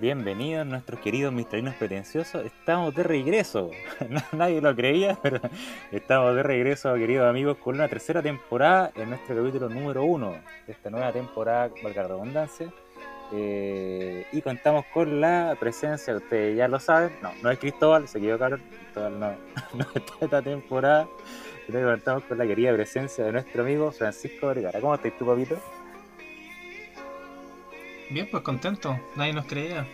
bienvenidos nuestros queridos misterinos pretenciosos. Estamos de regreso. Nadie lo creía, pero estamos de regreso, queridos amigos, con una tercera temporada en nuestro capítulo número uno de esta nueva temporada, valga la redundancia. Eh, y contamos con la presencia, ustedes ya lo saben, no, no es Cristóbal, se equivocaron, Cristóbal no, no está esta temporada, pero contamos con la querida presencia de nuestro amigo Francisco Vergara. ¿Cómo estás tú, papito? Bien, pues contento. Nadie nos creía.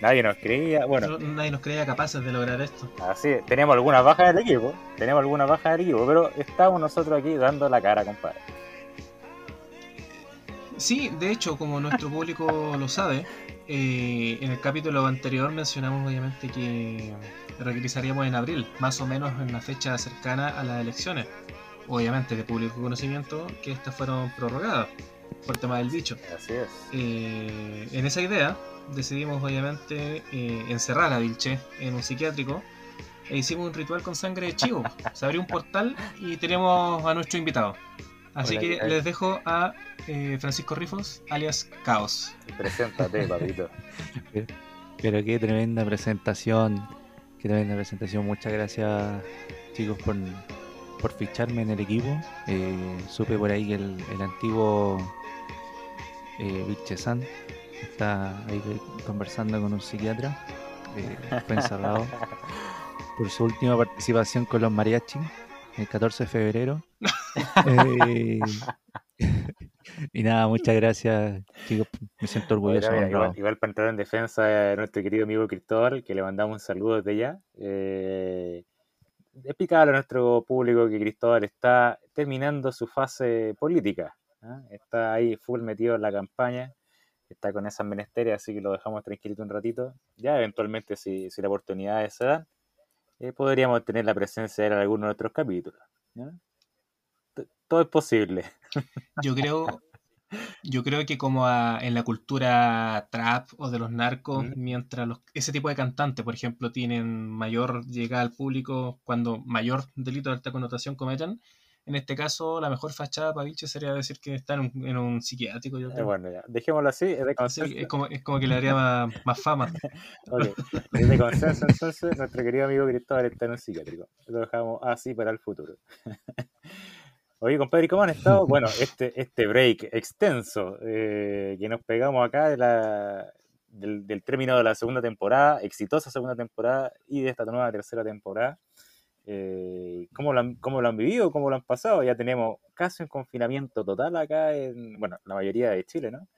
Nadie nos creía, bueno. Nadie nos creía capaces de lograr esto. Así, teníamos algunas bajas del equipo, teníamos algunas bajas del equipo, pero estamos nosotros aquí dando la cara, compadre. Sí, de hecho, como nuestro público lo sabe, eh, en el capítulo anterior mencionamos obviamente que regresaríamos en abril, más o menos en la fecha cercana a las elecciones. Obviamente de público conocimiento que estas fueron prorrogadas por tema del bicho. Así es. Eh, en esa idea decidimos obviamente eh, encerrar a Vilche en un psiquiátrico e hicimos un ritual con sangre de chivo. Se abrió un portal y tenemos a nuestro invitado. Así que les dejo a eh, Francisco Rifos, alias Caos. Preséntate, papito. Pero qué tremenda presentación. Qué tremenda presentación. Muchas gracias, chicos, por, por ficharme en el equipo. supe por ahí que el, el antiguo eh, San está ahí conversando con un psiquiatra. Eh, fue encerrado por su última participación con los mariachi el 14 de febrero. Eh, y nada, muchas gracias, chicos. Me siento orgulloso. igual, para entrar en defensa de nuestro querido amigo Cristóbal, que le mandamos un saludo desde ya. Eh, explicarle a nuestro público que Cristóbal está terminando su fase política. ¿Ah? Está ahí full metido en la campaña, está con esas menesteres, así que lo dejamos tranquilito un ratito. Ya eventualmente, si, si la oportunidad se da, eh, podríamos tener la presencia de alguno de otros capítulos. Todo es posible. Yo creo, yo creo que como en la cultura trap o de los narcos, mientras ese tipo de cantantes, por ejemplo, tienen mayor llegada al público cuando mayor delito de alta connotación cometen, en este caso, la mejor fachada para Vilche sería decir que está en un, psiquiátrico. Yo eh, bueno, ya. Dejémoslo así. Es, de es, como, es como que le daría más, más fama. ok. Es de consenso, entonces, nuestro querido amigo Cristóbal está en un psiquiátrico. Lo dejamos así para el futuro. Oye, compadre, ¿cómo han estado? Bueno, este, este break extenso eh, que nos pegamos acá de la, del, del término de la segunda temporada, exitosa segunda temporada y de esta nueva tercera temporada. Eh, ¿cómo, lo han, ¿Cómo lo han vivido? ¿Cómo lo han pasado? Ya tenemos casi un confinamiento total acá en, bueno, la mayoría de Chile, ¿no?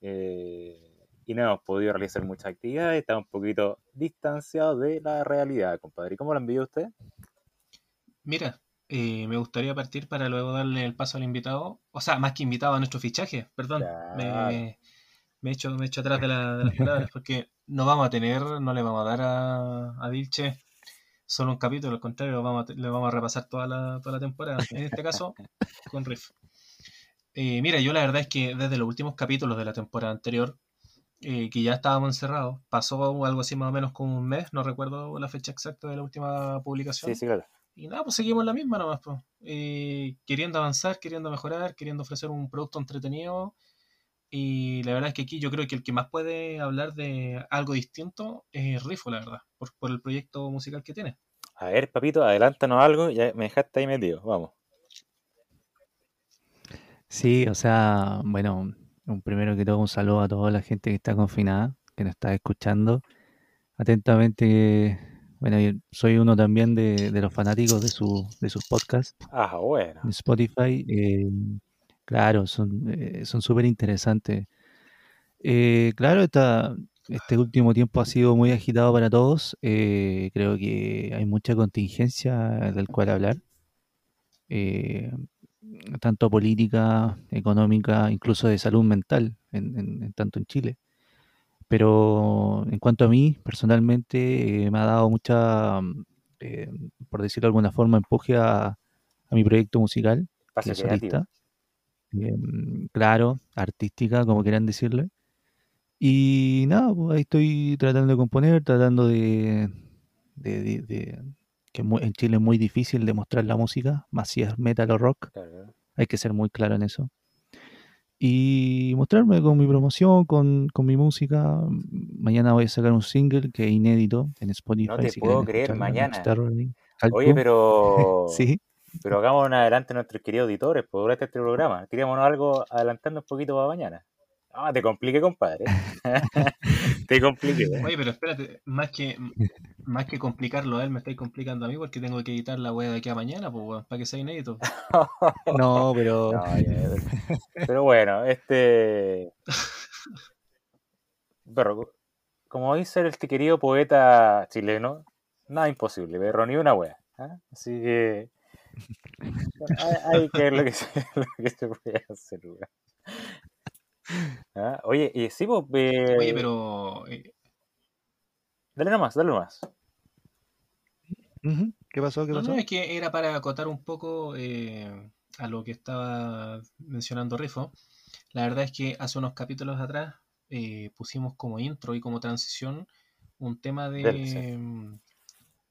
Eh, y no hemos podido realizar muchas actividades, estamos un poquito distanciados de la realidad, compadre. ¿Cómo lo han vivido usted? Mira, eh, me gustaría partir para luego darle el paso al invitado, o sea, más que invitado a nuestro fichaje, perdón, me, me, he hecho, me he hecho atrás de, las palabras, porque no vamos a tener, no le vamos a dar a, a Vilche solo un capítulo, al contrario, lo vamos a, le vamos a repasar toda la, toda la temporada. En este caso, con Riff. Eh, mira, yo la verdad es que desde los últimos capítulos de la temporada anterior, eh, que ya estábamos encerrados, pasó algo así más o menos como un mes, no recuerdo la fecha exacta de la última publicación. Sí, sí, claro. Y nada, pues seguimos la misma nomás, pues. Eh, queriendo avanzar, queriendo mejorar, queriendo ofrecer un producto entretenido y la verdad es que aquí yo creo que el que más puede hablar de algo distinto es Rifo, la verdad, por, el proyecto musical que tiene. A ver, papito, adelántanos algo, ya me dejaste ahí metido, vamos. Sí, o sea, bueno, un primero que todo un saludo a toda la gente que está confinada, que nos está escuchando atentamente. Bueno, yo soy uno también de, los fanáticos de, su, de sus podcasts. Ah, bueno. En Spotify. Eh, Claro, son eh, son súper interesantes. Eh, claro, este último tiempo ha sido muy agitado para todos. Eh, creo que hay mucha contingencia del cual hablar. tanto política, económica, incluso de salud mental, en, tanto en Chile. Pero en cuanto a mí, personalmente, me ha dado mucha, por decirlo de alguna forma, empuje a, mi proyecto musical, que es Em, claro, artística, como quieran decirle. Y nada, pues ahí estoy tratando de componer, tratando de, que en Chile es muy difícil demostrar la música, más si es metal o rock. Hay que ser muy claro en eso. y mostrarme con mi promoción, con, con, mi música. Mañana voy a sacar un single que es inédito en Spotify. No te puedo creer, mañana. Oye, pero... sí. Pero hagamos un adelante a nuestros queridos auditores, por durante este programa. Queríamos algo adelantando un poquito para mañana. Ah, te compliqué, compadre. te compliqué. Oye, pero espérate, más que, más que complicarlo a él, me estáis complicando a mí porque tengo que editar la web de aquí a mañana, pues, para que sea inédito. no, pero. pero bueno, este. Pero, como dice este querido poeta chileno, nada imposible, pero ni una wea. ¿ah? Así que. Hay, que ver lo que se, lo que se puede hacer, ¿Ah? Oye, y sí, pues, Oye, pero. Eh, dale nomás, dale nomás. ¿Qué pasó? ¿Qué pasó? No, es que era para acotar un poco eh, a lo que estaba mencionando Rifo. La verdad es que hace unos capítulos atrás eh, pusimos como intro y como transición un tema de,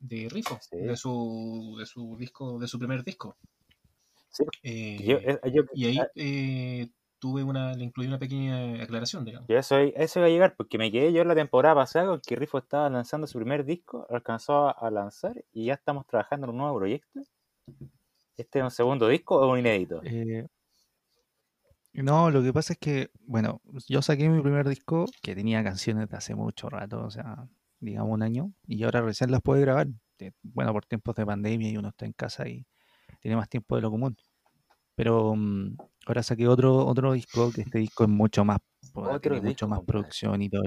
de Rifo, de, su, de su disco, de su primer disco. Sí. y ahí tuve una, le incluí una pequeña aclaración, digamos. Y eso, eso iba a llegar, porque me quedé yo en la temporada pasada con que Rifo estaba lanzando su primer disco, alcanzó a lanzar y ya estamos trabajando en un nuevo proyecto. ¿Este es un segundo disco o un inédito? Eh, no, lo que pasa es que, bueno, yo saqué mi primer disco que tenía canciones de hace mucho rato, o sea, digamos un año, y ahora recién las puedo grabar. Bueno, por tiempos de pandemia y uno está en casa y tiene más tiempo de lo común. Pero mm, ahora saqué otro, otro disco, que este disco es mucho más, tiene mucho más producción y todo.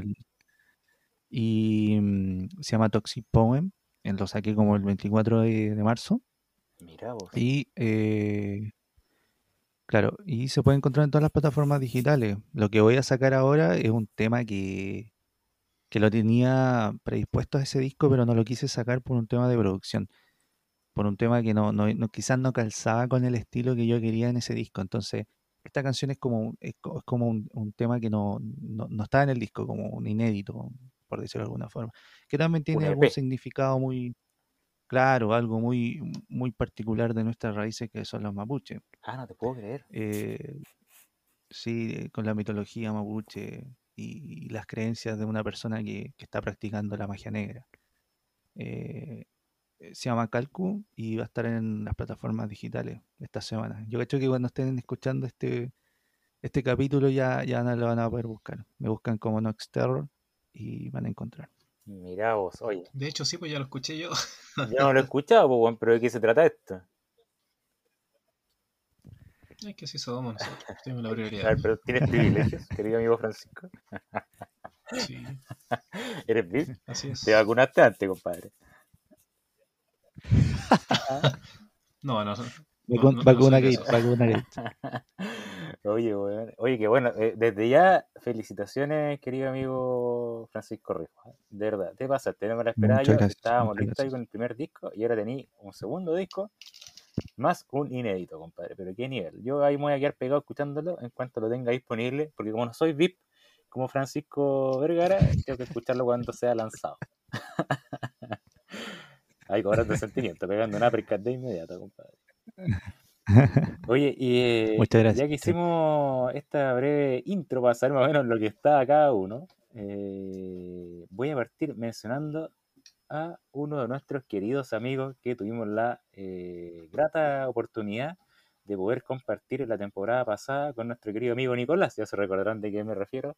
y mm, se llama Toxic Poem. Lo saqué como el 24 de, marzo. Mira vos. Y eh, claro, y se puede encontrar en todas las plataformas digitales. Lo que voy a sacar ahora es un tema que, que lo tenía predispuesto a ese disco, pero no lo quise sacar por un tema de producción por un tema que no, no, quizás no calzaba con el estilo que yo quería en ese disco. Entonces, esta canción es como, es, como un, tema que no, no, está en el disco, como un inédito, por decirlo de alguna forma. Que también tiene algún significado muy claro, algo muy, muy particular de nuestras raíces que son los mapuches. Ah, no te puedo creer. Eh, sí, con la mitología mapuche y, las creencias de una persona que, que está practicando la magia negra. Eh, eh, se llama Calcu y va a estar en las plataformas digitales esta semana. Yo creo que cuando estén escuchando este, este capítulo ya, ya no lo van a poder buscar. Me buscan como Nox Terror y van a encontrar. Mira vos, oye. De hecho, sí, pues ya lo escuché yo. yo no lo he escuchado, pues, pero ¿de qué se trata esto? Es que sí somos nosotros, tenemos la prioridad. Ver, pero tienes privilegios, querido amigo Francisco. Sí. ¿Eres VIP? Así es. Te vacunaste antes, compadre. no, no. Vacuna Gate, vacuna Gate. Oye, bueno, oye, que bueno, eh, desde ya, felicitaciones, querido amigo Francisco Rijo. ¿eh? De verdad, te pasa, tenemos la esperada. Yo estábamos listos ahí con el primer disco y ahora tení un segundo disco más un inédito, compadre. Pero qué nivel. Yo ahí me voy a quedar pegado escuchándolo en cuanto lo tenga disponible, porque como no soy VIP, como Francisco Vergara, tengo que escucharlo cuando sea lanzado. Ahí cobrando sentimiento, pegando una uppercut de inmediato, compadre. Oye, y eh, ya que hicimos esta breve intro para saber más o menos lo que está cada uno, eh, voy a partir mencionando a uno de nuestros queridos amigos que tuvimos la eh, grata oportunidad de poder compartir la temporada pasada con nuestro querido amigo Nicolás, ya se recordarán de qué me refiero,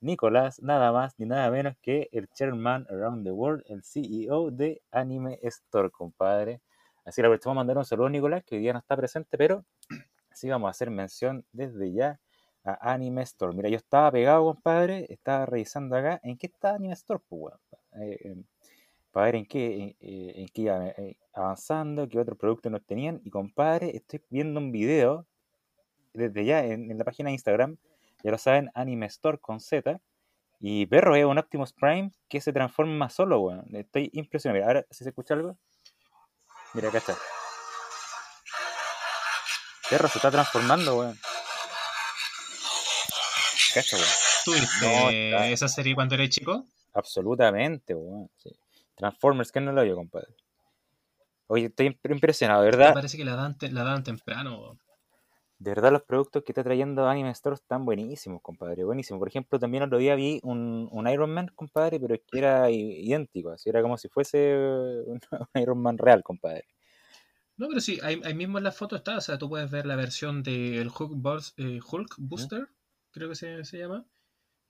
Nicolás, nada más ni nada menos que el Chairman Around the World, el CEO de Anime Store, compadre. Así que vamos a mandar un saludo a Nicolás, que hoy día no está presente, pero sí vamos a hacer mención desde ya a Anime Store. Mira, yo estaba pegado, compadre, estaba revisando acá en qué está Anime Store, pues, eh, em, para ver en qué, en, qué iba eh, avanzando, qué otros productos nos tenían. Y compadre, estoy viendo un video desde ya en la página de Instagram ya lo saben, Anime Store con Z. Y perro es un Optimus Prime que se transforma solo, weón. Estoy impresionado. Mira, ahora si se escucha algo. Mira, acá está. Perro se está transformando, weón. Cacha, weón. ¿Tú viste esa serie cuando eres chico? Absolutamente, weón. Transformers, que no lo oye, compadre. Oye, estoy impresionado, ¿verdad? Parece que la dan, la dan temprano. De verdad, los productos que está trayendo Anime Store están buenísimos, compadre. Buenísimo. Por ejemplo, también otro día vi un, un Iron Man, compadre, pero es que era idéntico. Así era como si fuese un, Iron Man real, compadre. No, pero sí, ahí, mismo en la foto está. O sea, tú puedes ver la versión del Hulk, eh, Hulk Booster, creo que se, se llama.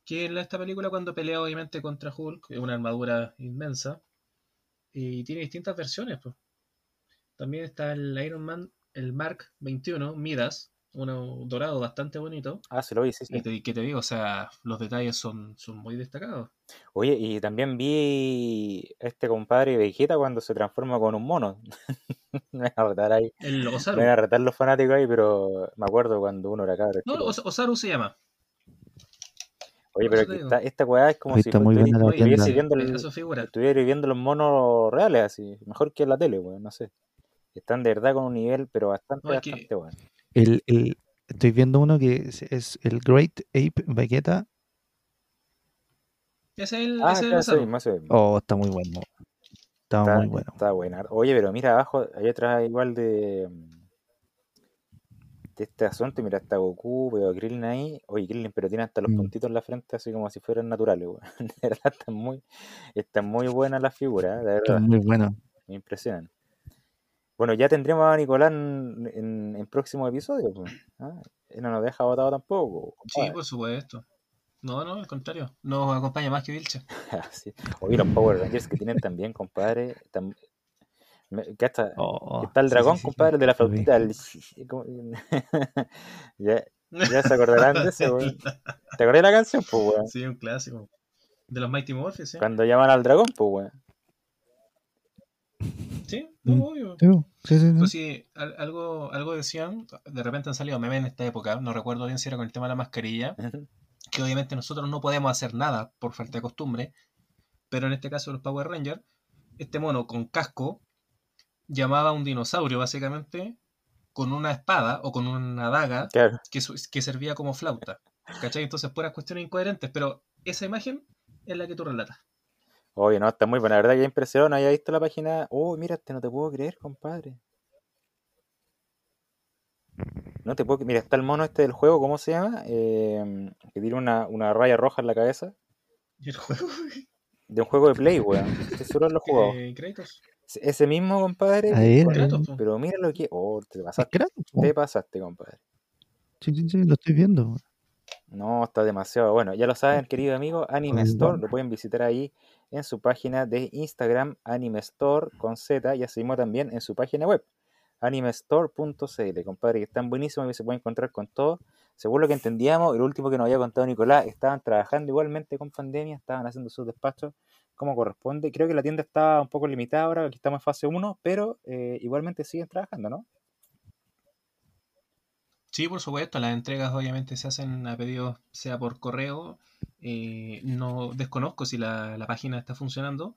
Que en esta película, cuando pelea obviamente contra Hulk, es una armadura inmensa. Y tiene distintas versiones, pues. También está el Iron Man, el Mark 21, Midas, uno dorado bastante bonito. Ah, se lo vi, sí, sí. Y te, te digo, o sea, los detalles son, son muy destacados. Oye, y también vi este compadre Vegeta cuando se transforma con un mono. me voy a retar ahí. El Osaru. Me voy a retar los fanáticos ahí, pero me acuerdo cuando uno era cabro. No, Osaru se llama. Oye, pero esta, esta weá es como si estuviera viendo, estuviera viendo los monos reales, así. Mejor que en la tele, weón, no sé. Están de verdad con un nivel, pero bastante, bastante bueno. El, el, estoy viendo uno que es, el Great Ape Vegeta. Ese es el, ah, ese es el mismo, Oh, está muy bueno. Está, muy bueno. Está buena. Oye, pero mira abajo, hay otra igual de, de este asunto. Mira, está Goku, veo Krillin ahí. Oye, Krillin, pero tiene hasta los mm. puntitos en la frente, así como si fueran naturales. De verdad, está muy, está muy buena la figura, de verdad. Está muy buena. Me impresionan. Bueno, ya tendremos a Nicolás en, en, próximo episodio. Pues. ¿ah? No nos deja votado tampoco. Sí, por supuesto. No, no, al contrario. Nos acompaña más que Vilche. Ah, sí. Oye, los Power Rangers que tienen también, compadre. ¿Qué está? Oh, está el dragón, compadre, de la flautita. ya, ya se acordarán de ese, güey. ¿Te acordás de la canción, pues, güey? Sí, un clásico. De los Mighty Morpheus, ¿sí? Cuando llaman al dragón, pues, güey. Sí, no, mm. obvio. Sí, sí, pues sí. algo, algo decían, de repente han salido memes en esta época, no recuerdo bien si era con el tema de la mascarilla, que obviamente nosotros no podemos hacer nada por falta de costumbre, pero en este caso los Power Rangers, este mono con casco llamaba a un dinosaurio básicamente con una espada o con una daga que, que servía como flauta. ¿Cachai? Entonces, puras cuestiones incoherentes, pero esa imagen es la que tú relatas. Oye, no, está muy buena. La verdad que impresión. Haya visto la página. Oh, mira, este no te puedo creer, compadre. No te puedo Mira, está el mono este del juego, ¿cómo se llama? Eh, que tiene una, una, raya roja en la cabeza. ¿Y el juego? De un juego de Play, weón. Este solo lo jugado. Eh, Ese mismo, compadre. Ahí, pero mira lo que. Oh, te pasaste. Te pasaste, compadre. Sí, sí, sí, lo estoy viendo. No, está demasiado bueno. Ya lo saben, querido amigo, Anime Store, lo pueden visitar ahí en su página de Instagram, Anime Store con Z, y así también en su página web, animestore.cl, compadre, que están buenísimos y se pueden encontrar con todo. Según lo que entendíamos, el último que nos había contado Nicolás, estaban trabajando igualmente con pandemia, estaban haciendo sus despachos como corresponde. Creo que la tienda está un poco limitada ahora, aquí estamos en fase 1, pero eh, igualmente siguen trabajando, ¿no? Sí, por supuesto, las entregas obviamente se hacen a pedido sea por correo. Eh, no desconozco si la, página está funcionando,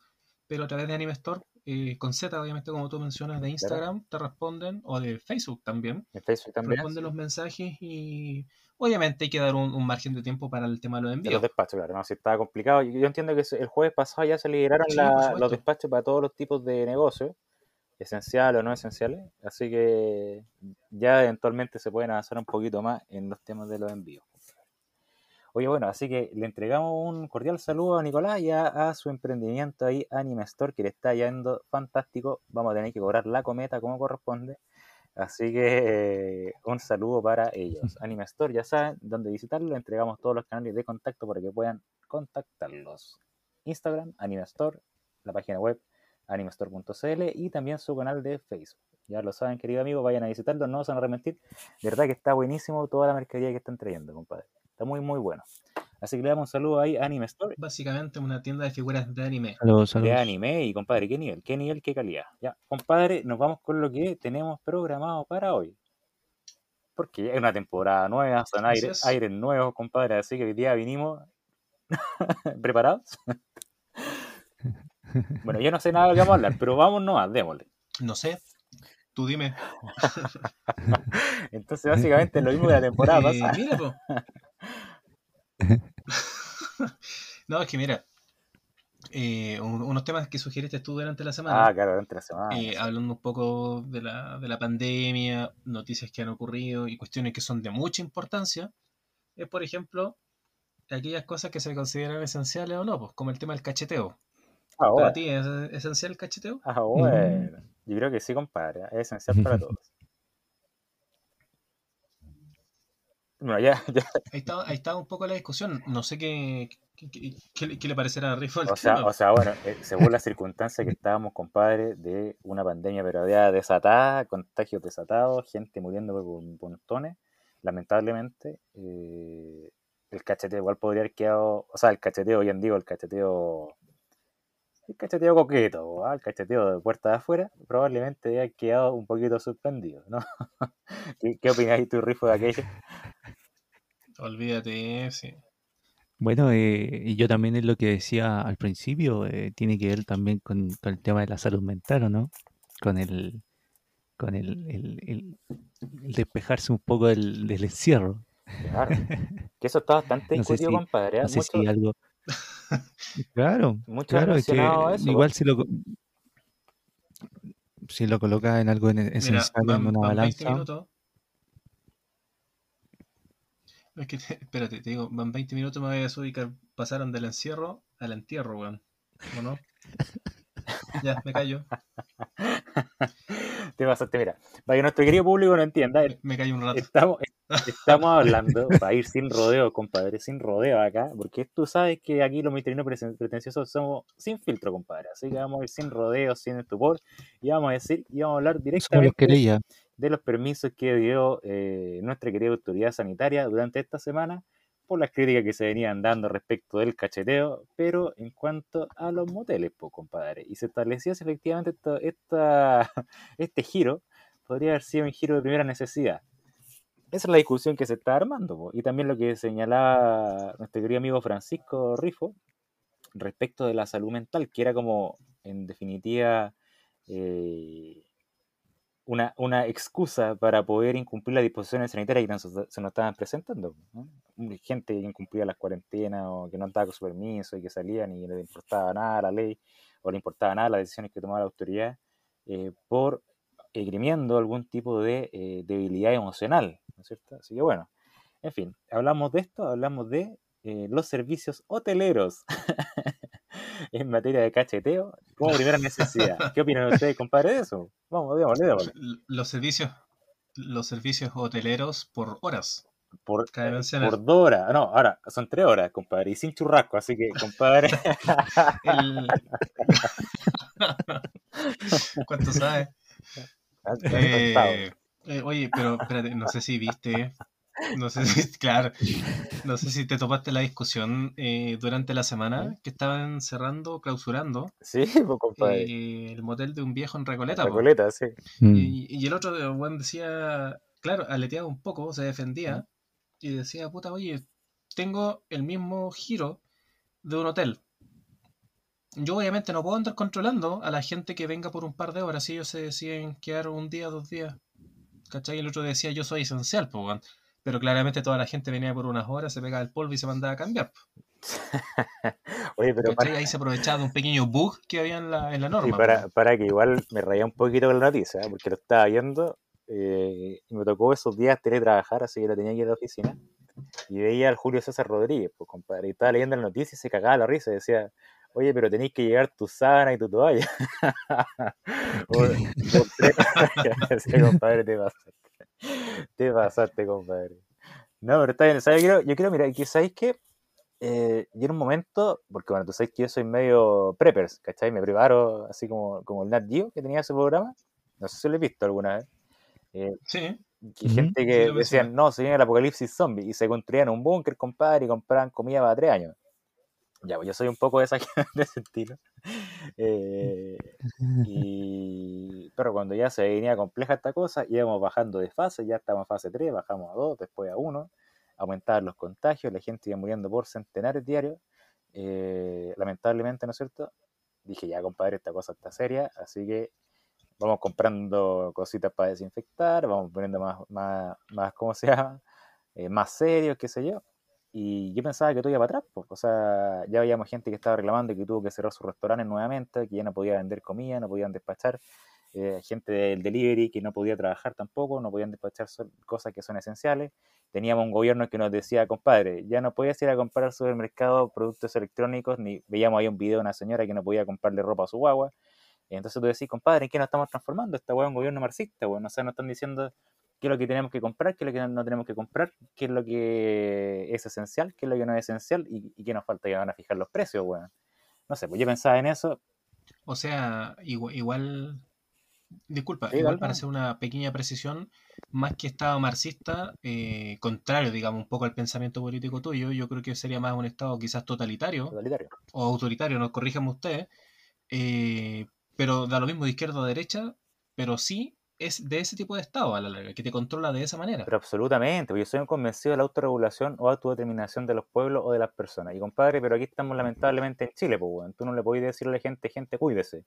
pero a través de Anime Store, eh, con Z, obviamente, como tú mencionas, de Instagram, te responden, o de Facebook también. De Facebook también. Responden los mensajes y obviamente hay que dar un, margen de tiempo para el tema de los envíos. los despachos, claro, no, si estaba complicado. Yo, entiendo que el jueves pasado ya se liberaron los despachos para todos los tipos de negocios esenciales o no esenciales. Así que ya eventualmente se pueden avanzar un poquito más en los temas de los envíos. Oye, bueno, así que le entregamos un cordial saludo a Nicolás y a, su emprendimiento ahí, Anime Store, que le está yendo fantástico. Vamos a tener que cobrar la cometa como corresponde. Así que eh, un saludo para ellos. Anime Store, ya saben dónde visitarlo. Entregamos todos los canales de contacto para que puedan contactarlos. Instagram, Anime Store, la página web animestore.cl y también su canal de Facebook. Ya lo saben, querido amigo, vayan a visitarlo, no se van a arrepentir. De verdad que está buenísimo toda la mercadería que están trayendo, compadre. Está muy, muy bueno. Así que le damos un saludo ahí a Anime Store. Básicamente una tienda de figuras de anime. De anime y compadre, qué nivel, qué nivel, qué calidad. Ya, compadre, nos vamos con lo que tenemos programado para hoy. Porque es una temporada nueva, son aires, aires nuevos, compadre. Así que hoy día vinimos preparados. Bueno, yo no sé nada de lo que vamos a hablar, pero vamos nomás, démosle. No sé. Tú dime. Entonces, básicamente lo mismo de la temporada eh, pasada. Mira, po. no, es que mira. eh, unos temas que sugeriste tú durante la semana. Ah, claro, durante la semana. Eh, hablando un poco de la, de la pandemia, noticias que han ocurrido y cuestiones que son de mucha importancia. Es, por ejemplo, aquellas cosas que se consideran esenciales o no, pues, como el tema del cacheteo. Ah, ¿Para ti es esencial el cacheteo? Ah, bueno. Yo creo que sí, compadre. Es esencial para todos. Bueno, ya, ya. Ahí, estaba, ahí estaba un poco la discusión. No sé qué, qué, le parecerá a Riffle. O sea, o sea, bueno, eh, según las circunstancias que estábamos, compadre, de una pandemia pero ya desatada, contagios desatados, gente muriendo por montones, lamentablemente, eh, el cacheteo igual podría haber quedado, o sea, el cacheteo, hoy en día, el cacheteo el cacheteo coqueto, el cacheteo de puerta de afuera, probablemente haya quedado un poquito suspendido, ¿no? ¿Qué, qué opináis tú, Rifo, de aquello? Olvídate, sí. Bueno, eh, y yo también es lo que decía al principio, eh, tiene que ver también con, el tema de la salud mental, ¿o no? Con el, con el, despejarse un poco del, encierro. Claro, que eso está bastante discutido, compadre. ¿eh? No sé si algo... Claro, claro, es que igual si lo, si lo coloca en algo esencial en una balanza. Es que, espérate, te digo, van 20 minutos, me voy a ubicar, pasaron del encierro al entierro, weón. ¿O no? ya, me callo. Te pasaste, mira, para que nuestro querido público no entienda, me, callo un rato. Estamos, estamos hablando, para ir sin rodeo, compadre, sin rodeo acá, porque tú sabes que aquí los miterinos pretenciosos somos sin filtro, compadre. Así que vamos a ir sin rodeo, sin estupor, y vamos a decir, y vamos a hablar directamente de los permisos que dio eh, nuestra querida autoridad sanitaria durante esta semana por las críticas que se venían dando respecto del cacheteo, pero en cuanto a los moteles, pues, compadre. Y se establecía si efectivamente esta, este giro podría haber sido un giro de primera necesidad. Esa es la discusión que se está armando, y también lo que señalaba nuestro querido amigo Francisco Rifo respecto de la salud mental, que era como, en definitiva, eh, una, una excusa para poder incumplir las disposiciones sanitarias que se nos estaban presentando. Gente que incumplía las cuarentenas o que no estaba con su permiso y que salían y no le importaba nada la ley o le importaba nada las decisiones que tomaba la autoridad eh, por esgrimiendo algún tipo de eh, debilidad emocional, ¿no es cierto? Así que bueno, en fin, hablamos de esto, hablamos de eh, los servicios hoteleros en materia de cacheteo como primera necesidad. ¿Qué opinan ustedes, compadre, de eso? Vamos, démosle, démosle. Los servicios, los servicios hoteleros por horas. Por, por dos horas. No, ahora son tres horas, compadre, y sin churrasco, así que, compadre. ¿Cuánto sabe? Eh, eh, oye, pero espérate, no sé si viste no sé si, claro, no sé si te topaste la discusión eh, durante la semana que estaban cerrando, clausurando sí, pues, eh, el motel de un viejo en Recoleta. Recoleta, sí. Mm. Y, el otro buen decía, claro, aleteaba un poco, se defendía y decía, puta, oye, tengo el mismo giro de un hotel. Yo obviamente no puedo andar controlando a la gente que venga por un par de horas si ellos se deciden quedar un día, dos días. ¿Cachai? Y el otro decía, yo soy esencial, pues, pero claramente toda la gente venía por unas horas, se pegaba el polvo y se mandaba a cambiar. Oye, pero Ahí se aprovechaba de un pequeño bug que había en la, en la norma. Para, para, que igual me rayé un poquito con la noticia, ¿eh? porque lo estaba viendo eh, y me tocó esos días teletrabajar, así que lo tenía que ir a la oficina. Y veía al Julio César Rodríguez, pues compadre, y estaba leyendo la noticia y se cagaba la risa y decía, oye, pero tenéis que llevar tu sábana y tu toalla. compadre, te pasaste. Te pasaste, compadre. No, pero está bien. Yo quiero, yo quiero mirar, que sabéis que eh, yo en un momento, porque bueno, tú sabes que yo soy medio preppers, ¿cachai? Me preparo así como, como el Nat Geo que tenía ese programa. No sé si lo he visto alguna vez. Eh, sí. gente que decían, no, se viene el apocalipsis zombie y se construían un búnker, compadre, y compraban comida para tres años. Ya, pues yo soy un poco de, esa, de ese estilo. Eh, y, pero cuando ya se venía compleja esta cosa, íbamos bajando de fase, ya estamos en fase 3, bajamos a 2, después a 1, aumentaban los contagios, la gente iba muriendo por centenares diarios. Eh, lamentablemente, ¿no es cierto? Dije, ya compadre, esta cosa está seria, así que vamos comprando cositas para desinfectar, vamos poniendo más, más, más ¿cómo se llama? Eh, más serios, qué sé yo y yo pensaba que todo iba para atrás, pues. o sea, ya veíamos gente que estaba reclamando que tuvo que cerrar sus restaurantes nuevamente, que ya no podía vender comida, no podían despachar, eh, gente del delivery que no podía trabajar tampoco, no podían despachar cosas que son esenciales. Teníamos un gobierno que nos decía, compadre, ya no podías ir a comprar al supermercado productos electrónicos, ni veíamos ahí un video de una señora que no podía comprarle ropa a su guagua. Entonces tú decís, compadre, ¿en qué nos estamos transformando? Esta hueá es un gobierno marxista, bueno, o sea, nos están diciendo qué es lo que tenemos que comprar, qué es lo que no tenemos que comprar, qué es lo que es esencial, qué es lo que no es esencial y, qué nos falta que van a fijar los precios, weón. No sé, pues yo pensaba en eso. O sea, igual, disculpa, igual para hacer una pequeña precisión, más que Estado marxista, eh, contrario, digamos, un poco al pensamiento político tuyo, yo creo que sería más un Estado quizás totalitario, o autoritario, nos corríjame ustedes, eh, pero da lo mismo de izquierda o derecha, pero sí es de ese tipo de Estado a la larga, que te controla de esa manera. Pero absolutamente, porque yo soy convencido de la autorregulación o autodeterminación de los pueblos o de las personas. Y compadre, pero aquí estamos lamentablemente en Chile, pues. Tú no le podés decirle a la gente, gente, cuídese.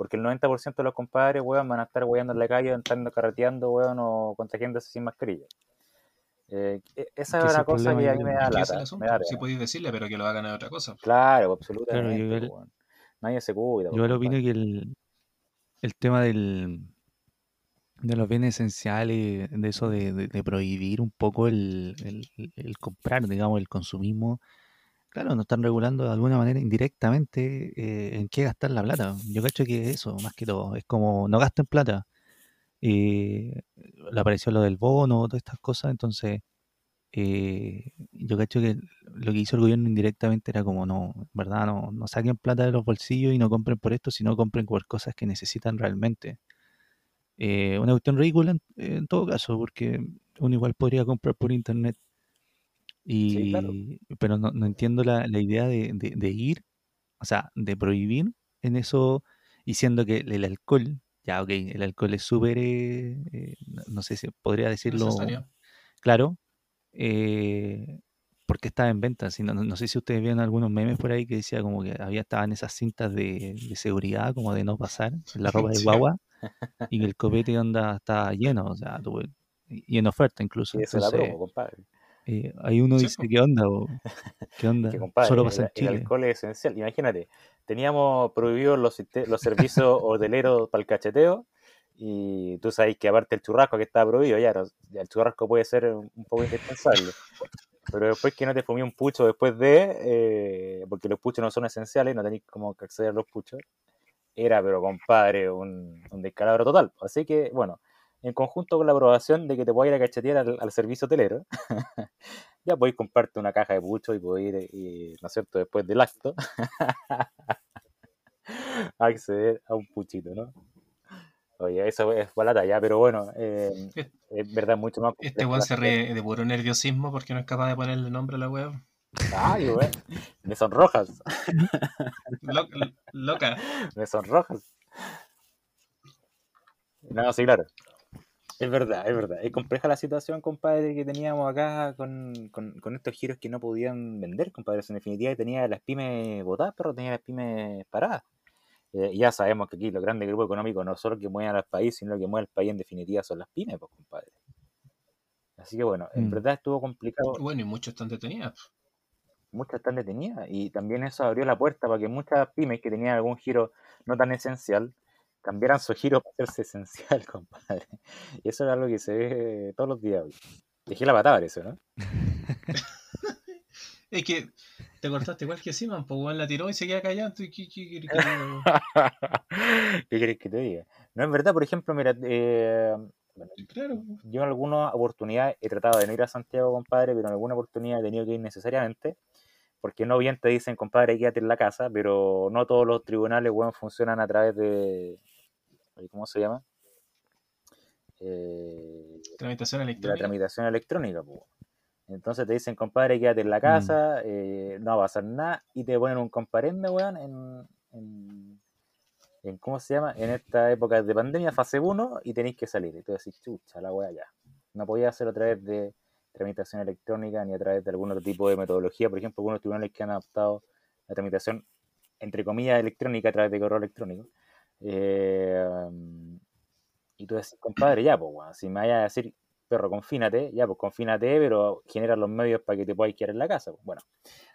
Porque el 90% de los compadres, weón, van a estar weando en la calle, estando carreteando, weón, o contagiándose sin mascarilla. Eh, e, esa es una cosa que a mí me da lata. sí podéis decirle, pero que lo hagan a otra cosa. Claro, absolutamente. Nadie se cuida. Yo opino que el, el tema del de los bienes esenciales, de eso de, prohibir un poco el, comprar, digamos, el consumismo, claro, nos están regulando de alguna manera indirectamente eh, en qué gastar la plata. Yo cacho que eso, más que todo, es como no gasten plata. Eh, le apareció lo del bono, todas estas cosas, entonces eh, yo cacho que lo que hizo el gobierno indirectamente era como no, ¿verdad? No, no saquen plata de los bolsillos y no compren por esto, sino compren por cosas que necesitan realmente. Eh, una cuestión ridícula en, todo caso, porque uno igual podría comprar por internet. Y, Pero no, entiendo la, idea de, ir, o sea, de prohibir en eso, y siendo que el, alcohol, ya, ok, el alcohol es súper, eh, eh, no sé si podría decirlo. Claro, porque estaba en venta. no, no, sé si ustedes vieron algunos memes por ahí que decía como que había estaban esas cintas de, seguridad, como de no pasar, en la ropa de guagua y que el copete onda está lleno, o sea, y en oferta incluso. Y eso la promo, compadre. Eh, hay uno dice, ¿qué onda? ¿Qué onda? Solo pasa en Chile. El alcohol es esencial. Imagínate, teníamos prohibidos los, los servicios hoteleros para el cacheteo y tú sabes que aparte el churrasco que está prohibido, ya, el churrasco puede ser un poco indispensable. Pero después que no te fumí un pucho después de, eh, porque los puchos no son esenciales, no tenéis como que acceder a los puchos, era, pero compadre, un, un descalabro total. Así que, bueno, en conjunto con la aprobación de que te pueda ir a cachetear al, servicio hotelero, ya podéis comprarte una caja de pucho y podéis ir, ¿no es cierto?, después del acto, acceder a un puchito, ¿no? Oye, eso es balata ya, pero bueno, eh, es verdad mucho más. Este weón se ríe de puro nerviosismo porque no es capaz de ponerle nombre a la web. Ay, güey. Me son rojas. loca. Me son rojas. No, sí, claro. Es verdad, es verdad. Es compleja la situación, compadre, que teníamos acá con, con, estos giros que no podían vender, compadre. En definitiva, tenía las pymes botadas, pero tenía las pymes paradas. Eh, ya sabemos que aquí los grandes grupos económicos no solo que mueven al país, sino que mueven al país en definitiva son las pymes, pues, compadre. Así que bueno, en mm. verdad estuvo complicado. Bueno, y muchos están detenidos muchas están detenidas y también eso abrió la puerta para que muchas pymes que tenían algún giro no tan esencial cambiaran su giro para hacerse esencial, compadre. Y eso es algo que se ve todos los días. Dejé la patada eso, ¿no? es que te cortaste igual que Simon, pues la tiró y se queda callado. ¿Qué, qué, querés que te diga? No, es verdad, por ejemplo, mira, eh, claro. yo en alguna oportunidad he tratado de no ir a Santiago, compadre, pero en alguna oportunidad he tenido que ir necesariamente porque no bien te dicen, compadre, quédate en la casa, pero no todos los tribunales, bueno, funcionan a través de, ¿cómo se llama? Eh, tramitación electrónica. la tramitación electrónica, pues. Entonces te dicen, compadre, quédate en la casa, mm. eh, no va a pasar nada, y te ponen un comparende, weón, en, en, en, ¿cómo se llama? En esta época de pandemia, fase 1, y tenéis que salir. Y tú decís, chucha, la weá ya. No podía hacer otra vez de tramitación electrónica ni a través de algún otro tipo de metodología. Por ejemplo, algunos tribunales que han adaptado la tramitación, entre comillas, electrónica a través de correo electrónico. Eh, y tú decís, compadre, ya, pues, si me vaya a decir perro, confínate, ya, pues confínate, pero genera los medios para que te puedas quedar en la casa. Pues. Bueno,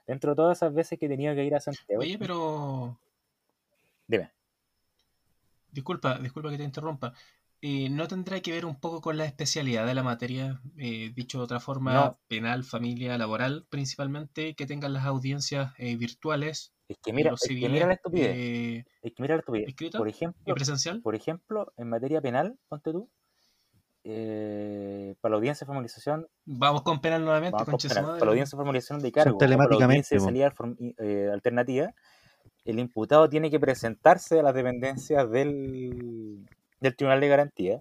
dentro de todas esas veces que he tenido que ir a Santiago. Oye, pero. Dime. Disculpa, disculpa que te interrumpa. Eh, ¿No tendrá que ver un poco con la especialidad de la materia, eh, dicho de otra forma, penal, familia, laboral, principalmente, que tengan las audiencias eh, virtuales? Es que mira, es que mira la estupidez. es que mira la estupidez. por ejemplo, y presencial? Por ejemplo, en materia penal, ponte tú, para la audiencia de formalización. Vamos con penal nuevamente, con Para la audiencia de formalización de cargo, telemáticamente, para la audiencia de alternativa, el imputado tiene que presentarse a las dependencias del, del Tribunal de Garantía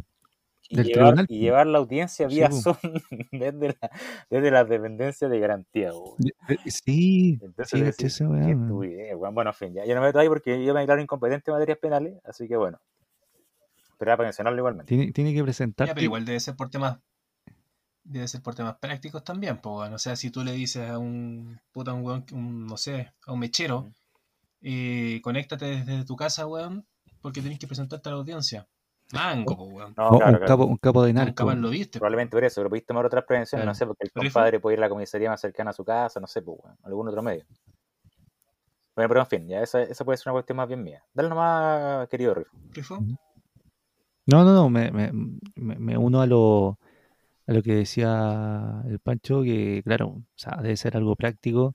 y, llevar, y llevar, la audiencia vía Zoom desde, la, desde las dependencias de garantía. Sí, Entonces, sí, eso, bueno, en fin, ya, yo no me meto ahí porque yo me declaro incompetente en materias penales, así que bueno. Pero era para mencionarlo igualmente. Tiene, tiene que presentar. pero igual debe ser por temas debe ser por temas prácticos también, pues bueno, o sea, si tú le dices a un puta un, un no sé, a un mechero, eh, conéctate desde tu casa, weón, porque tenés que presentarte a la audiencia. Mango, weón. No, claro, un, capo, un, capo, de narco. lo viste. Probablemente por eso, pero pudiste tomar otras prevenciones, no sé, porque el compadre puede ir a la comisaría más cercana a su casa, no sé, pues, weón, algún otro medio. Bueno, pero en fin, ya esa, esa puede ser una cuestión más bien mía. Dale nomás, querido Rifo. ¿Rifo? No, no, no, me, me, me uno a lo, a lo que decía el Pancho, que claro, o sea, debe ser algo práctico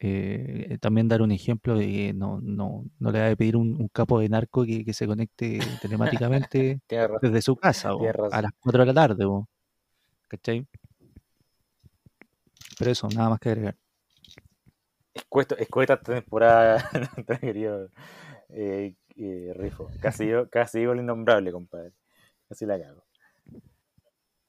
eh, también dar un ejemplo de que no, no, no le va a pedir un, capo de narco que, que se conecte telemáticamente desde su casa a las 4 de la tarde. ¿Cachai? Pero eso, nada más que agregar. Escueta, esta temporada, querido eh, eh, Rifo. Casi casi digo el innombrable, compadre. Así la cago.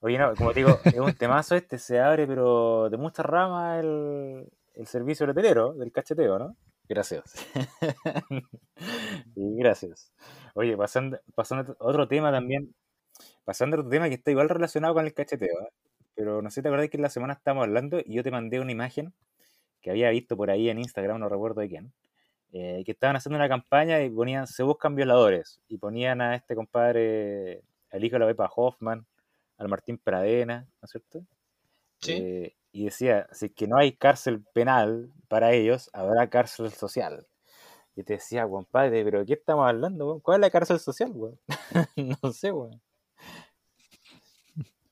Oye, no, como te digo, es un temazo este, se abre, pero de muchas ramas el, el servicio leterero del cacheteo, ¿no? Gracias. y gracias. Oye, pasando, pasando a otro tema también, pasando a otro tema que está igual relacionado con el cacheteo, ¿eh? pero no sé, te acordás que en la semana estamos hablando y yo te mandé una imagen que había visto por ahí en Instagram, no recuerdo de quién, eh, que estaban haciendo una campaña y ponían, se buscan violadores, y ponían a este compadre, al hijo de la Pepa Hoffman, al Martín Pradena, ¿no es cierto? Sí. Eh, y decía, si que no hay cárcel penal para ellos, habrá cárcel social. Y te decía, compadre, pero ¿de qué estamos hablando? ¿Cuál es la cárcel social, weón? no sé, weón.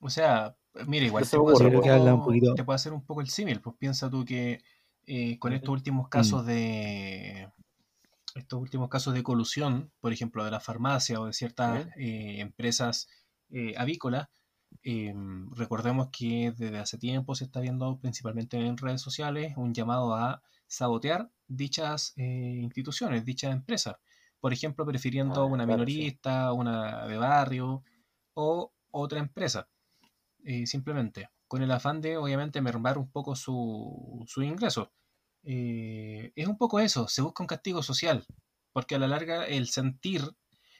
O sea, mira, igual te, puedo hacer un hacer un poco el símil. Pues piensa tú que eh, con estos últimos casos mm. de estos últimos casos de colusión, por ejemplo, de la farmacia o de ciertas eh, empresas eh, avícolas, Em, recordemos que desde hace tiempo se está viendo principalmente en redes sociales un llamado a sabotear dichas eh, instituciones, dichas empresas. Por ejemplo, prefiriendo ah, una minorista, una de barrio o otra empresa. Eh, simplemente, con el afán de, obviamente, mermar un poco su, su ingreso. Eh, es un poco eso, se busca un castigo social, porque a la larga el sentir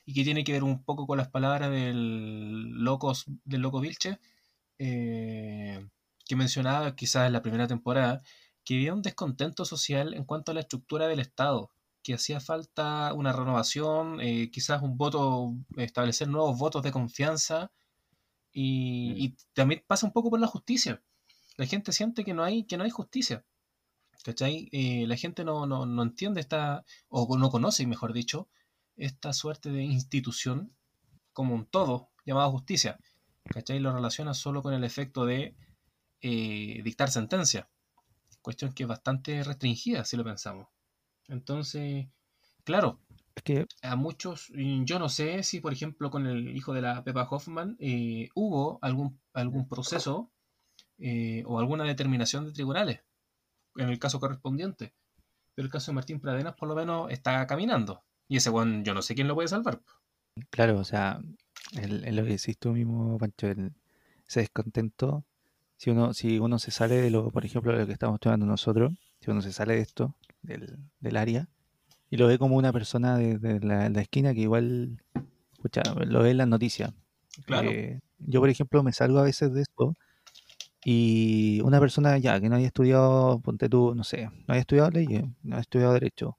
y que tiene que ver un poco con las palabras del, locos, del loco Vilche, eh, que mencionaba quizás en la primera temporada, que había un descontento social en cuanto a la estructura del Estado, que hacía falta una renovación, eh, quizás un voto, establecer nuevos votos de confianza, y, mm. también pasa un poco por la justicia. La gente siente que no hay, que no hay justicia. ¿Cachai? Eh, la gente no, no, no, entiende esta, o no conoce, mejor dicho, esta suerte de institución como un todo llamado justicia. ¿Cachai? Lo relaciona solo con el efecto de eh, dictar sentencia. Cuestión que es bastante restringida si lo pensamos. Entonces, claro, que... a muchos, yo no sé si por ejemplo con el hijo de la Pepa Hoffman eh, hubo algún, algún proceso eh, o alguna determinación de tribunales en el caso correspondiente. Pero el caso de Martín Pradenas por lo menos está caminando. Y ese one, yo no sé quién lo puede salvar. Claro, o sea, el, lo que decís tú mismo, Pancho, ese descontento, si uno, si uno se sale de lo, por ejemplo, de lo que estamos estudiando nosotros, si uno se sale de esto, del, del área, y lo ve como una persona de, la, esquina que igual, escucha, lo ve en las noticias. Claro. Eh, yo, por ejemplo, me salgo a veces de esto y una persona ya que no haya estudiado, ponte tú, no sé, no haya estudiado leyes, no haya estudiado derecho,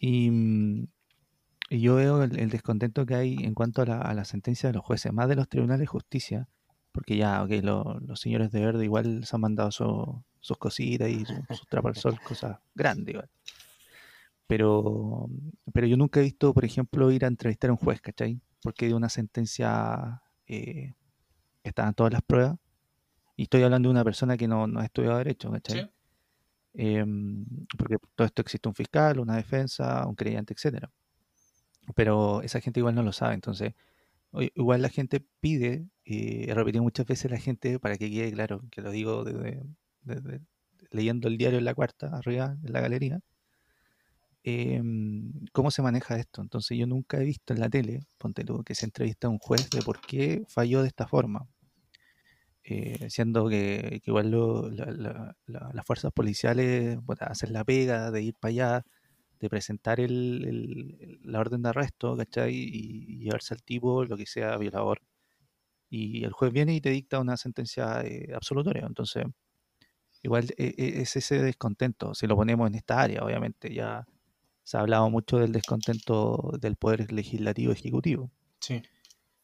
Mm, y, yo veo el, descontento que hay en cuanto a la, sentencia de los jueces, más de los tribunales de justicia, porque ya, ok, los señores de verde igual se han mandado sus cositas y sus su trapas al sol, cosas grandes igual. Pero, pero yo nunca he visto, por ejemplo, ir a entrevistar a un juez, ¿cachai? Porque de una sentencia eh, estaban todas las pruebas. Y estoy hablando de una persona que no, no ha estudiado Derecho, ¿cachai? Em, porque todo esto existe un fiscal, una defensa, un creyente, etcétera. Pero esa gente igual no lo sabe, entonces igual la gente pide, y he repetido muchas veces la gente, para que quede claro, que lo digo desde, leyendo el diario en la cuarta, arriba, en la galería, em, cómo se maneja esto. Entonces yo nunca he visto en la tele, ponte tú, que se entrevista a un juez de por qué falló de esta forma. Eh, siendo que, igual las fuerzas policiales hacen la pega de ir para allá, de presentar el, la orden de arresto, ¿cachai? Y, llevarse al tipo, lo que sea, violador. Y el juez viene y te dicta una sentencia eh, absolutoria. Entonces, igual e, e, es ese descontento. Si lo ponemos en esta área, obviamente, ya se ha hablado mucho del descontento del poder legislativo ejecutivo. Sí.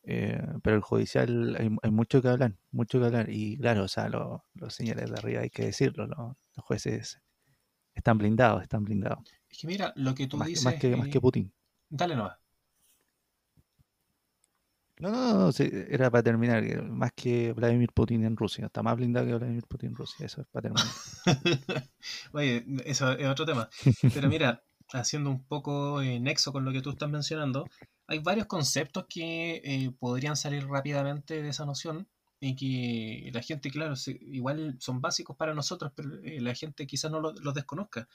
Eh, pero el judicial hay, mucho que hablar, mucho que hablar. Y claro, o sea, los señores de arriba hay que decirlo, los jueces están blindados, están blindados. Es que mira, lo que tú dices. Más que, más que Putin. Dale nomás. No, no, no, era para terminar. Más que Vladimir Putin en Rusia. Está más blindado que Vladimir Putin en Rusia. Eso es para terminar. Oye, eso es otro tema. Pero mira, haciendo un poco eh, nexo con lo que tú estás mencionando, hay varios conceptos que eh, podrían salir rápidamente de esa noción y que la gente, claro, igual son básicos para nosotros, pero eh, la gente quizás no los desconozca.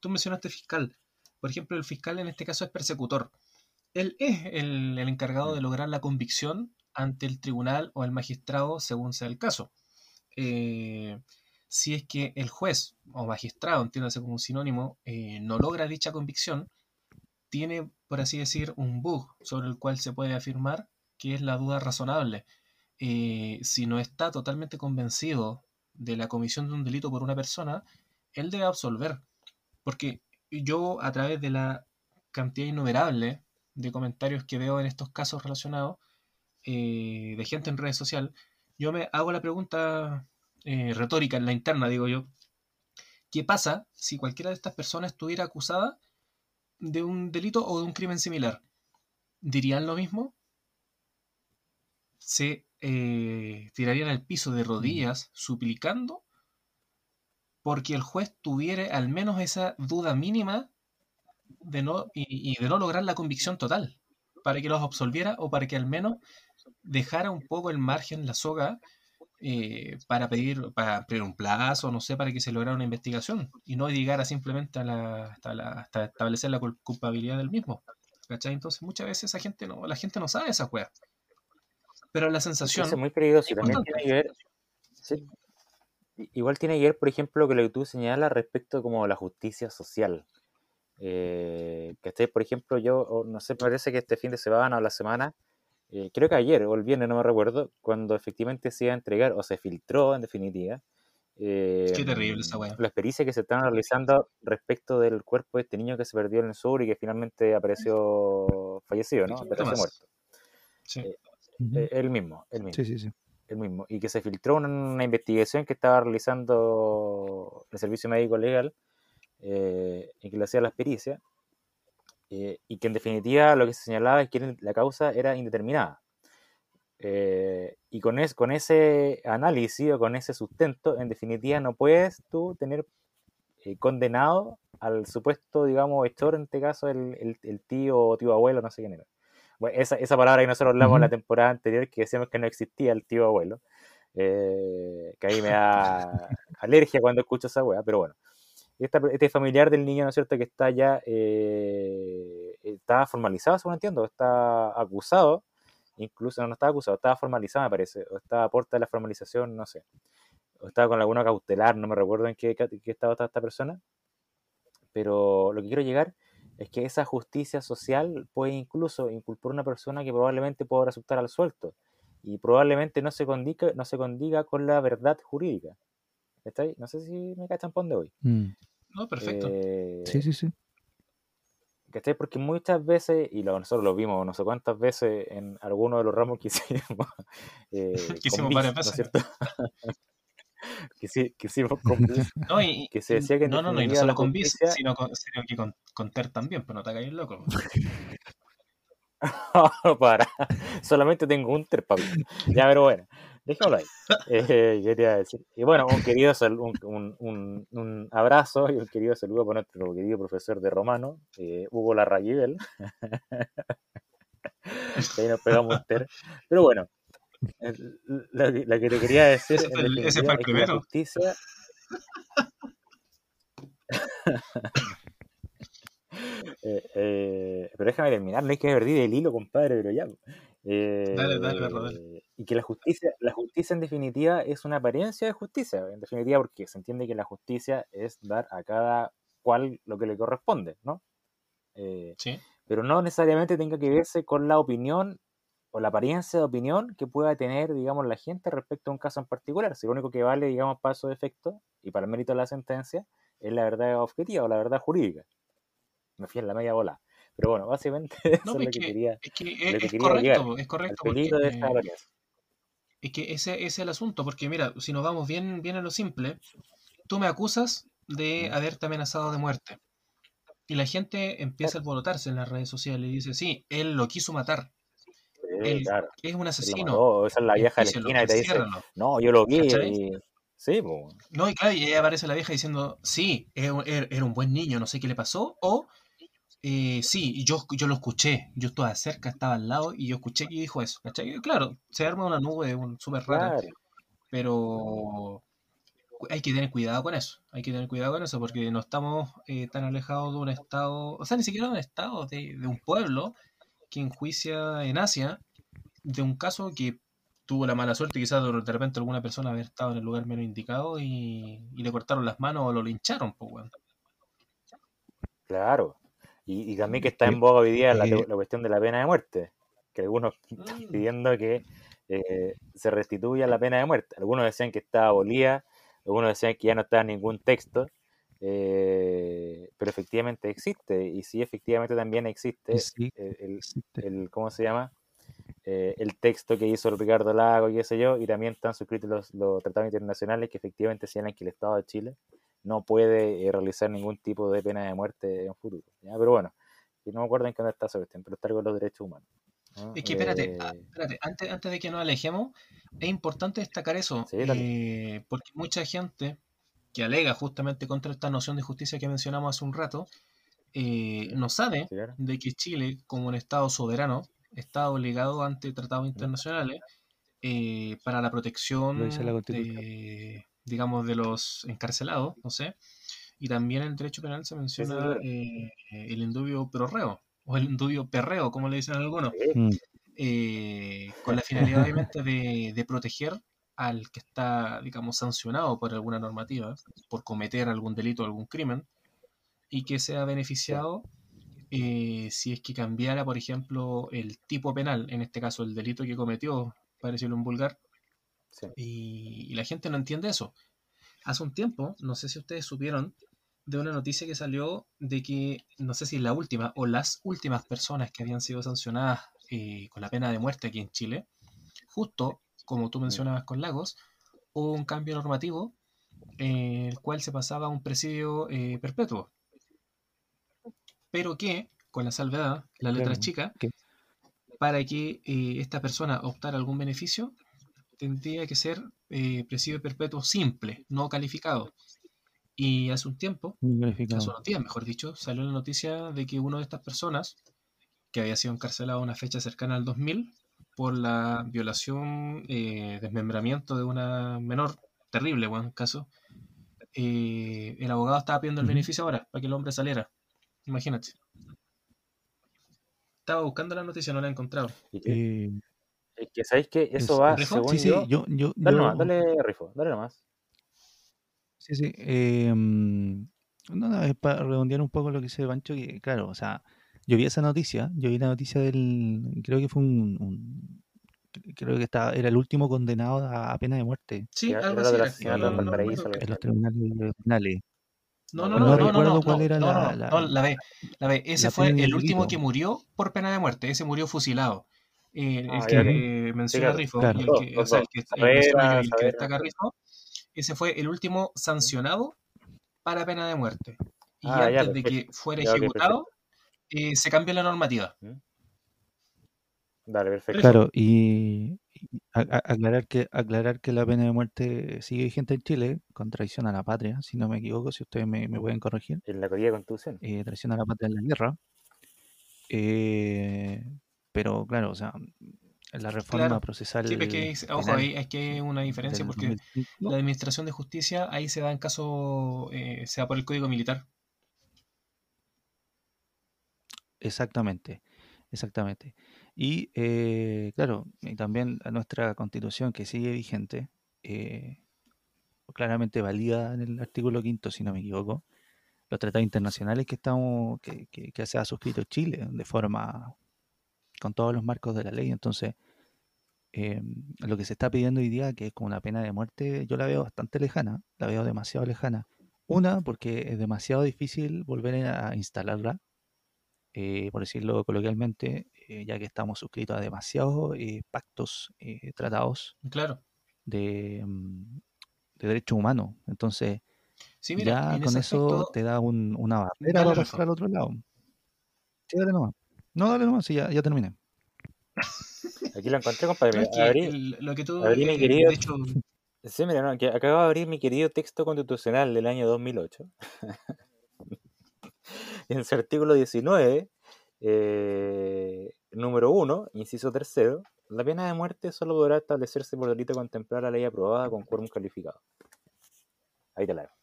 Tú mencionaste fiscal. Por ejemplo, el fiscal en este caso es persecutor. Él es el, encargado de lograr la convicción ante el tribunal o el magistrado según sea el caso. Eh, si es que el juez o magistrado, entiéndase como un sinónimo, no logra dicha convicción, tiene, por así decir, un bug sobre el cual se puede afirmar que es la duda razonable. Eh, si no está totalmente convencido de la comisión de un delito por una persona, él debe absolver. Porque yo, a través de la cantidad innumerable de comentarios que veo en estos casos relacionados, eh, de gente en redes sociales, yo me hago la pregunta eh, retórica en la interna, digo yo, ¿qué pasa si cualquiera de estas personas estuviera acusada de un delito o de un crimen similar? ¿Dirían lo mismo? ¿Se eh, tirarían al piso de rodillas suplicando porque el juez tuviera al menos esa duda mínima de no, y, de no lograr la convicción total, para que los absolviera o para que al menos dejara un poco el margen, la soga, eh, para, pedir, para pedir un plazo, no sé, para que se lograra una investigación y no llegara simplemente a la, hasta, establecer la culpabilidad del mismo. ¿Cachai? Entonces muchas veces esa gente no, la gente no sabe esa juega. Pero la sensación... Es muy peligroso también tiene que ver... Igual tiene que ver, por ejemplo, que lo que tú señalas respecto como la justicia social. Eh, que esté, por ejemplo, yo, no sé, parece que este fin de semana o la semana, eh, creo que ayer o el viernes, no me recuerdo, cuando efectivamente se iba a entregar o se filtró en definitiva. Eh, Qué terrible esa weá. La experiencia que se están realizando respecto del cuerpo de este niño que se perdió en el sur y que finalmente apareció fallecido, ¿no? muerto. Sí. Eh, el mismo, el mismo. Sí, sí, sí el mismo, y que se filtró una, investigación que estaba realizando el Servicio Médico Legal eh, y que le hacía la pericia, eh, y que en definitiva lo que se señalaba es que la causa era indeterminada. Eh, y con, es, con ese análisis o con ese sustento, en definitiva no puedes tú tener condenado al supuesto, digamos, hechor, en este caso el, el tío o tío abuelo, no sé quién era esa, esa palabra que nosotros hablamos en la temporada anterior, que decíamos que no existía el tío abuelo, eh, que ahí me da alergia cuando escucho esa weá, pero bueno. Este familiar del niño, ¿no es cierto?, que está ya, eh, está formalizado, según entiendo, está acusado, incluso no, estaba acusado, estaba formalizado, me parece, o estaba a puerta de la formalización, no sé, o estaba con alguna cautelar, no me recuerdo en qué, qué estado está esta persona, pero lo que quiero llegar es que esa justicia social puede incluso inculpar a una persona que probablemente pueda resultar al suelto y probablemente no se condiga, no se condiga con la verdad jurídica. No sé si me cachan por de hoy. mm. No, perfecto. Eh, sí, sí, sí. ¿Cachai? Porque muchas veces, y nosotros lo vimos no sé cuántas veces en algunos de los ramos que hicimos. Eh, que hicimos varias veces. ¿no es cierto? que, sí, que hicimos con no, y, que se decía que no, no, no, y no solo con bis, sino, con, sino que con, con, Ter también, pero no te hagáis loco. para, solamente tengo un Ter, papi. Ya, pero bueno. Déjalo ahí. Eh, quería decir. Y bueno, un querido un, un, un, abrazo y un querido saludo para nuestro querido profesor de romano, eh, Hugo Larraguibel. ahí nos pegamos ter. Pero bueno, la, que te quería decir ese el, ese fue el primero. la justicia. eh, eh, pero déjame terminar, no hay que perder el hilo, compadre, pero ya. Eh, dale, dale, dale. Y que la justicia, la justicia en definitiva es una apariencia de justicia, en definitiva porque se entiende que la justicia es dar a cada cual lo que le corresponde, ¿no? Eh, sí. Pero no necesariamente tenga que verse con la opinión o la apariencia de opinión que pueda tener, digamos, la gente respecto a un caso en particular. Si lo único que vale, digamos, para su efecto y para el mérito de la sentencia es la verdad objetiva o la verdad jurídica. Me fui en la media bola. Pero bueno, básicamente eso es lo que, quería. Es que es, correcto, es correcto. Porque, es que ese, es el asunto, porque mira, si nos vamos bien, bien a lo simple, tú me acusas de haberte amenazado de muerte. Y la gente empieza a alborotarse en las redes sociales y dice, sí, él lo quiso matar. él es un asesino. Esa es la vieja de la esquina y te dice, no, yo lo vi. Y... Sí, No, y claro, y ahí aparece la vieja diciendo, sí, era un buen niño, no sé qué le pasó, o eh, sí, yo, yo lo escuché, yo estaba cerca, estaba al lado y yo escuché que dijo eso, ¿cachai? Claro, se arma una nube súper rara, pero hay que tener cuidado con eso, hay que tener cuidado con eso porque no estamos eh, tan alejados de un estado, o sea, ni siquiera de un estado, de, un pueblo que enjuicia en Asia de un caso que tuvo la mala suerte quizás de repente alguna persona haber estado en el lugar menos indicado y, le cortaron las manos o lo lincharon, pues, bueno. Claro, y, también que está en boga hoy día la, cuestión de la pena de muerte, que algunos están mm. pidiendo que eh, se restituya la pena de muerte. Algunos decían que estaba abolida, algunos decían que ya no estaba en ningún texto, eh, pero efectivamente existe, y sí, efectivamente también existe, el, ¿cómo se llama? Eh, el texto que hizo Ricardo Lago y qué sé yo, y también están suscritos los, los tratados internacionales que efectivamente señalan que el Estado de Chile no puede eh, realizar ningún tipo de pena de muerte en futuro. Pero bueno, no me acuerdo en qué está esa cuestión, pero está algo con los derechos humanos. Es que espérate, ah, eh, espérate antes, antes de que nos alejemos, es importante destacar eso, eh, porque mucha gente que alega justamente contra esta noción de justicia que mencionamos hace un rato, no sabe de que Chile, como un Estado soberano, está obligado ante tratados internacionales para la protección de, digamos, de los encarcelados, no sé. Y también en el derecho penal se menciona eh, el indubio perreo, o el indubio perreo, como le dicen algunos, mm. eh, con la finalidad obviamente de, de, proteger al que está, digamos, sancionado por alguna normativa, por cometer algún delito o algún crimen, y que sea beneficiado eh, si es que cambiara, por ejemplo, el tipo penal, en este caso el delito que cometió, para decirlo en vulgar, y, la gente no entiende eso. Hace un tiempo, no sé si ustedes supieron de una noticia que salió de que, no sé si la última o las últimas personas que habían sido sancionadas eh, con la pena de muerte aquí en Chile, justo como tú mencionabas con Lagos, hubo un cambio normativo en el cual se pasaba a un presidio eh, perpetuo. Pero que, con la salvedad, la letra chica, para que eh, esta persona optara algún beneficio, tendría que ser eh, presidio perpetuo simple, no calificado. Y hace un tiempo, hace unos días, mejor dicho, salió la noticia de que una de estas personas, que había sido encarcelado a una fecha cercana al 2000 por la violación, eh, desmembramiento de una menor, terrible, buen caso, eh, el abogado estaba pidiendo el beneficio ahora para que el hombre saliera. Imagínate. Estaba buscando la noticia, no la he encontrado. ¿Y es que sabéis que eso va, según sí, yo, yo, yo, dale nomás, dale Rifo, dale nomás. Sí, sí. Eh, no, no, es para redondear un poco lo que dice Pancho, que claro, o sea, yo vi esa noticia, yo vi la noticia del, creo que fue un, creo que estaba, era el último condenado a pena de muerte. Sí, algo así, en, los tribunales penales. No, no, no, no, no, no, cuál era la, la, B, la B. Ese fue el último que murió por pena de muerte. Ese murió fusilado. El ah, que menciona Rifo, y el que, o sea, el que, el que destaca Rifo, ese fue el último sancionado para pena de muerte. Y ah, antes de que fuera ejecutado, eh, se cambió la normativa. Dale, perfecto. Claro, y, aclarar, que, aclarar que la pena de muerte sigue vigente en Chile con traición a la patria, si no me equivoco, si ustedes me, pueden corregir. En la Correa de Constitución. Eh, traición a la patria en la guerra. Eh, pero claro, o sea, la reforma procesal. Sí, es que, ojo, ahí es que hay una diferencia porque la administración de justicia ahí se da en caso, eh, sea por el código militar. Exactamente, exactamente. Y eh, claro, y también nuestra constitución que sigue vigente, eh, claramente valida en el artículo quinto, si no me equivoco, los tratados internacionales que estamos, que, que se ha suscrito Chile de forma con todos los marcos de la ley. Entonces, eh, lo que se está pidiendo hoy día, que es como una pena de muerte, yo la veo bastante lejana, la veo demasiado lejana. Una, porque es demasiado difícil volver a instalarla, eh, por decirlo coloquialmente, eh, ya que estamos suscritos a demasiados pactos, tratados claro. de, mm, de derechos humanos. Entonces, ya con eso te da una barrera para pasar al otro lado. Dale nomás. No, dale nomás, sí, ya, ya terminé. Aquí lo encontré, compadre. lo que tú, abrí mi querido... Sí, mira, no, que acabo de abrir mi querido texto constitucional del año 2008. en su artículo 19, eh, número 1, inciso tercero, la pena de muerte solo podrá establecerse por delito contemplar la ley aprobada con quórum calificado. Ahí te la dejo.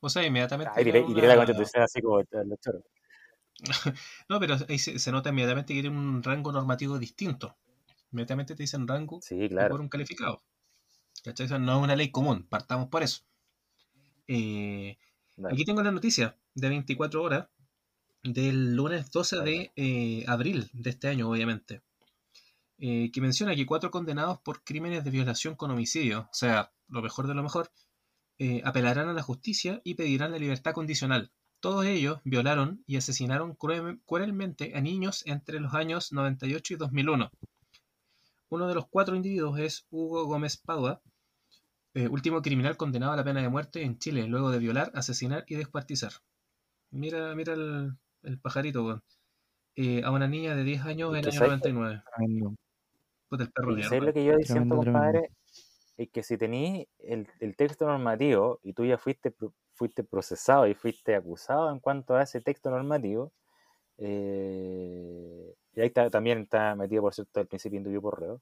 O sea, inmediatamente. Ahí diré, la constitución así como los choros. no, pero ahí se, nota inmediatamente que tiene un rango normativo distinto. Inmediatamente te dicen rango por un calificado. ¿Cachai? no es una ley común, partamos por eso. Eh, aquí tengo la noticia de 24 horas del lunes 12 de eh, abril de este año, obviamente, eh, que menciona que cuatro condenados por crímenes de violación con homicidio, o sea, lo mejor de lo mejor, apelarán a la justicia y pedirán la libertad condicional. Todos ellos violaron y asesinaron cruelmente a niños entre los años 98 y 2001. Uno de los cuatro individuos es Hugo Gómez Padua, eh, último criminal condenado a la pena de muerte en Chile, luego de violar, asesinar y descuartizar. Mira, mira el, pajarito, eh, a una niña de 10 años en el año 99. Puta, el perro lo que yo diciendo, compadre? Es que si tenéis el, el, texto normativo y tú ya fuiste fuiste procesado y fuiste acusado en cuanto a ese texto normativo, eh, y ahí también está metido, por cierto, el principio indubio por reo.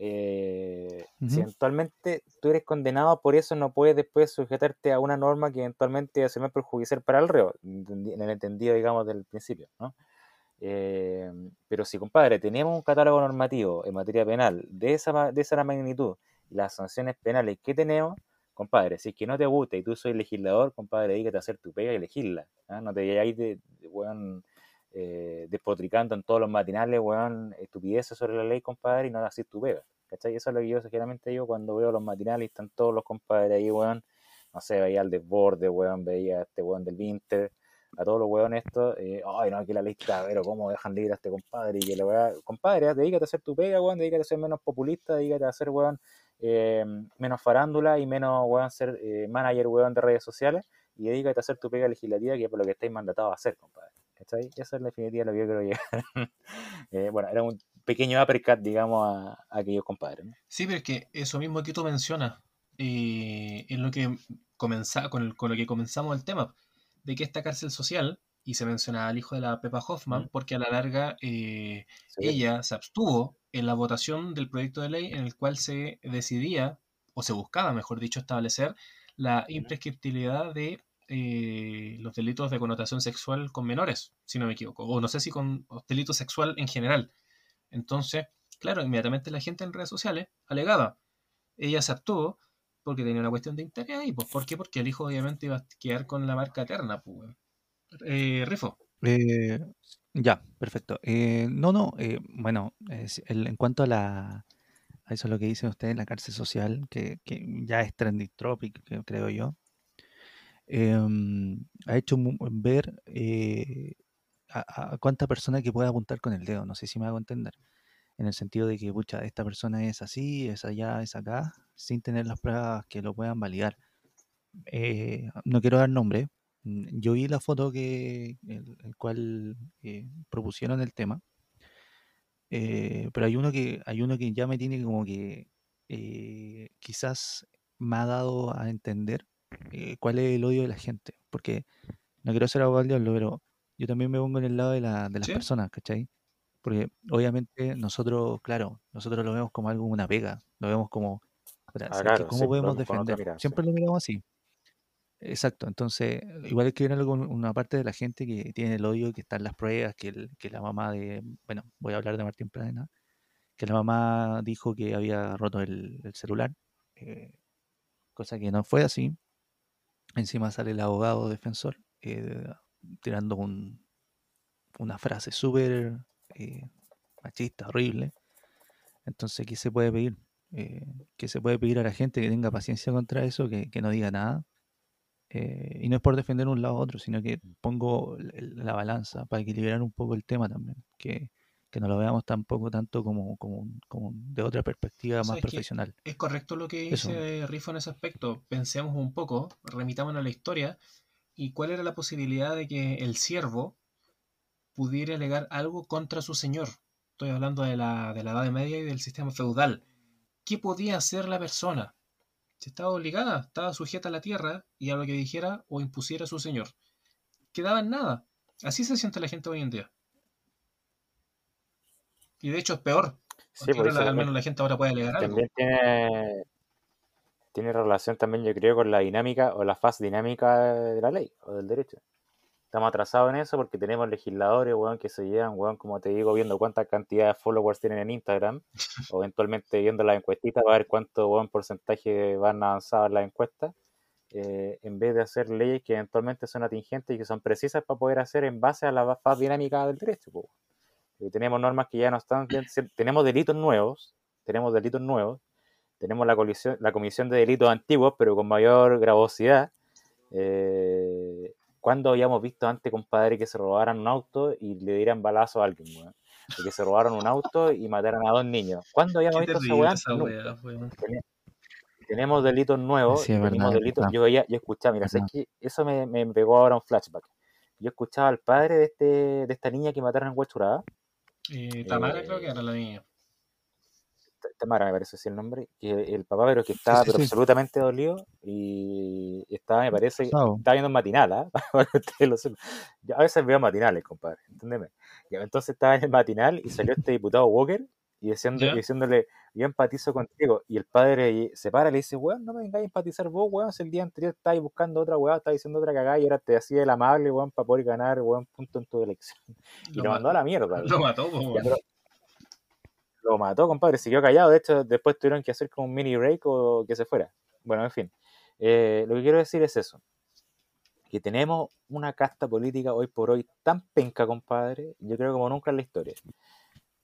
Eh, si eventualmente tú eres condenado por eso, no puedes después sujetarte a una norma que eventualmente a más perjudicial para el reo, en el entendido, digamos, del principio. ¿no? Eh, pero si, compadre, tenemos un catálogo normativo en materia penal de esa, de esa magnitud las sanciones penales que tenemos, compadre, si es que no te gusta y tú soy legislador, compadre, dedícate a hacer tu pega y legisla. ¿ah? No te vayas de, weón, eh, despotricando en todos los matinales, weón, estupideces sobre la ley, compadre, y no haces tu pega. ¿Cachai? Eso es lo que yo generalmente digo cuando veo los matinales y están todos los compadres ahí, weón. No sé, veía al desborde, weón, veía a este weón del Vinter, a todos los weones estos, eh, ay, no, aquí la lista, pero cómo dejan libre a este compadre y que le a... Compadre, dedícate a hacer tu pega, weón, dedícate a ser menos populista, dedícate a ser, weón, eh, menos farándula y menos, weón, ser eh, manager, weón, de redes sociales y dedícate a hacer tu pega legislativa, que es por lo que estáis mandatados a hacer, compadre. ¿Cachai? Esa es la definitiva lo que yo quiero llegar. eh, bueno, era un pequeño uppercut, digamos, a, aquellos compadres. Sí, pero es que eso mismo que tú mencionas eh, es lo que comenzaba con, con, lo que comenzamos el tema, de que esta cárcel social, y se menciona al hijo de la Pepa Hoffman, porque a la larga ella se abstuvo en la votación del proyecto de ley en el cual se decidía, o se buscaba, mejor dicho, establecer la imprescriptibilidad de eh, los delitos de connotación sexual con menores, si no me equivoco, o no sé si con delito sexual en general. Entonces, claro, inmediatamente la gente en redes sociales alegaba, ella se actuó porque tenía una cuestión de interés y pues ¿por qué? Porque el hijo obviamente iba a quedar con la marca eterna, pues. Eh, Rifo. Eh, ya, perfecto. Eh, no, no, eh, bueno, en cuanto a la a eso es lo que dice usted, la cárcel social, que, que ya es trending tropic, creo yo. em, ha hecho ver eh, a, a, cuánta persona que puede apuntar con el dedo. No sé si me hago entender. En el sentido de que, pucha, esta persona es así, es allá, es acá, sin tener las pruebas que lo puedan validar. Eh, no quiero dar nombre. Mm, yo vi la foto que el, cual eh, propusieron el tema. Eh, pero hay uno que hay uno que ya me tiene como que quizás me ha dado a entender cuál es el odio de la gente. Porque no quiero ser abogado del pero yo también me pongo en el lado de, la, de las personas, ¿cachai? Porque obviamente nosotros, claro, nosotros lo vemos como algo, una pega, lo vemos como, ah, ¿cómo podemos defender? Siempre lo miramos así. Exacto, entonces, igual ver con una parte de la gente que tiene el odio, que están las pruebas, que, que la mamá de, bueno, voy a hablar de Martín Pradena, que la mamá dijo que había roto el, celular, eh, cosa que no fue así. Encima sale el abogado defensor eh, tirando un, una frase súper eh, machista, horrible. Entonces, ¿qué se puede pedir? Eh, ¿Qué se puede pedir a la gente que tenga paciencia contra eso, que, no diga nada? Eh, y no es por defender un lado u otro, sino que pongo la balanza para equilibrar un poco el tema también, que, no lo veamos tampoco tanto como, como, de otra perspectiva más profesional. Es correcto lo que dice Rifo en ese aspecto. Pensemos un poco, remitámonos a la historia y cuál era la posibilidad de que el siervo pudiera alegar algo contra su señor. Estoy hablando de la, de la Edad Media y del sistema feudal. ¿Qué podía hacer la persona? Si estaba obligada, estaba sujeta a la tierra y a lo que dijera o impusiera su señor. Quedaba en nada. Así se siente la gente hoy en día. Y de hecho es peor. Sí, al menos la gente ahora puede alegar también Tiene, tiene relación también, yo creo, con la dinámica o la fase dinámica de la ley o del derecho. Estamos atrasados en eso porque tenemos legisladores, weón, que se llevan, weón, como te digo, viendo cuánta cantidad de followers tienen en Instagram, o eventualmente viendo las encuestitas para ver cuánto, weón, porcentaje van avanzadas las encuestas, eh, en vez de hacer leyes que eventualmente son atingentes y que son precisas para poder hacer en base a la fase dinámica del derecho. Y tenemos normas que ya no están, tenemos delitos nuevos, tenemos delitos nuevos, tenemos la, colisión, la comisión de delitos antiguos, pero con mayor gravosidad. Eh, ¿Cuándo habíamos visto antes, compadre, que se robaran un auto y le dieran balazo a alguien, weón? que se robaron un auto y mataran a dos niños. ¿Cuándo habíamos visto esa weón? Tenemos delitos nuevos, tenemos delitos. Yo, ya, yo escuchaba, mira, que eso me, me, pegó ahora un flashback. Yo escuchaba al padre de, este, de esta niña que mataron en Huachurada. Eh, Tamara creo que era la niña. Tamara me parece así el nombre, que el papá pero que estaba absolutamente dolido y estaba, me parece, estaba viendo matinal, ¿ah? Yo a veces veo matinales, compadre, entiéndeme. Entonces estaba en el matinal y salió este diputado Walker y diciéndole, yo empatizo contigo. Y el padre se para y le dice, weón, no me vengáis a empatizar vos, weón, si el día anterior estabas buscando otra weón, estabas diciendo otra cagada y ahora te hacía el amable, weón, para poder ganar, weón, punto en tu elección. Y lo, mandó a la mierda. Lo mató, weón lo mató, compadre, siguió callado. De hecho, después tuvieron que hacer como un mini break o que se fuera. Bueno, en fin. Eh, lo que quiero decir es eso. Que tenemos una casta política hoy por hoy tan penca, compadre, yo creo como nunca en la historia.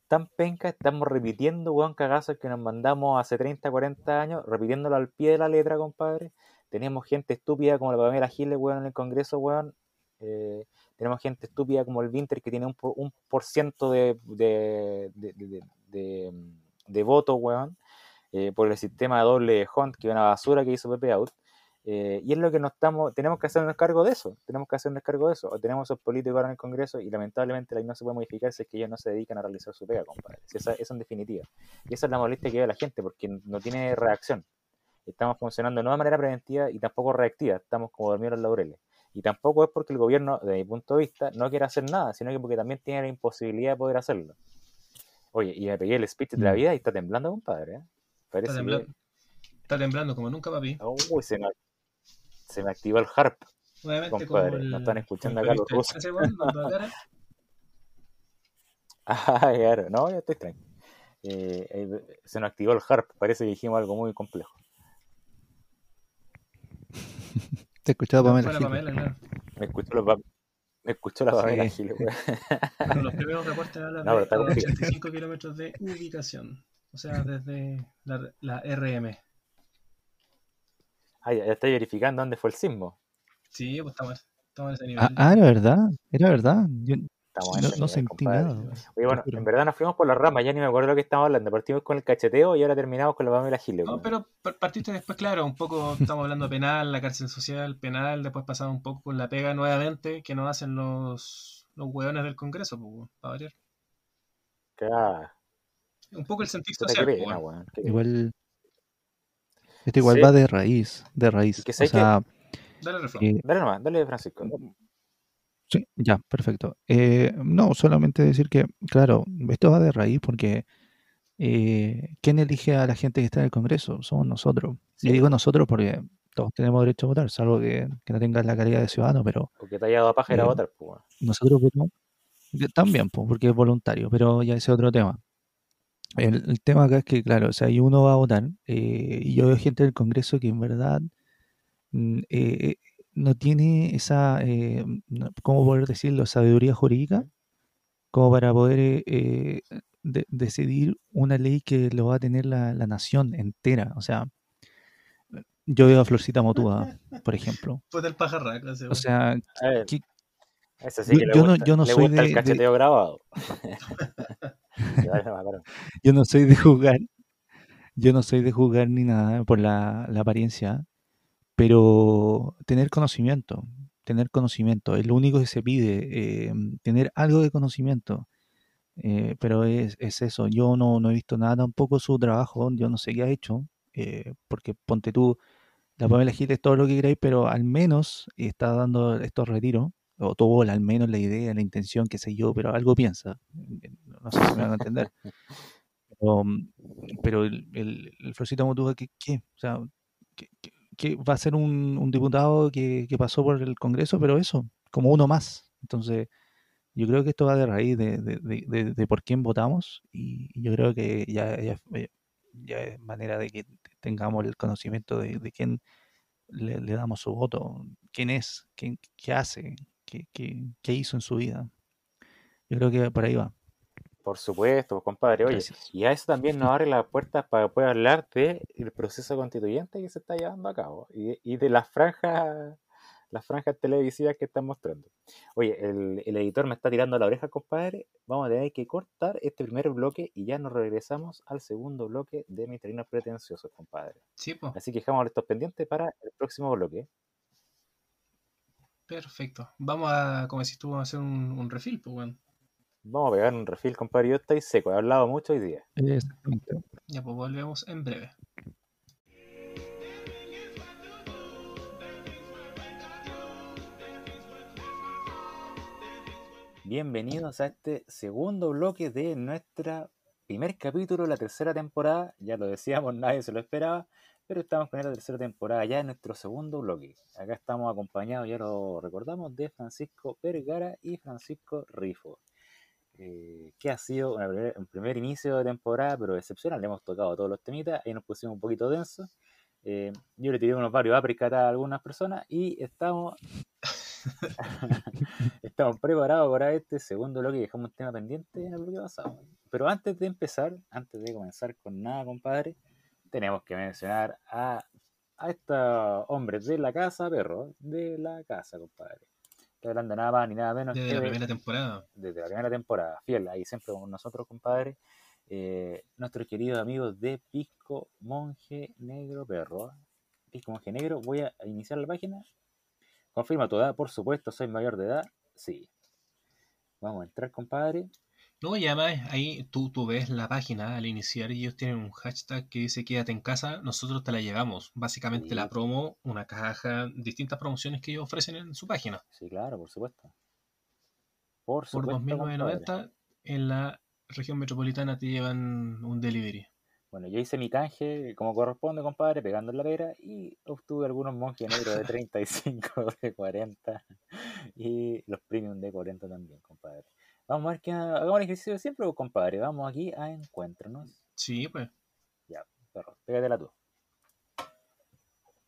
Tan penca, estamos repitiendo, weón, cagazos que nos mandamos hace 30, 40 años, repitiéndolo al pie de la letra, compadre. Tenemos gente estúpida como la Pamela Giles, weón, en el Congreso, weón. Eh, tenemos gente estúpida como el Winter que tiene un, un por ciento de votos, weón, eh, por el sistema doble Hunt, que es una basura que hizo Pepe Out. Eh, y es lo que nos estamos, tenemos que hacernos cargo de eso, tenemos que hacernos cargo de eso. O tenemos esos políticos ahora en el Congreso y lamentablemente la no se puede modificar si es que ellos no se dedican a realizar su pega, compadre. esa, es en definitiva. Y esa es la molestia que ve la gente porque no tiene reacción. Estamos funcionando no de manera preventiva y tampoco reactiva, estamos como dormidos en laureles. Y tampoco es porque el gobierno, desde mi punto de vista, no quiera hacer nada, sino que porque también tiene la imposibilidad de poder hacerlo. Oye, y me pegué el speech de la vida y está temblando, compadre. ¿eh? está, temblando. está temblando como nunca, papi. Uy, se me, se me activó el harp. Obviamente, compadre. no están escuchando acá los rusos. ah, claro. No, ya estoy tranquilo. Eh, se nos activó el harp. Parece que dijimos algo muy complejo. Te he escuchado, Pamela. Pamela Me escuchó los me escuchó la Pamela sí. Giles, Bueno, los primeros reportes hablan no, de 85 kilómetros de ubicación. O sea, desde la, la RM. Ah, ya, está verificando dónde fue el sismo. Sí, pues estamos, estamos en ese Ah, nivel. ah, era verdad, era verdad. Yo Estamos en no, ese no sentí compadre. nada. Oye, bueno, en verdad nos fuimos por las ramas, ya ni me acuerdo lo que estábamos hablando. Partimos con el cacheteo y ahora terminamos con la Pamela Giles. No, pero par- partiste después, claro, un poco estamos hablando penal, la cárcel social, penal, después pasamos un poco con la pega nuevamente que nos hacen los, los hueones del Congreso, pues, para variar. Claro. Un poco el sentido social, pues. Igual. Esto igual Sí. va de raíz, de raíz. Que O sé que- Dale eh, Dale nomás, dale, Francisco. Sí, ya, perfecto. Eh, no, solamente decir que, claro, esto va de raíz porque eh, ¿quién elige a la gente que está en el Congreso? Somos nosotros. Sí. Y digo nosotros porque todos tenemos derecho a votar, salvo que, que no tengas la calidad de ciudadano, pero O que te haya dado paja ir a Eh, votar, pues, nosotros votamos también, pues, porque es voluntario, pero ya ese es otro tema. El, el tema acá es que, claro, o sea, y uno va a votar, eh, y yo veo gente del Congreso que en verdad mm, eh, no tiene esa, eh, ¿cómo poder decirlo?, sabiduría jurídica, como para poder eh, eh, de- decidir una ley que lo va a tener la, la nación entera. O sea, yo veo a Florcita Motúa, por ejemplo. Puta el pajarraco ese, O sea, A ver, ¿qué- ese sí yo- que le yo no- yo no le soy gusta de- el de- cacheteo grabado. Dale nomás, dale. yo no soy de juzgar, yo no soy de juzgar ni nada por la, la apariencia, pero tener conocimiento, tener conocimiento, es lo único que se pide, eh, tener algo de conocimiento. eh, pero es, es eso, yo no, no he visto nada tampoco su trabajo, yo no sé qué ha hecho, eh, porque ponte tú, la Pamela Giles todo lo que queráis, pero al menos está dando estos retiros, o tuvo al menos la idea, la intención, qué sé yo, pero algo piensa, no sé si me van a entender. Pero, pero el, el, el Florcita Motúa, ¿qué, qué? O sea, ¿qué, qué- qué? va a ser un, diputado que, que pasó por el Congreso, pero eso, como uno más. Entonces, yo creo que esto va de raíz de, de, de- por quién votamos y yo creo que ya, eh, ya es manera de que tengamos el conocimiento de, quién le, le damos su voto, quién es, quién, qué hace, qué, qué, qué hizo en su vida. Yo creo que por ahí va. Por supuesto, pues, compadre. Oye, Gracias. y a eso también nos abre las puertas para poder hablar del proceso constituyente que se está llevando a cabo y de, y de las franjas las franjas televisivas que están mostrando. Oye, el, el editor me está tirando la oreja, compadre. Vamos a tener que cortar este primer bloque y ya nos regresamos al segundo bloque de mis trinos pretenciosos, compadre. Sí, pues, Así que dejamos estos pendientes para el próximo bloque. perfecto. Vamos a, como decís tú, vamos a hacer un, un refill, pues, weón. Vamos a pegar un refil, compadre. Yo estoy seco, he hablado mucho hoy día. Exactamente. Ya, pues volvemos en breve. Bienvenidos a este segundo bloque de nuestra primer capítulo de la tercera temporada. Ya lo decíamos, nadie se lo esperaba, pero estamos con esta tercera temporada ya en nuestro segundo bloque. Acá estamos acompañados, ya lo recordamos, de Francisco Vergara y Francisco Rifo. Eh, que ha sido un primer inicio de temporada, pero excepcional. Le hemos tocado todos los temitas, ahí nos pusimos un poquito densos. Eh, yo le tiré unos varios apricats a algunas personas y estamos Estamos preparados para este segundo bloque dejamos un tema pendiente en el bloque pasado. Pero antes de empezar, antes de comenzar con nada, compadre, tenemos que mencionar a, a estos hombres de la casa, perro, de la casa, compadre. Estoy hablando nada más ni nada menos Desde que la de- primera temporada. desde la primera temporada, fiel, ahí siempre con nosotros, compadre. eh, nuestros queridos amigos de Pisco Monje Negro Perro. Pisco Monje Negro, voy a iniciar la página. Confirma tu edad, por supuesto, soy mayor de edad. Sí. Vamos a entrar, compadre. No, y además ahí tú, tú ves la página al iniciar y ellos tienen un hashtag que dice quédate en casa, nosotros te la llevamos. Básicamente Sí. la promo, una caja, distintas promociones que ellos ofrecen en su página. Sí, claro, por supuesto. Por Por supuesto. compadre. 2.990 en la región metropolitana te llevan un delivery. Bueno, yo hice mi canje como corresponde, compadre, pegando en la pera y obtuve algunos monjes negros de 35, de 40 y los premium de 40 también, compadre. Vamos a ver que hagamos el ejercicio de siempre, pues, compadre. Vamos aquí a encuéntranos. Sí, pues. Perro, pégatela tú.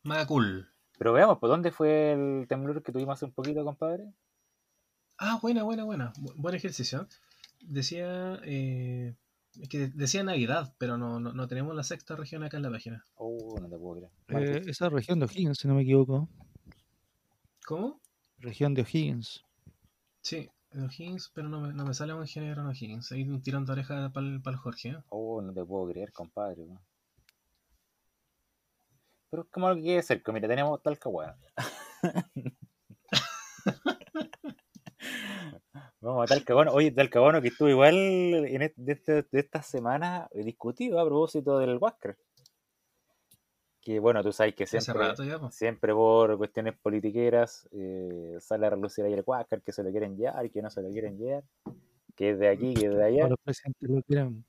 Mega cool. Pero veamos, ¿por dónde fue el temblor que tuvimos hace un poquito, compadre? Ah, buena, buena, buena. Bu- buen ejercicio. Decía eh, que decía Navidad, pero no, no, no tenemos la sexta región acá en la página. Oh, no te puedo creer. Eh, esa región de O'Higgins, si no me equivoco. ¿Cómo? Región de O'Higgins. Sí, O'Higgins, pero no me, no me sale en O'Higgins. Ahí un tirón de oreja para el, para el Jorge. ¿eh? Oh, no te puedo creer, compadre. Pero es como lo que quiere ser, que mira, tenemos Talcahuano. Vamos a Talcahuano. Oye, Talcahuano que estuvo igual en este- de, este- de esta semana eh, discutido a propósito del Huáscar. Que bueno, tú sabes que siempre, rato ya, pues. siempre por cuestiones politiqueras eh, sale a relucir ahí el Huáscar, que se lo quieren llevar, que no se lo quieren llevar, que es de aquí, que es de allá. Todos los presidentes lo quieren.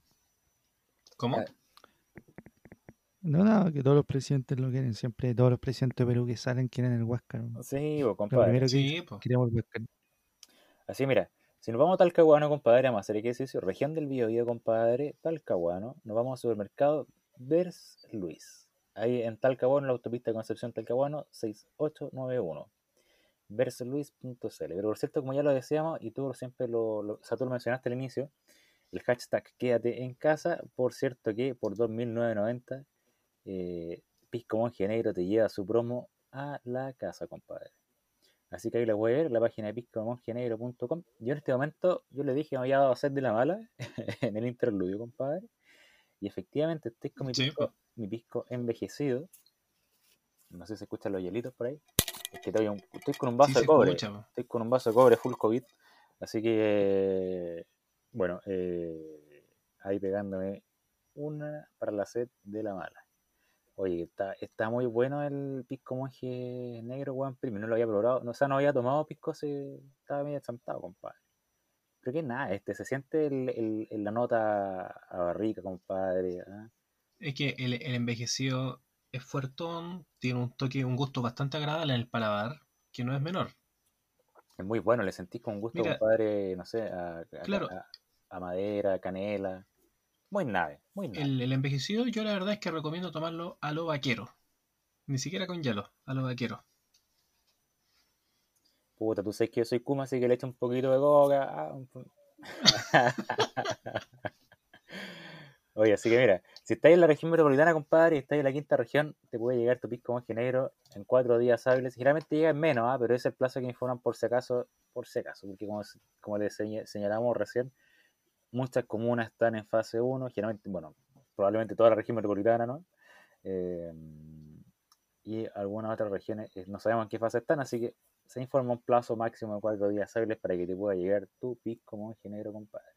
¿Cómo? Ah, No, no, que todos los presidentes lo quieren. Siempre todos los presidentes de Perú que salen quieren el Huáscar. Sí, pues, compadre. que Sí, pues. queremos el Huáscar. Así, mira, si nos vamos a Talcahuano, compadre, vamos a hacer ejercicio. Región del Biobío, compadre, Talcahuano. Nos vamos al supermercado Vers Luis. Ahí en Talcahuano, la autopista Concepción Talcahuano, 6891. Versluis.cl. Pero por cierto, como ya lo decíamos, y tú siempre lo, lo, o sea, tú lo mencionaste al inicio, el hashtag quédate en casa. Por cierto, que por 2.990, eh, Pisco Monje Negro te lleva su promo a la casa, compadre. Así que ahí la voy a ver, la página de piscomonjenegro.com. Yo en este momento, yo le dije que me había dado sed de la mala en el interludio, compadre. Y efectivamente estoy con mi Sí, pisco, mi pisco envejecido. No sé si se escuchan los hielitos por ahí. Es que estoy, un- estoy con un vaso Sí de cobre. escucha. Estoy con un vaso de cobre full COVID. Así que, bueno, eh, ahí pegándome una para la sed de la mala. Oye, está, está muy bueno el pisco monje negro, weón. Primero no lo había probado. No, o sea, no había tomado pisco, se estaba medio chantado, compadre. Pero que nada, este, se siente el, el- el- la nota a barrica, compadre. ¿ah? Es que el, el envejecido es fuertón, tiene un toque, un gusto bastante agradable en el paladar, que no es menor. Es muy bueno, le sentís con gusto, Mira. compadre, no sé, a, a- Claro. a- a madera, canela. Muy nave, muy nave. El, el envejecido yo la verdad es que recomiendo tomarlo a lo vaquero. Ni siquiera con hielo, a lo vaquero. Puta, tú sabes que yo soy Kuma, así que le echo un poquito de coca. ah, un po- Oye, así que mira, si estáis en la región metropolitana, compadre, y estáis en la quinta región, te puede llegar tu pisco monje negro en cuatro días hábiles. Generalmente llega en menos, ah, pero es el plazo que informan por si acaso, por si acaso, porque como, como les seña- señalamos recién, muchas comunas están en fase 1, generalmente, bueno, probablemente toda la región metropolitana, ¿no? Eh, y algunas otras regiones eh, no sabemos en qué fase están, así que se informa un plazo máximo de cuatro días hábiles para que te pueda llegar tu pisco monje negro, compadre.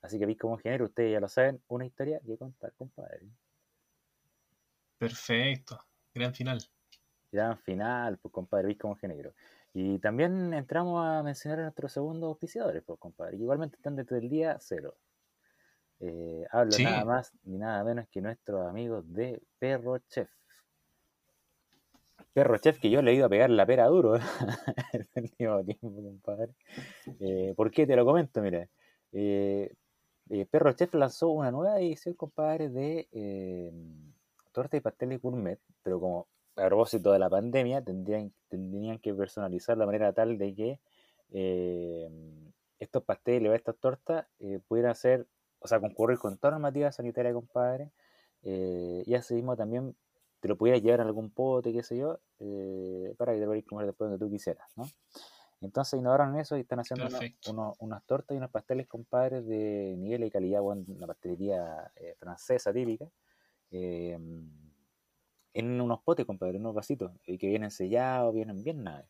Así que monje negro, ustedes ya lo saben, una historia que contar, compadre. Perfecto, gran final. Gran final, pues compadre, pisco monje negro. Y también entramos a mencionar a nuestros segundos auspiciadores, pues compadre, que igualmente están desde el día cero. Eh, hablo Sí. nada más ni nada menos que nuestros amigos de Perro Chef. Perro Chef que yo le he ido a pegar la pera duro el último tiempo, compadre. Eh, ¿Por qué te lo comento? Mira, eh, eh, Perro Chef lanzó una nueva edición, compadre, de eh, torta y pasteles gourmet, pero como a propósito de la pandemia, tendrían, tendrían que personalizar de manera tal de que eh, estos pasteles o estas tortas eh, pudieran ser, o sea, concurrir con toda normativa sanitaria, compadre, eh, y así mismo también te lo pudieras llevar en algún pote, qué sé yo, eh, para que te pudieras comer después donde tú quisieras, ¿no? Entonces innovaron eso y están haciendo unos- unas tortas y unos pasteles, compadres, de nivel y calidad, bueno, una pastelería eh, francesa típica, eh, en unos potes, compadre, en unos vasitos, y que vienen sellados, vienen bien naves.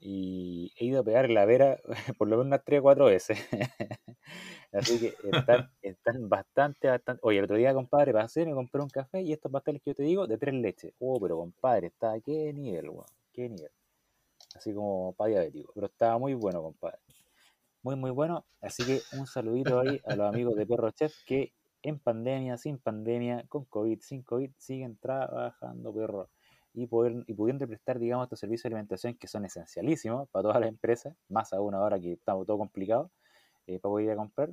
Y he ido a pegar la vera por lo menos unas 3 o 4 veces. Así que están, están bastante, bastante. Oye, el otro día, compadre, pasé, me compré un café y estos pasteles que yo te digo, de tres leches. Oh, pero compadre, está a qué nivel, weón, qué nivel. Así como para diabético. Pero estaba muy bueno, compadre. Muy, muy bueno. Así que un saludito ahí a los amigos de Perro Chef que en pandemia, sin pandemia, con COVID, sin COVID, siguen trabajando, perro. Y, poder, y pudiendo prestar, digamos, estos servicios de alimentación que son esencialísimos para todas las empresas, más aún ahora que estamos todo complicado, eh, para poder ir a comprar,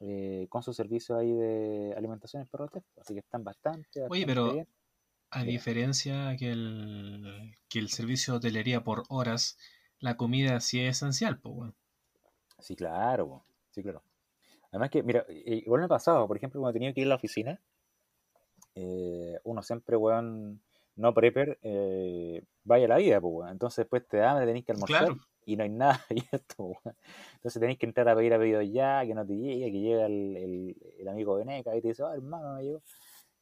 eh, con sus servicios ahí de alimentación en Perro Chef. Así que están bastante, Oye, bastante pero bien. A diferencia que el, que el servicio de hotelería por horas, la comida sí es esencial, pues, weón. Sí, claro, po. sí, claro. Además que, mira, igual me ha pasado, por ejemplo, cuando tenido que ir a la oficina, eh, uno siempre, weón, no prepper, eh, vaya la vida, pues, Entonces después te da, tenéis que almorzar y no hay nada abierto, Entonces tenéis que entrar a pedir a pedido ya, que no te llegue, que llega el, el, amigo Veneca y te dice, oh, hermano, me llegó.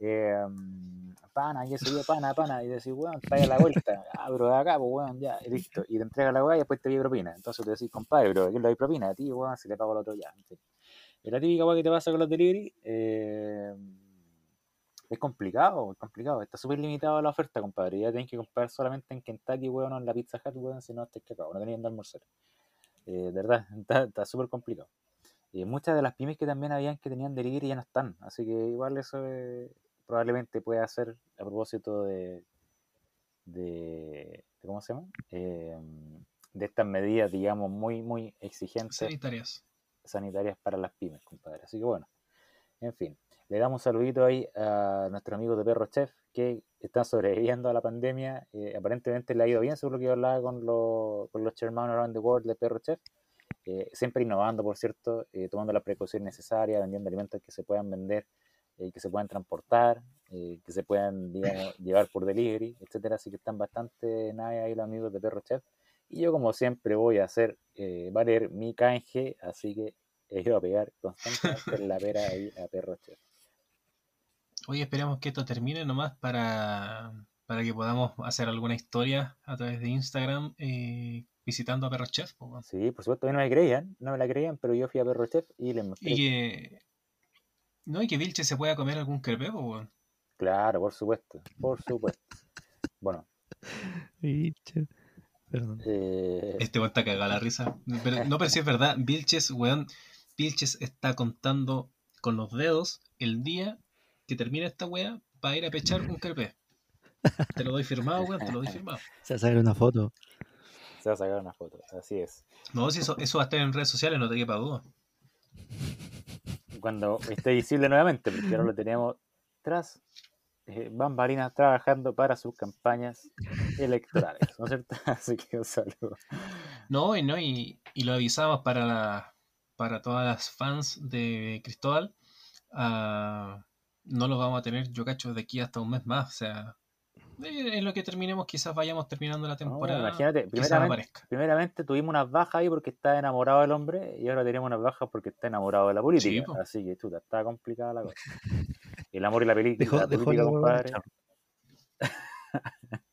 Eh, pana, y eso pana, pana, y decís, weón, trae la vuelta, pero de acá, pues weón, ya, listo, y te entrega la weá y después te pide propina, entonces te decís, compadre, pero ¿qué le doy propina? A ti, weón, si le pago el otro ya, en fin. La típica weá que te pasa con los delivery, eh, es complicado, es complicado, está súper limitado la oferta, compadre, ya tenés que comprar solamente en Kentucky, weón, o en la Pizza Hut, weón, si no, estés cagado, no tenéis que almorzar. Eh, de verdad, está súper complicado. Y muchas de las pymes que también habían que tenían delivery ya no están, así que igual eso es probablemente pueda ser a propósito de, de, ¿cómo se llama? Em, de estas medidas, digamos, muy, muy exigentes. Sanitarias. Sanitarias para las pymes, compadre. Así que bueno, en fin, le damos un saludito ahí a nuestro amigo de Perro Chef que están sobreviviendo a la pandemia. Eh, aparentemente le ha ido bien, seguro que yo hablaba con, los, con los Chairman Around the World de Perro Chef. Eh, siempre innovando, por cierto, eh, tomando las precauciones necesarias, vendiendo alimentos que se puedan vender eh, que se puedan transportar, eh, que se puedan llevar por delivery, etcétera. Así que están bastante nada ahí los amigos de Perro Chef. Y yo, como siempre, voy a hacer eh, valer mi canje, así que he ido a pegar constantemente la pera ahí a Perro Chef. Hoy esperamos que esto termine nomás para, para que podamos hacer alguna historia a través de Instagram visitando a Perro Chef. Sí, por supuesto, no me creían, no me la creían, pero yo fui a Perro Chef y les mostré. Y que no, y que Vilche se pueda comer algún crepe, weón. Claro, por supuesto, por supuesto. Bueno. Vilche. Perdón. Eh... Este weón está cagado la risa. Pero, no, pero si es verdad, Vilches, weón, Vilches está contando con los dedos el día que termine esta weá para ir a pechar un crepe. Te lo doy firmado, weón, te lo doy firmado. Se va a sacar una foto. Se va a sacar una foto, así es. No, si eso, eso va a estar en redes sociales, no te quepa duda cuando esté visible nuevamente, porque ahora lo tenemos tras eh, bambalinas trabajando para sus campañas electorales, ¿no es cierto? Así que un saludo. No, y no, y, lo avisamos para la, para todas las fans de Cristóbal. Uh, no lo vamos a tener, yo cacho, de aquí hasta un mes más. O sea, en lo que terminemos, quizás vayamos terminando la temporada. imagínate, primeramente, tuvimos unas bajas ahí porque está enamorado del hombre y ahora tenemos unas bajas porque está enamorado de la política. Así que, chuta, está complicada la cosa. El amor y la, película, la política, compadre.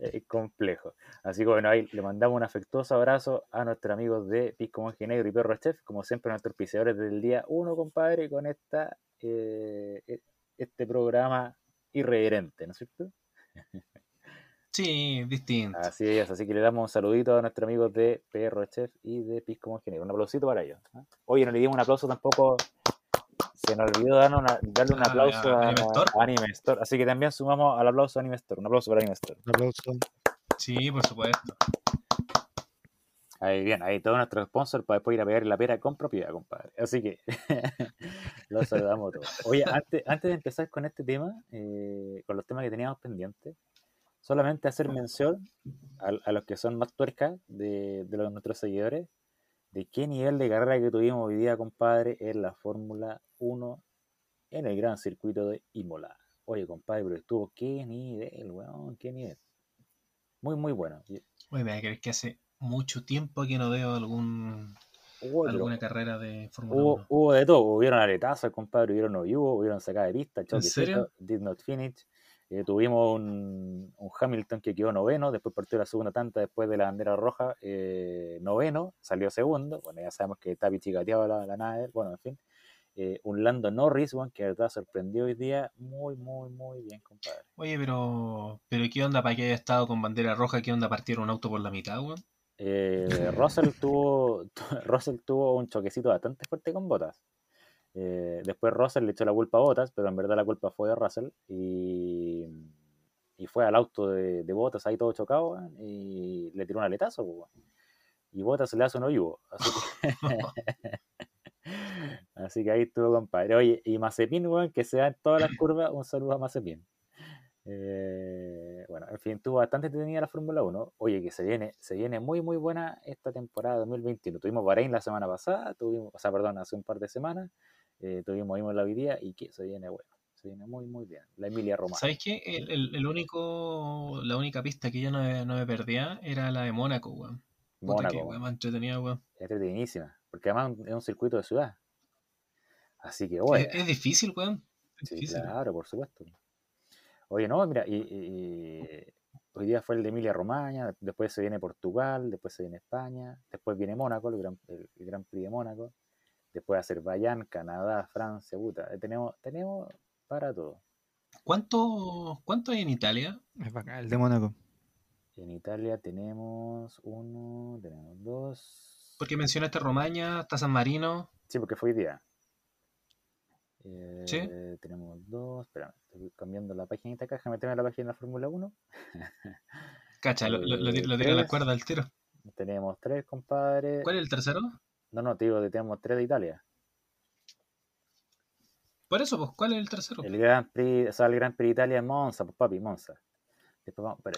es complejo. Así que bueno, ahí le mandamos un afectuoso abrazo a nuestros amigos de Pisco Montenegro y Perro Chef, como siempre nuestros piseadores del día uno, compadre, con esta eh, e, este programa irreverente, ¿no es cierto? Sí, distinto. Así es, así que le damos un saludito a nuestros amigos de PR Chef y de Pisco Mongenegro. Un aplausito para ellos. ¿eh? Oye, no le dimos un aplauso tampoco. Se nos olvidó darle un ah, aplauso a, Anime Store. Así que también sumamos al aplauso a Anime Store. Un aplauso para Anime Store. Un aplauso. Sí, por supuesto. Ahí bien, ahí todo nuestro sponsor para después ir a pegar la pera con propiedad, compadre. Así que los saludamos todos. Oye, antes, antes de empezar con este tema, eh, con los temas que teníamos pendientes, solamente hacer mención a, los que son más tuercas de, de los, nuestros seguidores, de qué nivel de carrera que tuvimos hoy día, compadre, en la Fórmula 1 en el gran circuito de Imola. Oye, compadre, pero estuvo, qué nivel, weón, qué nivel. Muy, muy bueno. Oye, me crees que hace mucho tiempo que no veo algún alguna carrera de Fórmula 1. Hubo de todo, hubieron aletazos, compadre, hubieron no hubieron sacada de pista, ¿En serio? did not finish. Eh, tuvimos un, un, Hamilton que quedó noveno, después partió la segunda tanta después de la bandera roja, eh, noveno, salió segundo, bueno, ya sabemos que está pichicateado la, la nave, bueno, en fin. Eh, un Lando Norris, bueno, que de verdad sorprendió hoy día muy, muy, muy bien, compadre. Oye, pero, pero ¿qué onda para que haya estado con bandera roja? ¿Qué onda partir un auto por la mitad, weón? Eh, Russell, tuvo, Russell tuvo un choquecito bastante fuerte con Botas. Eh, después Russell le echó la culpa a Botas, pero en verdad la culpa fue de Russell. Y, y fue al auto de, de Botas ahí todo chocado y le tiró un aletazo. y Botas le hace un vivo. Así que, así que ahí estuvo, compadre. Oye, y Mazepin, que se da en todas las curvas, un saludo a Mazepin. Eh, bueno, en fin, tuvo bastante entretenida la Fórmula 1. Oye, que se viene, se viene muy, muy buena esta temporada 2021. Tuvimos Bahrein la semana pasada, tuvimos, o sea, perdón, hace un par de semanas, eh, tuvimos Imola la día y que se viene bueno. se viene muy, muy bien. La Emilia Romana. ¿Sabes qué? El, el, único, la única pista que yo no, no me perdía era la de Mónaco, weón. Mónaco. Qué, weón, entretenida, weón. Es entretenidísima, porque además es un circuito de ciudad. Así que, bueno. Es, difícil, weón. sí, claro, por supuesto. Oye, no, mira, y, hoy día fue el de Emilia Romagna, después se viene Portugal, después se viene España, después viene Mónaco, el Gran, el, Gran Prix de Mónaco, después Azerbaiyán, Canadá, Francia, puta, eh, tenemos, tenemos para todo. ¿Cuánto, ¿Cuánto hay en Italia? Es acá, el de Mónaco. En Italia tenemos uno, tenemos dos. Porque mencionaste Romaña, está San Marino. Sí, porque fue hoy día. Eh, tenemos dos. Espera, estoy cambiando la página de caja. Meteme la página de la Fórmula 1. Cacha, lo, lo, lo, a la cuerda al tiro. Tenemos tres, compadre. ¿Cuál es el tercero? No, no, te digo que tenemos tres de Italia. Por eso, pues, ¿cuál es el tercero? El Gran Prix, o sea, el Gran Prix de Italia es Monza, pues papi, Monza.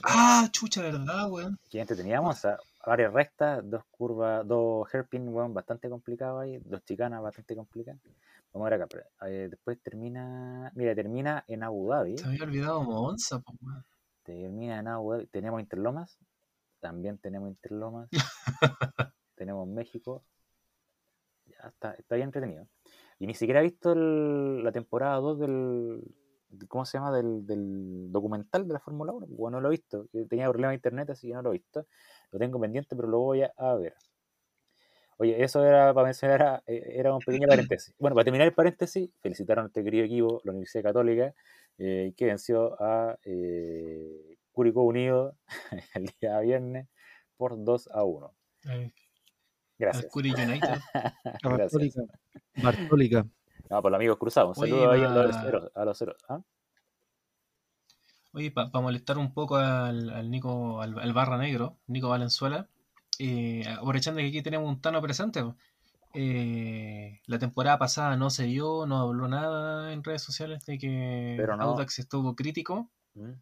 ah, chucha, verdad, weón. Que teníamos Monza, varias rectas, dos curvas, dos hairpin, weón, bastante complicado ahí, dos chicanas bastante complicadas. Vamos a ver acá. Eh, después termina. Mira, termina en Abu Dhabi. Se había olvidado Monza, pues, Termina en Abu Dhabi. Tenemos Interlomas. También tenemos Interlomas. tenemos México. Ya está, está bien entretenido. Y ni siquiera he visto la temporada 2 del. ¿Cómo se llama? Del, del documental de la Fórmula 1. Bueno, no lo he visto. Tenía problemas de internet, así que no lo he visto. Lo tengo pendiente, pero lo voy a ver. Oye, eso era para mencionar, eh, era un pequeño paréntesis. Bueno, para terminar el paréntesis, felicitaron a este querido equipo, la Universidad Católica, eh, que venció a eh, Curicó Unido el día viernes por 2 a 1. Gracias. Gracias. Bartólica. No, por los amigos cruzados. Un saludo ahí a los ceros. A los ceros. ¿ah? Oye, para molestar un poco al, Nico, al Barra Negro, Nico Valenzuela, eh, aprovechando que aquí tenemos un Tano presente, eh, la temporada pasada no se vio, no habló nada en redes sociales de que Audax estuvo crítico. Mm,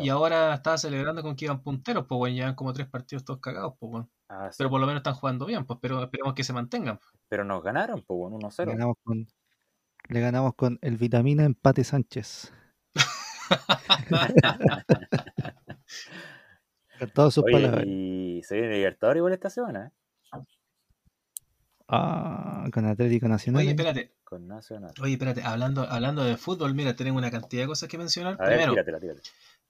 y ahora estaba celebrando con que iban punteros, pues bueno, llevan como tres partidos todos cagados, pues ah, Pero por lo menos están jugando bien, pues pero esperemos que se mantengan. Pero nos ganaron, pues bueno, 1-0. Le ganamos con el vitamina empate Sánchez. con todas sus palabras se viene Libertadores igual esta semana, ¿eh? Ah, con Atlético Nacional. Oye, espérate. Con Nacional. Oye, espérate, hablando, hablando de fútbol, mira, tenemos una cantidad de cosas que mencionar. Primero,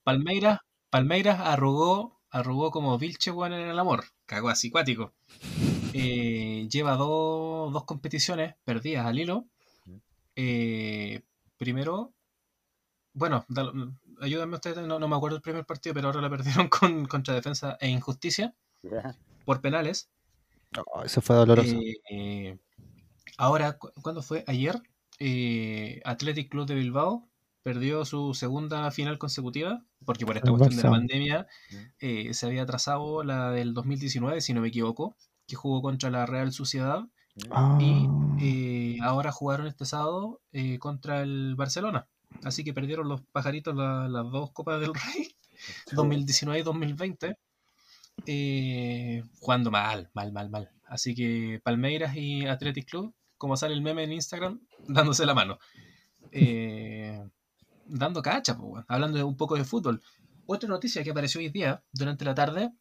Palmeiras, Palmeiras arrugó, arrugó como Vilche en el amor. Cagó así, cuático. Eh, lleva dos competiciones perdidas al hilo. Eh, primero, bueno, ayúdenme ustedes, no, me acuerdo el primer partido, pero ahora la perdieron con, contra Defensa e Injusticia por penales. Oh, eso fue doloroso. Eh, ahora, ¿cuándo fue? Ayer, eh, Athletic Club de Bilbao perdió su segunda final consecutiva, porque por esta cuestión de la pandemia eh, se había atrasado la del 2019, si no me equivoco, que jugó contra la Real Sociedad. Ah. Y ahora jugaron este sábado contra el Barcelona. Así que perdieron los pajaritos las dos Copas del Rey, 2019 y 2020, eh, jugando mal, mal, mal, mal. Así que Palmeiras y Athletic Club, como sale el meme en Instagram, dándose la mano. Eh, dando cacha, hablando un poco de fútbol. Otra noticia que apareció hoy día, durante la tarde,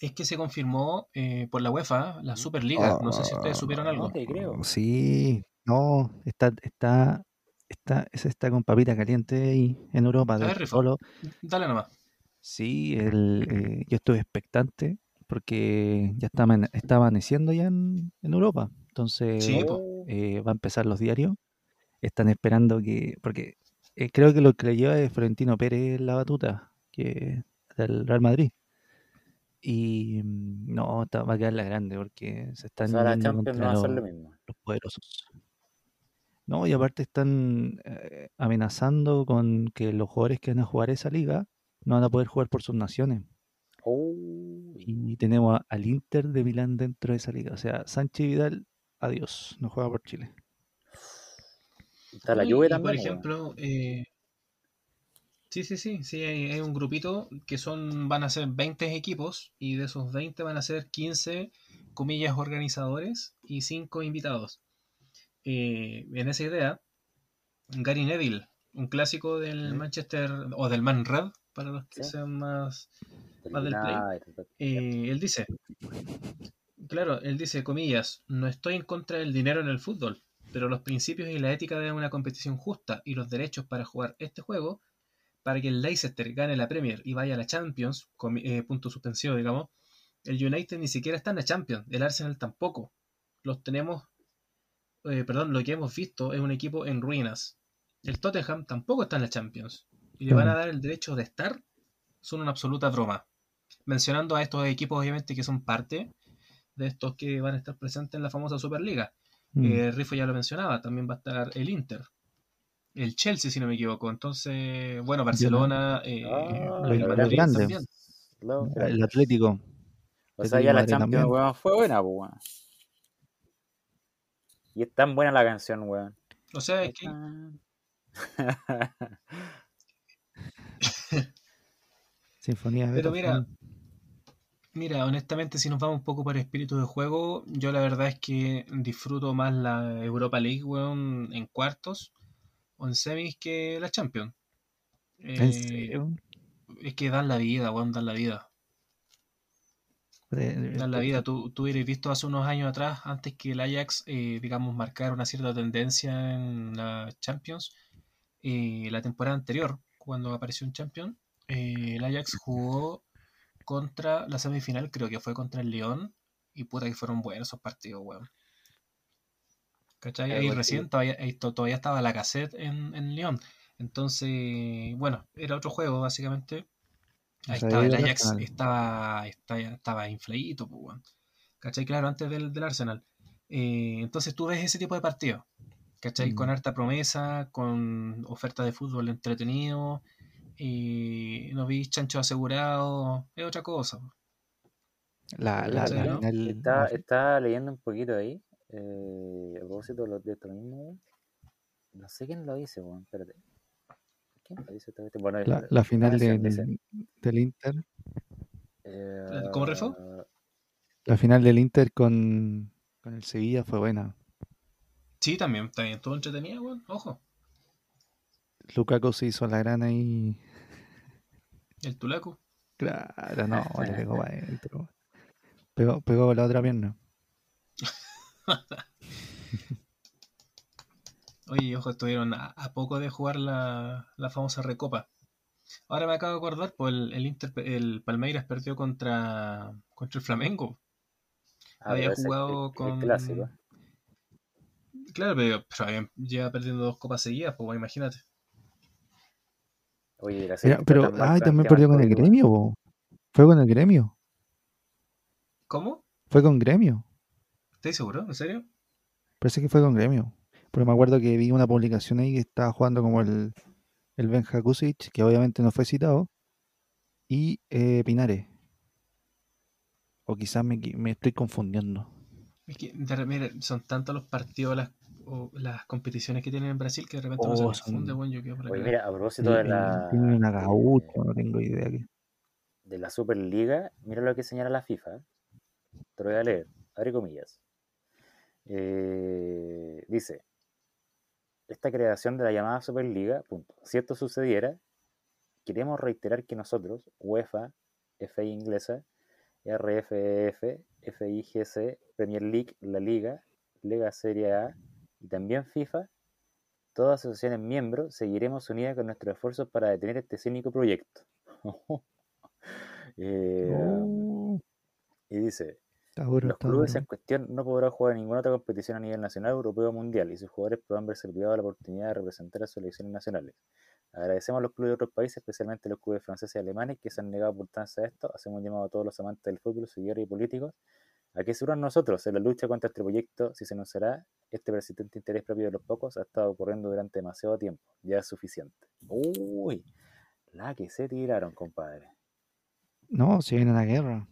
es que se confirmó eh, por la UEFA la Superliga. no sé si ustedes supieron algo. No te creo. Sí, no, está, está está, está con papita caliente ahí en Europa. De solo. Dale nomás. Sí, el, eh, yo estuve expectante porque ya está, está amaneciendo ya en, Europa. Entonces eh, va a empezar los diarios. Están esperando que. Porque eh, creo que lo que le lleva es Florentino Pérez la batuta, que del Real Madrid. Y mm, no, va a quedar la grande porque se están. los poderosos. No, y aparte están eh, amenazando con que los jugadores que van a jugar esa liga no van a poder jugar por sus naciones. Oh. Y tenemos al Inter de Milán dentro de esa liga. O sea, Sánchez Vidal, adiós, no juega por Chile. Está la lluvia también. Por ejemplo, eh, sí, sí, sí, sí, hay, hay, un grupito que son, van a ser 20 equipos y de esos 20 van a ser 15 comillas organizadores y 5 invitados. Eh, en esa idea, Gary Neville, un clásico del Manchester o del Man Red, para los que sean más, más del play. Eh, él dice, claro, él dice, comillas, no estoy en contra del dinero en el fútbol, pero los principios y la ética de una competición justa y los derechos para jugar este juego, para que el Leicester gane la Premier y vaya a la Champions, eh, punto suspensivo, digamos, el United ni siquiera está en la Champions, el Arsenal tampoco. Los tenemos, eh, perdón, lo que hemos visto es un equipo en ruinas. El Tottenham tampoco está en la Champions. Y le van a dar el derecho de estar, son una absoluta broma. Mencionando a estos equipos, obviamente, que son parte de estos que van a estar presentes en la famosa Superliga. Mm. Eh, Rifo ya lo mencionaba, también va a estar el Inter, el Chelsea, si no me equivoco. Entonces, bueno, Barcelona, eh, ah, el, el Atlético. O sea, ya la Champions, weón, fue buena, pues, weón. Y es tan buena la canción, weón. O sea, es que. Sinfonía de Pero mira, mira, honestamente, si nos vamos un poco por espíritu de juego, yo la verdad es que disfruto más la Europa League, weón, en cuartos o en semis que la Champions. Eh, es que dan la vida, weón, dan la vida. Dan la vida. Tú, tú hubieras visto hace unos años atrás, antes que el Ajax, eh, digamos, marcara una cierta tendencia en la Champions, eh, la temporada anterior, cuando apareció un Champion, eh, el Ajax jugó contra la semifinal, creo que fue contra el León, y puta que fueron buenos esos partidos, weón. ¿Cachai? Ahí recién todavía, todavía estaba la cassette en, en León. Entonces, bueno, era otro juego, básicamente. Ahí estaba el Ajax, estaba, estaba, estaba infladito, pues, weón. ¿Cachai? Claro, antes del, del Arsenal. Eh, entonces tú ves ese tipo de partidos. ¿Cachai? Con mm. harta promesa, con oferta de fútbol entretenido, y no vi chancho asegurado, es otra cosa. La, la, está, está, leyendo un poquito ahí, eh, a propósito de esto mismo, no sé quién lo dice, bueno, espérate. ¿Quién lo dice? Bueno, la, la, final del, del Inter. Eh, ¿Cómo refo? La final del Inter con, con el Sevilla fue buena. Sí, también, también, todo entretenido, bueno, ojo. Lukaku se hizo la grana ahí. ¿El Tulaco? Claro, no, le pegó para adentro. Pegó, pegó la otra pierna. Oye, ojo, estuvieron a, poco de jugar la, la, famosa recopa. Ahora me acabo de acordar, pues el, el, Inter, el Palmeiras perdió contra, contra el Flamengo. Ah, Había jugado con. El clásico. Claro, pero, pero lleva perdiendo dos copas seguidas, pues imagínate. Oye, pero, ay, también perdió con el gremio, ¿Fue con el gremio? ¿Cómo? Fue con gremio. ¿Estás seguro? ¿En serio? Parece que fue con gremio. Pero me acuerdo que vi una publicación ahí que estaba jugando como el, el Ben Hakusic, que obviamente no fue citado, y eh, Pinares. O quizás me, me, estoy confundiendo. Es que, mira, son tantos los partidos, las o las competiciones que tienen en Brasil que de repente no se oh, confunde, bueno, yo Oye, mira, a propósito de la. Tiene una gaucho, no tengo idea. De la Superliga, mira lo que señala la FIFA. Te lo voy a leer, abre comillas. Eh, dice: Esta creación de la llamada Superliga, punto. Si esto sucediera, queremos reiterar que nosotros, UEFA, FI inglesa, RFF, FIGC, Premier League, la Liga, Liga Serie A, y también FIFA, todas asociaciones miembros seguiremos unidas con nuestros esfuerzos para detener este cínico proyecto. Eh, oh. Y dice, los clubes en cuestión no podrán jugar en ninguna otra competición a nivel nacional, europeo o mundial, y sus jugadores podrán verse privados de la oportunidad de representar a sus selecciones nacionales. Agradecemos a los clubes de otros países, especialmente a los clubes franceses y alemanes, que se han negado por a esto. Hacemos un llamado a todos los amantes del fútbol, seguidores y políticos ¿A qué se nosotros en la lucha contra este proyecto? Si se nos hará, este persistente interés propio de los pocos ha estado ocurriendo durante demasiado tiempo. Ya es suficiente. Uy, la que se tiraron, compadre. No, si viene una guerra.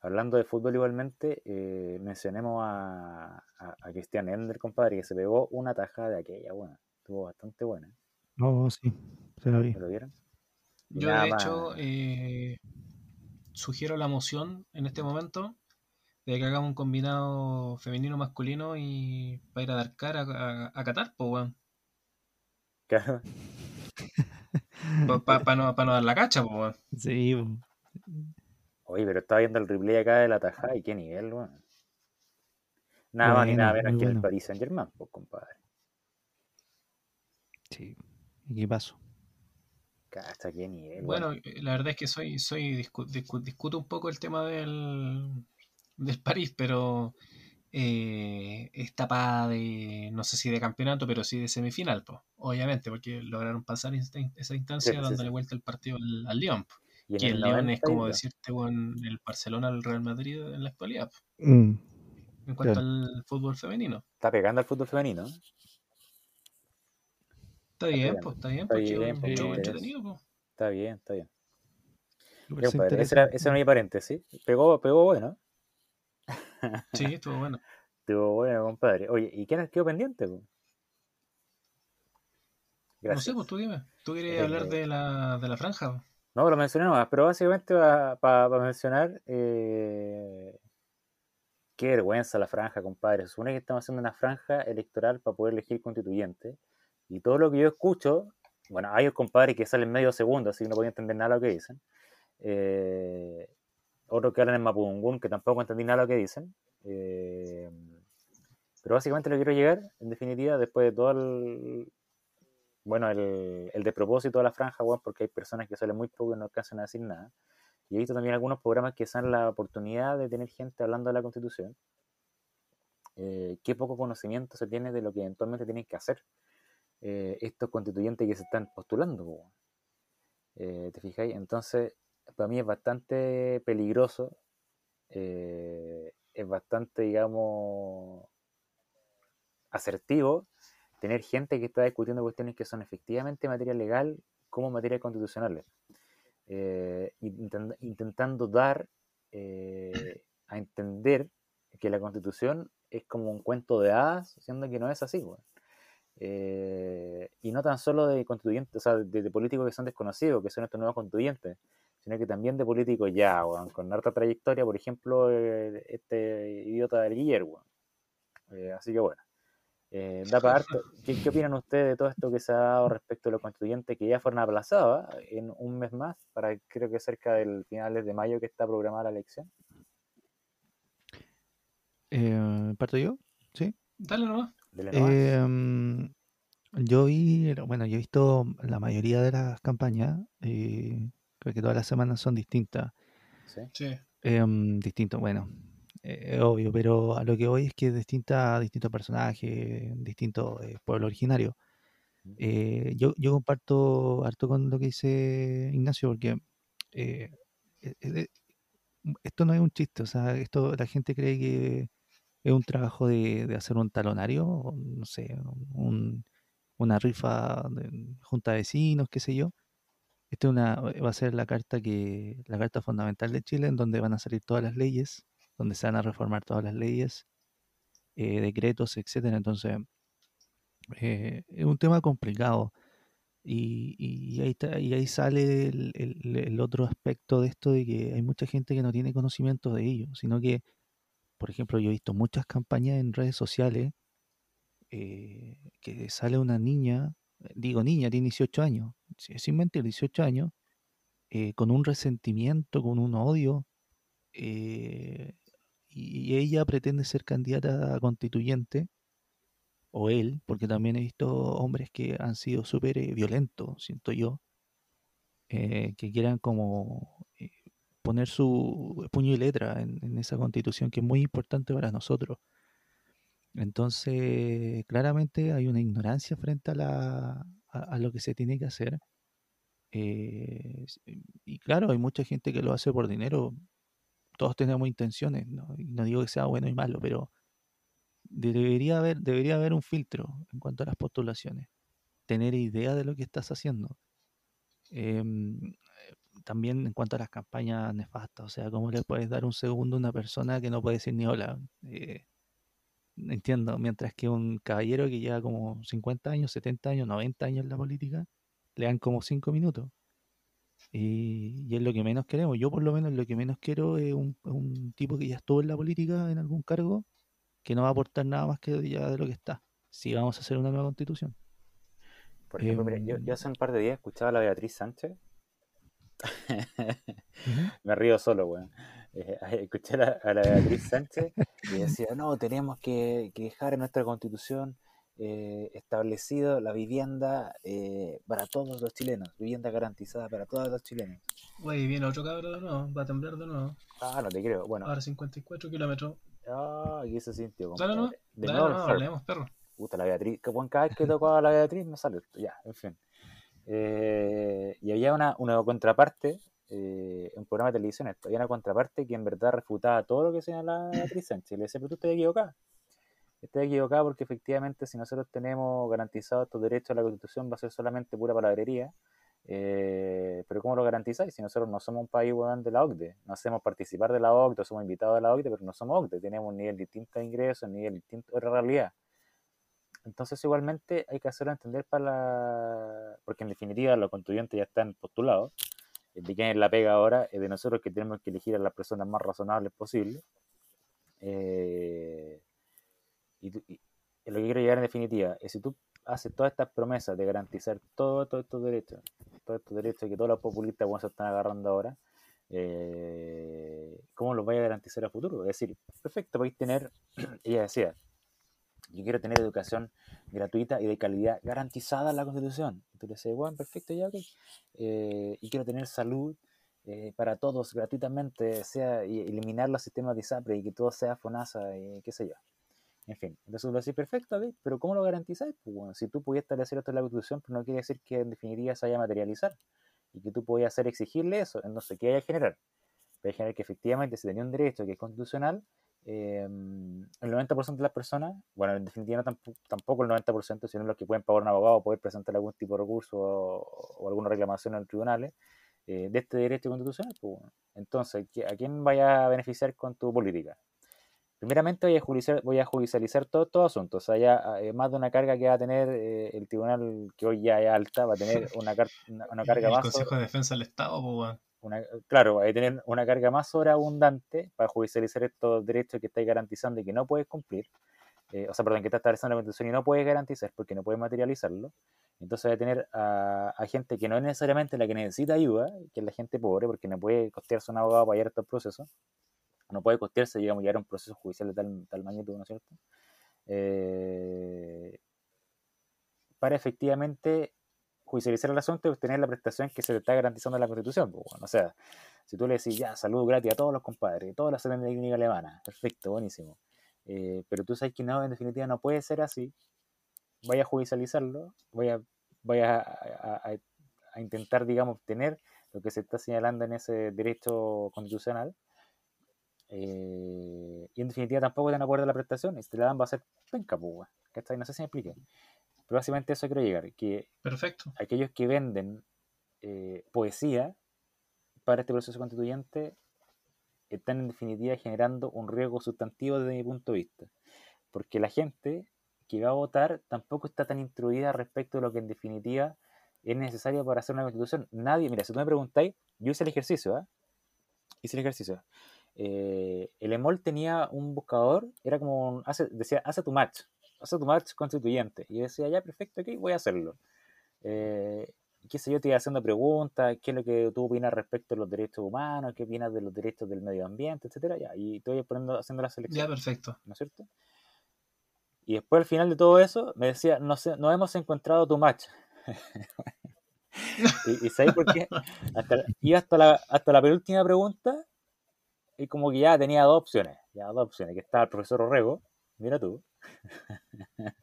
hablando, de fútbol igualmente, eh, mencionemos a, a, Cristian Ender, compadre, que se pegó una tajada de aquella, buena. Estuvo bastante buena. No, sí, se la vi. ¿Lo vieron? Yo, de hecho, eh, sugiero la moción en este momento de que hagamos un combinado femenino-masculino y para ir a dar cara a, a, Qatar, pues, weón. Claro. Para no, no, dar la cacha, pues, weón. Sí, Oye, pero estaba viendo el replay acá de la tajada y qué nivel, weón. Nada más ni nada menos que el Paris Saint Germain, pues, compadre. Sí, ¿y qué pasó? Hasta qué nivel. Bueno, eh, la verdad es que soy, soy discuto un poco el tema del, del París, pero eh, es de, no sé si de campeonato, pero sí de semifinal, pues, obviamente, porque lograron pasar esa instancia dándole vuelta el partido al, al Lyon. Y, el, León es como decirte bueno, el Barcelona al Real Madrid en la actualidad. Mm, en cuanto al fútbol femenino. Está pegando al fútbol femenino. Está bien, pues, está bien, porque es pues, entretenido, pues. Está bien, está bien. ese, era, ese era mi paréntesis. Pegó, pegó bueno. Sí, estuvo bueno. estuvo bueno, compadre. Oye, ¿y qué quedó pendiente? Pues? No sé, pues tú dime. ¿Tú quieres hablar de la, de la franja? No, lo mencioné nomás, pero básicamente para mencionar eh, qué vergüenza la franja, compadre. Se supone que estamos haciendo una franja electoral para poder elegir constituyente. Y todo lo que yo escucho, bueno, hay compadres que salen medio segundo, así que no pueden entender nada lo que dicen. Eh, otros que hablan en Mapudungún, que tampoco entendí nada lo que dicen. Eh, pero básicamente lo quiero llegar, en definitiva, después de todo el, bueno, el, el de propósito de la franja, bueno, porque hay personas que salen muy poco y no alcanzan a decir nada. Y he visto también algunos programas que dan la oportunidad de tener gente hablando de la Constitución. Eh, qué poco conocimiento se tiene de lo que eventualmente tienen que hacer eh, estos constituyentes que se están postulando. Eh, ¿Te fijáis? Entonces, para mí es bastante peligroso, es bastante, digamos, asertivo tener gente que está discutiendo cuestiones que son efectivamente materia legal como materia constitucionales, eh, intentando dar eh, a entender que la constitución es como un cuento de hadas, siendo que no es así. Eh, y no tan solo de constituyentes, o sea, de, políticos que son desconocidos, que son estos nuevos constituyentes, sino que también de políticos ya, con harta trayectoria, por ejemplo, este idiota del Guillermo. así que bueno. Eh, da para ¿Qué, opinan ustedes de todo esto que se ha dado respecto a los constituyentes que ya fueron aplazados ¿ah? en un mes más, para creo que cerca del finales de mayo que está programada la elección? Eh, ¿Parto yo? Sí. Dale nomás. Em, yo vi, bueno, yo he visto la mayoría de las campañas, eh, creo que todas las semanas son distintas. Sí. sí. Em, distinto, bueno, eh, obvio, pero a lo que voy es que distinta, distintos personajes, distintos eh, pueblos originarios. Eh, yo, yo comparto harto con lo que dice Ignacio, porque eh, esto no es un chiste, o sea, esto la gente cree que es un trabajo de, hacer un talonario, no sé, una rifa de junta de vecinos, qué sé yo. Esta una, va a ser la carta que, la carta fundamental de Chile, en donde van a salir todas las leyes donde se van a reformar todas las leyes, eh, decretos, etcétera. Entonces, eh, es un tema complicado. Y, ahí, y ahí sale el, otro aspecto de esto de que hay mucha gente que no tiene conocimiento de ello, sino que, por ejemplo, yo he visto muchas campañas en redes sociales eh, que sale una niña, digo niña, tiene 18 años, sin mentir, 18 años, con un resentimiento, con un odio, y ella pretende ser candidata a constituyente, o él, porque también he visto hombres que han sido súper eh, violentos, siento yo, eh, que quieran como eh, poner su puño y letra en, esa constitución que es muy importante para nosotros. Entonces, claramente hay una ignorancia frente a, la, a, lo que se tiene que hacer. y claro, hay mucha gente que lo hace por dinero todos tenemos intenciones, ¿no? no digo que sea bueno y malo, pero debería haber, debería haber un filtro en cuanto a las postulaciones, tener idea de lo que estás haciendo. Em, también en cuanto a las campañas nefastas, o sea, ¿cómo le puedes dar un segundo a una persona que no puede decir ni hola? Eh, entiendo, mientras que un caballero que lleva como 50 años, 70 años, 90 años en la política, le dan como 5 minutos. Y, es lo que menos queremos. Yo por lo menos lo que menos quiero es un, un, tipo que ya estuvo en la política en algún cargo, que no va a aportar nada más que ya de lo que está. Si vamos a hacer una nueva constitución. Por ejemplo, yo, em, hace un par de días escuchaba a la Beatriz Sánchez. Me río solo, weón. Eh, escuché a la, Beatriz Sánchez y decía, no, tenemos que, dejar en nuestra constitución eh, establecido la vivienda eh, para todos los chilenos, vivienda garantizada para todos los chilenos. Güey, viene otro cabrón de nuevo, va a temblar de nuevo. Ah, no te creo. Bueno. Ahora 54 kilómetros. Ah, y ese sintió. Dale, no, de nuevo, no, leemos, perro. Puta, la Beatriz, que cada vez que tocó a la Beatriz me sale. Ya, en fin. Y había una, una contraparte eh, un programa de televisión esto, había una contraparte que en verdad refutaba todo lo que señalaba Beatriz Sánchez. Le decía, pero tú estás equivocado. Estás equivocado porque efectivamente si nosotros tenemos garantizados estos derechos a la Constitución va a ser solamente pura palabrería. Eh, pero ¿cómo lo garantizáis si nosotros no somos un país de la OCDE? No hacemos participar de la OCDE, somos invitados de la OCDE, pero no somos OCDE. Tenemos un nivel distinto de ingresos, un nivel distinto de realidad. Entonces igualmente hay que hacerlo entender para la... porque en definitiva los constituyentes ya están postulados de quién es la pega ahora, es de nosotros que tenemos que elegir a las personas más razonables posibles. Eh, y, lo que quiero llegar en definitiva es si tú haces todas estas promesas de garantizar todos estos derechos, todos estos derechos que todos los populistas se están agarrando ahora, eh, ¿cómo los vaya a garantizar a futuro? Es decir, perfecto, podéis tener, ella decía, yo quiero tener educación gratuita y de calidad garantizada en la Constitución. Entonces, bueno, perfecto, ya ok. Eh, y quiero tener salud eh, para todos gratuitamente, sea y eliminar los sistemas de ISAPRE y que todo sea FONASA y qué sé yo. En fin, entonces lo decís, perfecto, pero ¿cómo lo garantizáis? Pues, bueno, si tú pudieras establecer esto en la Constitución, pues no quiere decir que en definitiva se vaya a materializar y que tú podías hacer exigirle eso, entonces, ¿qué hay a generar? Puede generar que efectivamente se tenía un derecho que es constitucional, Em, el 90% de las personas, bueno, en definitiva tampoco, el 90%, sino los que pueden pagar un abogado o poder presentar algún tipo de recurso o, alguna reclamación en los tribunales eh, de este derecho constitucional. Pues, entonces, ¿a quién vaya a beneficiar con tu política? Primeramente voy a, judicializar, voy a judicializar todo, todo asunto. O sea, ya eh, más de una carga que va a tener eh, el tribunal, que hoy ya es alta, va a tener una, una, carga más. El Consejo de Defensa del Estado, pues, claro, hay que tener una carga más sobreabundante para judicializar estos derechos que estáis garantizando y que no puedes cumplir. Eh, o sea, perdón, que está estableciendo la Constitución y no puedes garantizar porque no puedes materializarlo. Entonces hay que tener a, gente que no es necesariamente la que necesita ayuda, que es la gente pobre, porque no puede costearse un abogado para llevar estos procesos. No puede costearse, digamos, llevar un proceso judicial de tal, tal magnitud, ¿no es cierto? Eh, para efectivamente judicializar el asunto y obtener la prestación que se le está garantizando en la Constitución. Pues, o sea, si tú le decís, ya, salud gratis a todos los compadres, todas las de clínica alemana, perfecto, buenísimo. Eh, pero tú sabes que no, en definitiva no puede ser así. Voy a judicializarlo, voy a, voy a, intentar, digamos, obtener lo que se está señalando en ese derecho constitucional. Eh, y en definitiva tampoco te acuerdo a la prestación y si te la dan va a ser penca, pues, No sé si me explique. Pero básicamente eso quiero llegar, que Perfecto. aquellos que venden eh, poesía para este proceso constituyente están en definitiva generando un riesgo sustantivo desde mi punto de vista. Porque la gente que va a votar tampoco está tan instruida respecto de lo que en definitiva es necesario para hacer una constitución. Nadie, mira, si tú me preguntáis, yo hice el ejercicio, ¿eh? Hice el ejercicio. Eh, el EMOL tenía un buscador, era como, hace, decía, hace tu match hacer tu marcha constituyente. Y decía, ya, perfecto, ok, voy a hacerlo. Eh, qué sé yo, te iba haciendo preguntas, qué es lo que tú opinas respecto a los derechos humanos, qué opinas de los derechos del medio ambiente, etcétera, ya, y te voy poniendo, haciendo la selección. Ya, perfecto. ¿No es cierto? Y después al final de todo eso, me decía, no sé, no hemos encontrado tu match. y, y ¿sabes por qué? Hasta, iba hasta la, hasta la penúltima pregunta y como que ya tenía dos opciones, ya dos opciones, que estaba el profesor Orrego, mira tú,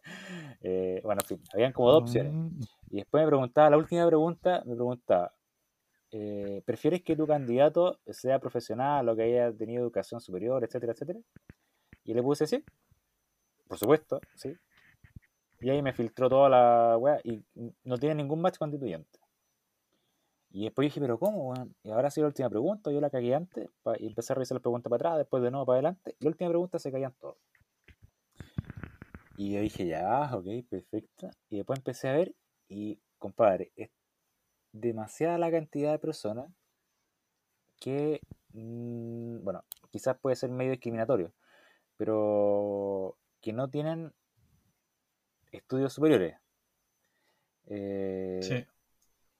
eh, bueno, en fin, habían como dos opciones. Mm. Y después me preguntaba, la última pregunta, me preguntaba, eh, ¿prefieres que tu candidato sea profesional o que haya tenido educación superior, etcétera, etcétera? Y le puse sí, por supuesto, sí. Y ahí me filtró toda la weá y no tiene ningún match constituyente. Y después dije, ¿pero cómo, Y ahora sido la última pregunta, yo la cagué antes y empecé a revisar las preguntas para atrás, después de nuevo para adelante. Y la última pregunta se caían todos. Y yo dije, ya, ok, perfecto. Y después empecé a ver y, compadre, demasiada la cantidad de personas que, mm, bueno, quizás puede ser medio discriminatorio, pero que no tienen estudios superiores. Eh,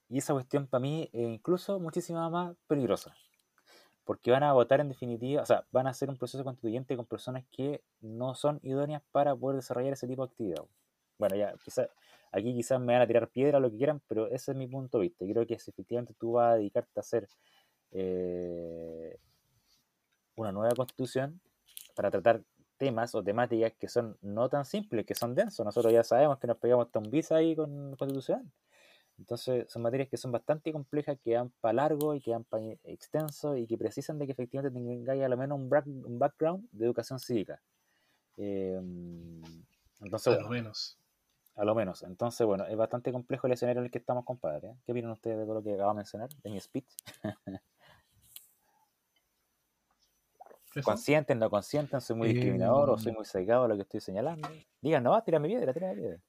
y esa cuestión para mí es incluso muchísimo más peligrosa. Porque van a votar en definitiva, o sea, van a hacer un proceso constituyente con personas que no son idóneas para poder desarrollar ese tipo de actividad. Bueno, ya, quizás aquí quizás me van a tirar piedra, lo que quieran, pero ese es mi punto de vista. creo que si efectivamente tú vas a dedicarte a hacer eh, una nueva constitución para tratar temas o temáticas que son no tan simples, que son densos. Nosotros ya sabemos que nos pegamos hasta un visa ahí con constitución. Entonces son materias que son bastante complejas, que van para largo y que van para extenso y que precisan de que efectivamente tengáis a lo menos un, background de educación cívica. Em, entonces, a lo menos. A lo menos. Entonces, bueno, es bastante complejo el escenario en el que estamos, compadre. ¿eh? ¿Qué opinan ustedes de todo lo que acabo de mencionar, de mi speech? ¿Consienten, no consienten? ¿Soy muy discriminador o soy muy cegado a lo que estoy señalando? Digan, no, tírame piedra, tírame piedra.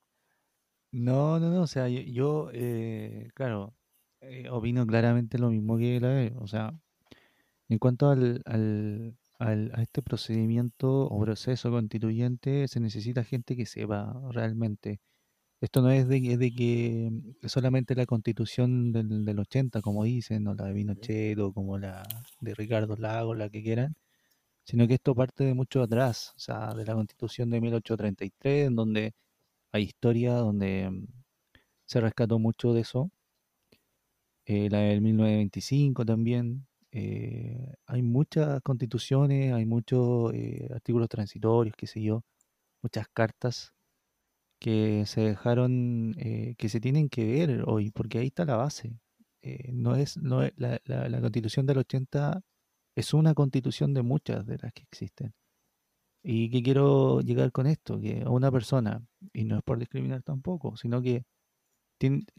No, no, no, o sea, yo, eh, claro, eh, opino claramente lo mismo que la O sea, en cuanto al, al, al, a este procedimiento o proceso constituyente, se necesita gente que sepa realmente. Esto no es de, de que solamente la constitución del, del 80, como dicen, o la de Pinochet, o como la de Ricardo Lagos, la que quieran, sino que esto parte de mucho atrás, o sea, de la constitución de 1833, en donde hay historia, donde mm, se rescató mucho de eso. Eh, la del 1925 también. Eh, hay muchas constituciones, hay muchos eh, artículos transitorios, qué sé yo, muchas cartas que se dejaron, que se tienen que ver hoy, porque ahí está la base. no es, no la, la, la, constitución del 80 es una constitución de muchas de las que existen. ¿Y qué quiero llegar con esto? Que a una persona, y no es por discriminar tampoco, sino que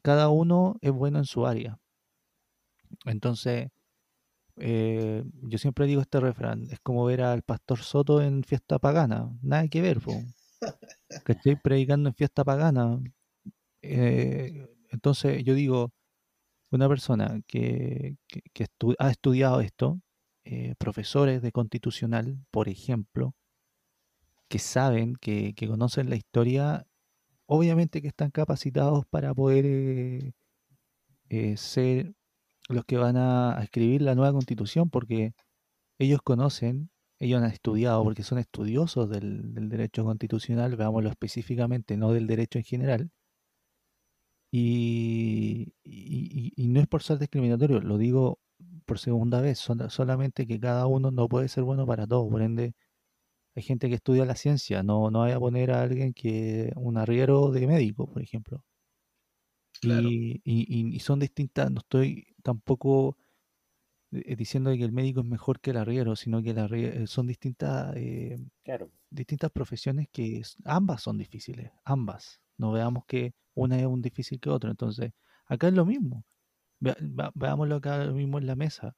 cada uno es bueno en su área. Entonces, eh, yo siempre digo este refrán, es como ver al pastor Soto en fiesta pagana, nada que ver, que estoy predicando en fiesta pagana. Eh, entonces yo digo, una persona que, ha estudiado esto, eh, profesores de constitucional, por ejemplo, que saben, que, conocen la historia, obviamente que están capacitados para poder eh, eh, ser los que van a, escribir la nueva constitución, porque ellos conocen, ellos han estudiado, porque son estudiosos del, derecho constitucional, veámoslo específicamente, no del derecho en general. Y, y, no es por ser discriminatorio, lo digo por segunda vez, solamente que cada uno no puede ser bueno para todos, por ende hay gente que estudia la ciencia, no, no vaya a poner a alguien que un arriero de médico, por ejemplo. Y, y, son distintas, no estoy tampoco eh, diciendo que el médico es mejor que el arriero, sino que eh, son distintas, eh, distintas profesiones que ambas son difíciles, ambas. No veamos que una es un difícil que otra. Entonces, acá es lo mismo veámoslo acá mismo en la mesa.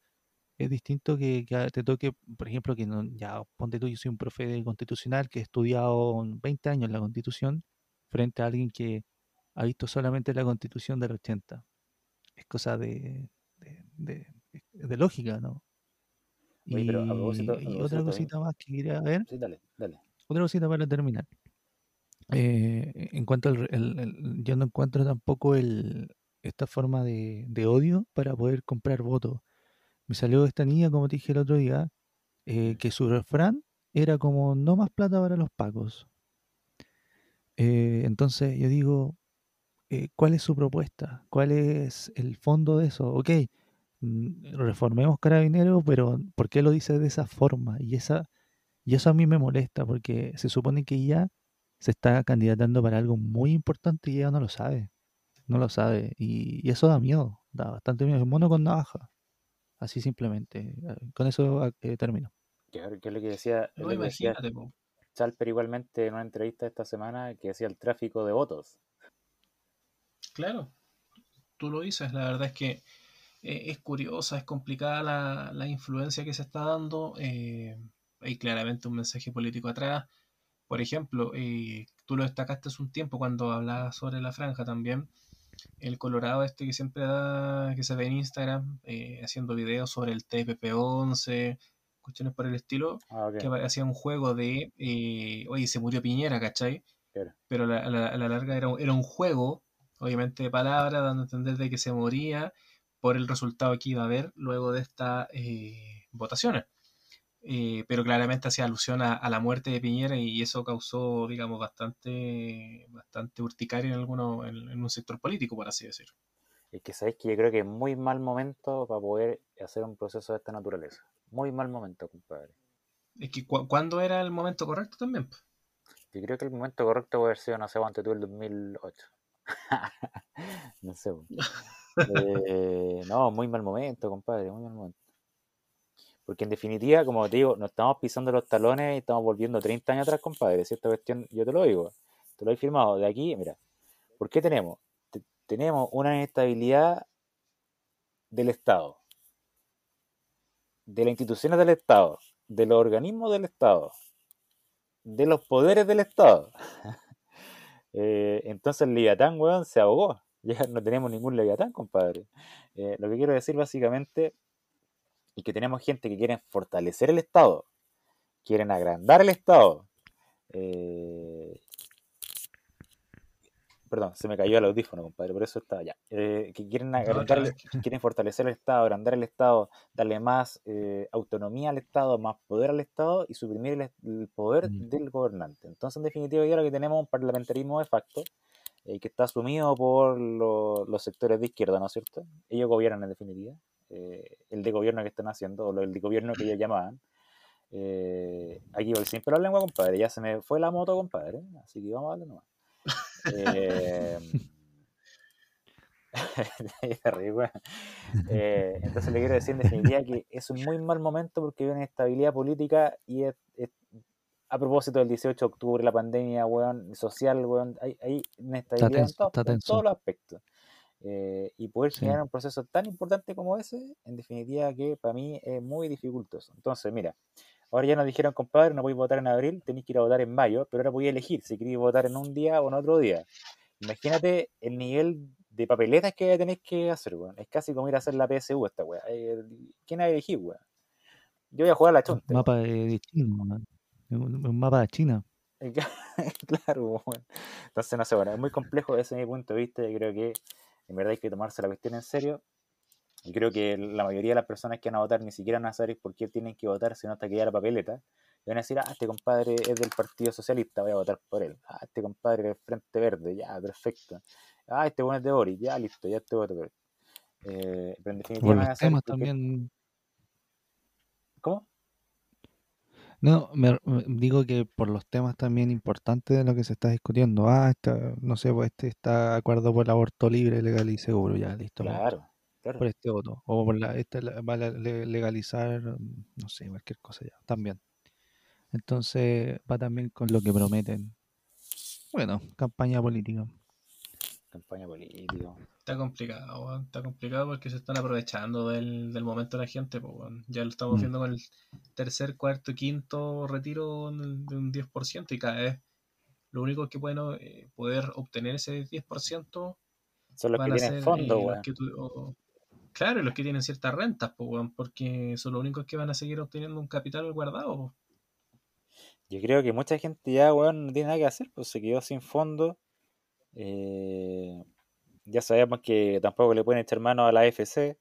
Es distinto que, te toque, por ejemplo, que no, ya ponte tú, yo soy un profe de constitucional que he estudiado 20 años la constitución, frente a alguien que ha visto solamente la constitución del 80. Es cosa de, de, lógica, ¿no? y, otra cosita más que quería ver. Otra cosita para terminar. Eh, en cuanto al, yo no encuentro tampoco el, esta forma de, odio para poder comprar votos. Me salió esta niña, como te dije el otro día, eh, que su refrán era como no más plata para los pacos. Eh, entonces yo digo, eh, ¿cuál es su propuesta? ¿Cuál es el fondo de eso? Ok, mm, reformemos carabineros, pero ¿por qué lo dice de esa forma? Y, esa, y eso a mí me molesta, porque se supone que ya se está candidatando para algo muy importante y ella no lo sabe no lo sabe. Y, eso da miedo, da bastante miedo. Es mono con navaja. Así simplemente. Eh, con eso eh, termino. Que, es lo que decía, no, imagínate, Chalper igualmente en una entrevista esta semana que decía el tráfico de votos. Claro, tú lo dices, la verdad es que eh, es curiosa, es complicada la, la, influencia que se está dando. hay claramente un mensaje político atrás. Por ejemplo, tú lo destacaste hace un tiempo cuando hablabas sobre la franja también el Colorado este que siempre da, que se ve en Instagram, eh, haciendo videos sobre el TPP-11, cuestiones por el estilo, ah, que hacía un juego de, eh, oye, se murió Piñera, ¿cachai? Pero a la, larga era, era un juego, obviamente de palabras, dando a entender de que se moría por el resultado que iba a haber luego de estas eh, votaciones. Eh, pero claramente hacía alusión a, la muerte de Piñera y eso causó, digamos, bastante, bastante urticaria en, alguno, en, un sector político, por así decirlo. Es que sabéis que yo creo que es muy mal momento para poder hacer un proceso de esta naturaleza. Muy mal momento, compadre. Es que ¿cuándo era el momento correcto también? Yo creo que el momento correcto puede haber sido, no sé, antes tú el 2008. no sé. Eh, no, muy mal momento, compadre, muy mal momento. Porque en definitiva, como te digo, nos estamos pisando los talones y estamos volviendo 30 años atrás, compadre. Si esta cuestión, yo te lo digo, te lo he firmado de aquí, mira. ¿Por qué tenemos? tenemos una inestabilidad del Estado, de las instituciones del Estado, de los organismos del Estado, de los poderes del Estado. eh, entonces el Leviatán, weón, se ahogó. Ya no tenemos ningún Leviatán, compadre. Eh, lo que quiero decir básicamente y que tenemos gente que quiere fortalecer el Estado, quieren agrandar el Estado. Eh, perdón, se me cayó el audífono, compadre, por eso está allá. Eh, que quieren, agrandar, quieren fortalecer el Estado, agrandar el Estado, darle más eh, autonomía al Estado, más poder al Estado y suprimir el, poder mm. del gobernante. Entonces, en definitiva, ya lo que tenemos un parlamentarismo de facto que está asumido por los sectores de izquierda, ¿no es cierto? Ellos gobiernan en definitiva. Eh, el de gobierno que están haciendo, o el de gobierno que ellos llamaban. Eh, aquí voy siempre la lengua, compadre. Ya se me fue la moto, compadre. Así que vamos a darle nomás. Eh, eh, entonces le quiero decir en definitiva que es un muy mal momento porque hay una inestabilidad política y es, a propósito del 18 de octubre, la pandemia, weón, social, weón, hay, hay inestabilidad en, todos los aspectos. Eh, y poder generar un proceso tan importante como ese, en definitiva que para mí es muy dificultoso. Entonces, mira, ahora ya nos dijeron, compadre, no podéis votar en abril, tenéis que ir a votar en mayo, pero ahora podéis elegir si queréis votar en un día o en otro día. Imagínate el nivel de papeletas que tenéis que hacer, weón. Es casi como ir a hacer la PSU esta weá. Eh, ¿Quién ha elegido, weón? Yo voy a jugar a la chonta. Un mapa de China, un mapa de China. claro, bueno. Entonces, no sé, bueno, es muy complejo desde mi punto de vista. Yo creo que en verdad hay que tomarse la cuestión en serio. Y creo que la mayoría de las personas que van a votar ni siquiera van a saber por qué tienen que votar, sino hasta que ya la papeleta. Y van a decir, ah, este compadre es del Partido Socialista, voy a votar por él. Ah, este compadre es del Frente Verde, ya, perfecto. Ah, este bueno es de Boris, ya, listo, ya te voto por él. Eh, pero en definitiva, temas también. ¿Cómo? No, me, digo que por los temas también importantes de lo que se está discutiendo. Ah, no sé, pues este está de acuerdo por el aborto libre, legal y seguro, ya listo. Claro, Por este voto. O por la, este va a legalizar, no sé, cualquier cosa ya, también. Entonces va también con lo que prometen. Bueno, campaña política. Campaña política. Está complicado, está complicado porque se están aprovechando del, momento de la gente. Pues, Ya lo estamos mm. viendo con el tercer, cuarto, quinto retiro de un 10% y cada vez lo único que pueden eh, poder obtener ese 10% son los que tienen fondo, eh, claro, los que tienen ciertas rentas, pues, porque son los únicos que van a seguir obteniendo un capital guardado. Yo creo que mucha gente ya, weón, no tiene nada que hacer, pues se quedó sin fondo. Eh, ya sabemos que tampoco le pueden echar mano a la AFC.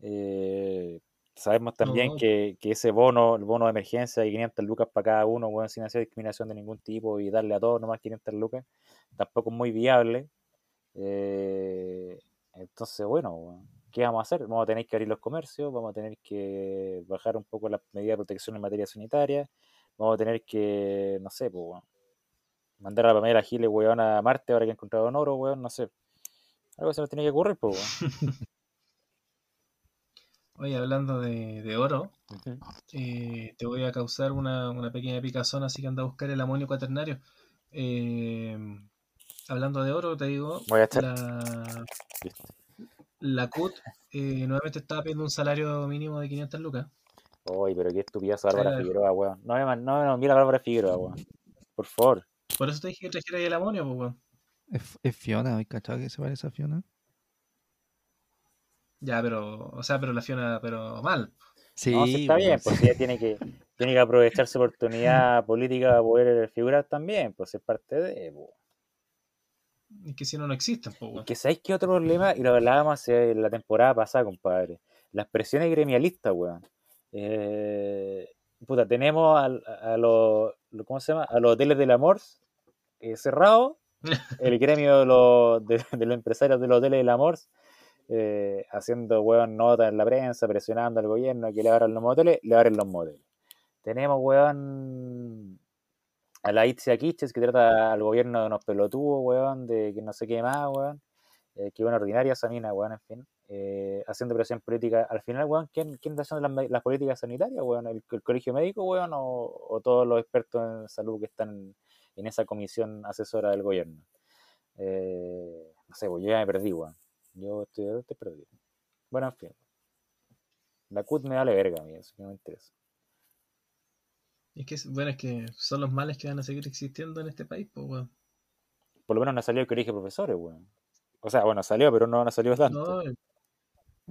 Eh, sabemos también que, ese bono, el bono de emergencia de 500 lucas para cada uno, bueno, sin hacer discriminación de ningún tipo y darle a todos nomás 500 lucas, tampoco es muy viable. Eh, entonces, bueno, ¿qué vamos a hacer? Vamos a tener que abrir los comercios, vamos a tener que bajar un poco las medidas de protección en materia sanitaria, vamos a tener que, no sé, pues, mandar a la Pamela Giles, weón, a Marte ahora que ha encontrado un oro, weón, no sé. Algo se nos tiene que ocurrir, pues, Oye, hablando de, oro, eh, te voy a causar una, pequeña picazón, así que anda a buscar el amonio cuaternario. Eh, hablando de oro, te digo, voy a la, la CUT eh, nuevamente estaba pidiendo un salario mínimo de 500 lucas. Uy, pero qué estupidez Bárbara Figueroa, weón. No, no, no, mira Bárbara Figueroa, weón. Por favor. Por eso te dije que trajera el amonio, pues, weón. Es, Fiona, ¿hay cachado que se parece a Fiona? Ya, pero, o sea, pero la Fiona, pero mal. Sí, está bien, pues ella tiene que, tiene que aprovechar su oportunidad política para poder figurar también, pues es parte de. Y que si no, no existen, pues. que sabéis qué otro problema, y lo hablábamos en la temporada pasada, compadre. Las presiones gremialistas, weón. Eh, puta, tenemos a, los, ¿cómo se llama? A los hoteles del amor eh, cerrados, el gremio de los, de, los empresarios de los hoteles del amor eh, haciendo weón notas en la prensa, presionando al gobierno que le abran los moteles, le abren los moteles. Tenemos weón a la Itzia Kiches que trata al gobierno de unos pelotudos, weón, de que no sé qué más, weón. Eh, que una ordinaria esa mina, weón, en fin. Eh, haciendo presión política. Al final, weón, ¿quién, quién está haciendo las, políticas sanitarias, weón? ¿El, colegio médico, weón? O, todos los expertos en salud que están en esa comisión asesora del gobierno? Eh, no sé, weón, yo ya me perdí, weón. Yo estoy, estoy perdido. Bueno, en fin. La CUT me vale verga a mí, eso no me interesa. Es que, bueno, es que son los males que van a seguir existiendo en este país, pues, weón. Por lo menos no ha salido el colegio de profesores, weón. O sea, bueno, salió, pero no, ha salido tanto. No,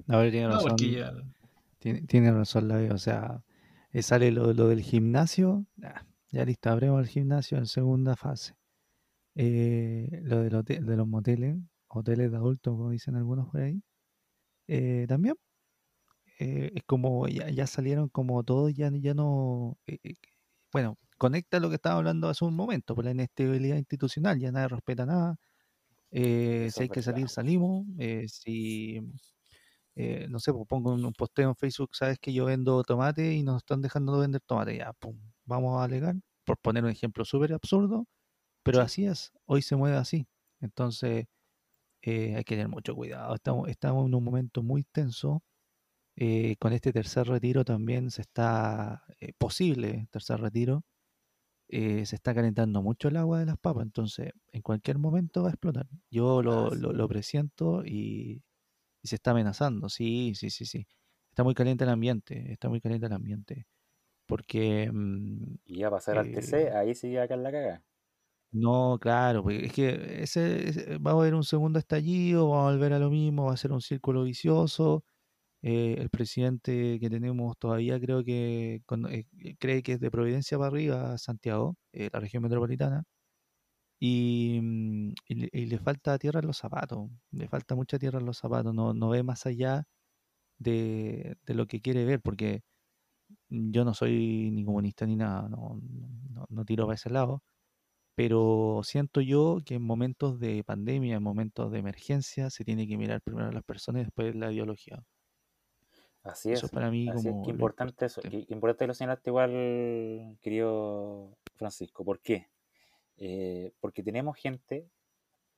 no tiene razón. tiene, razón la O sea, eh, sale lo, del gimnasio. Ya listo, abrimos el gimnasio en segunda fase. Eh, lo de los, de los moteles, hoteles de adultos, como dicen algunos por ahí. Eh, también es como ya, salieron como todos, ya, ya no. bueno, conecta lo que estaba hablando hace un momento, por la inestabilidad institucional, ya nadie respeta nada. si hay que salir, salimos. si eh, no sé, pues pongo un, posteo en Facebook, sabes que yo vendo tomate y nos están dejando de vender tomate, ya, pum, vamos a alegar, por poner un ejemplo súper absurdo, pero así es, hoy se mueve así. Entonces, eh, hay que tener mucho cuidado, estamos, estamos en un momento muy tenso. Eh, con este tercer retiro también se está, posible tercer retiro, se está calentando mucho el agua de las papas, entonces en cualquier momento va a explotar. Yo lo, lo, lo presiento y y se está amenazando. Sí, sí, sí, sí. Está muy caliente el ambiente, está muy caliente el ambiente. Porque... Mm, y a pasar al TC, eh, ahí sí acá en la caga. No, claro, porque es que ese, va a haber un segundo estallido, va a volver a lo mismo, va a ser un círculo vicioso. Eh, el presidente que tenemos todavía creo que eh, cree que es de Providencia para arriba, Santiago, la región metropolitana. Mm, y, le, falta tierra en los zapatos, le falta mucha tierra en los zapatos, no, no ve más allá de, lo que quiere ver, porque yo no soy ni comunista ni nada, no, no, tiro para ese lado, pero siento yo que en momentos de pandemia, en momentos de emergencia, se tiene que mirar primero a las personas y después la ideología. Así es. Eso para mí como... Es, importante eso, que, importante lo señalaste igual, querido Francisco, ¿por qué? Eh, porque tenemos gente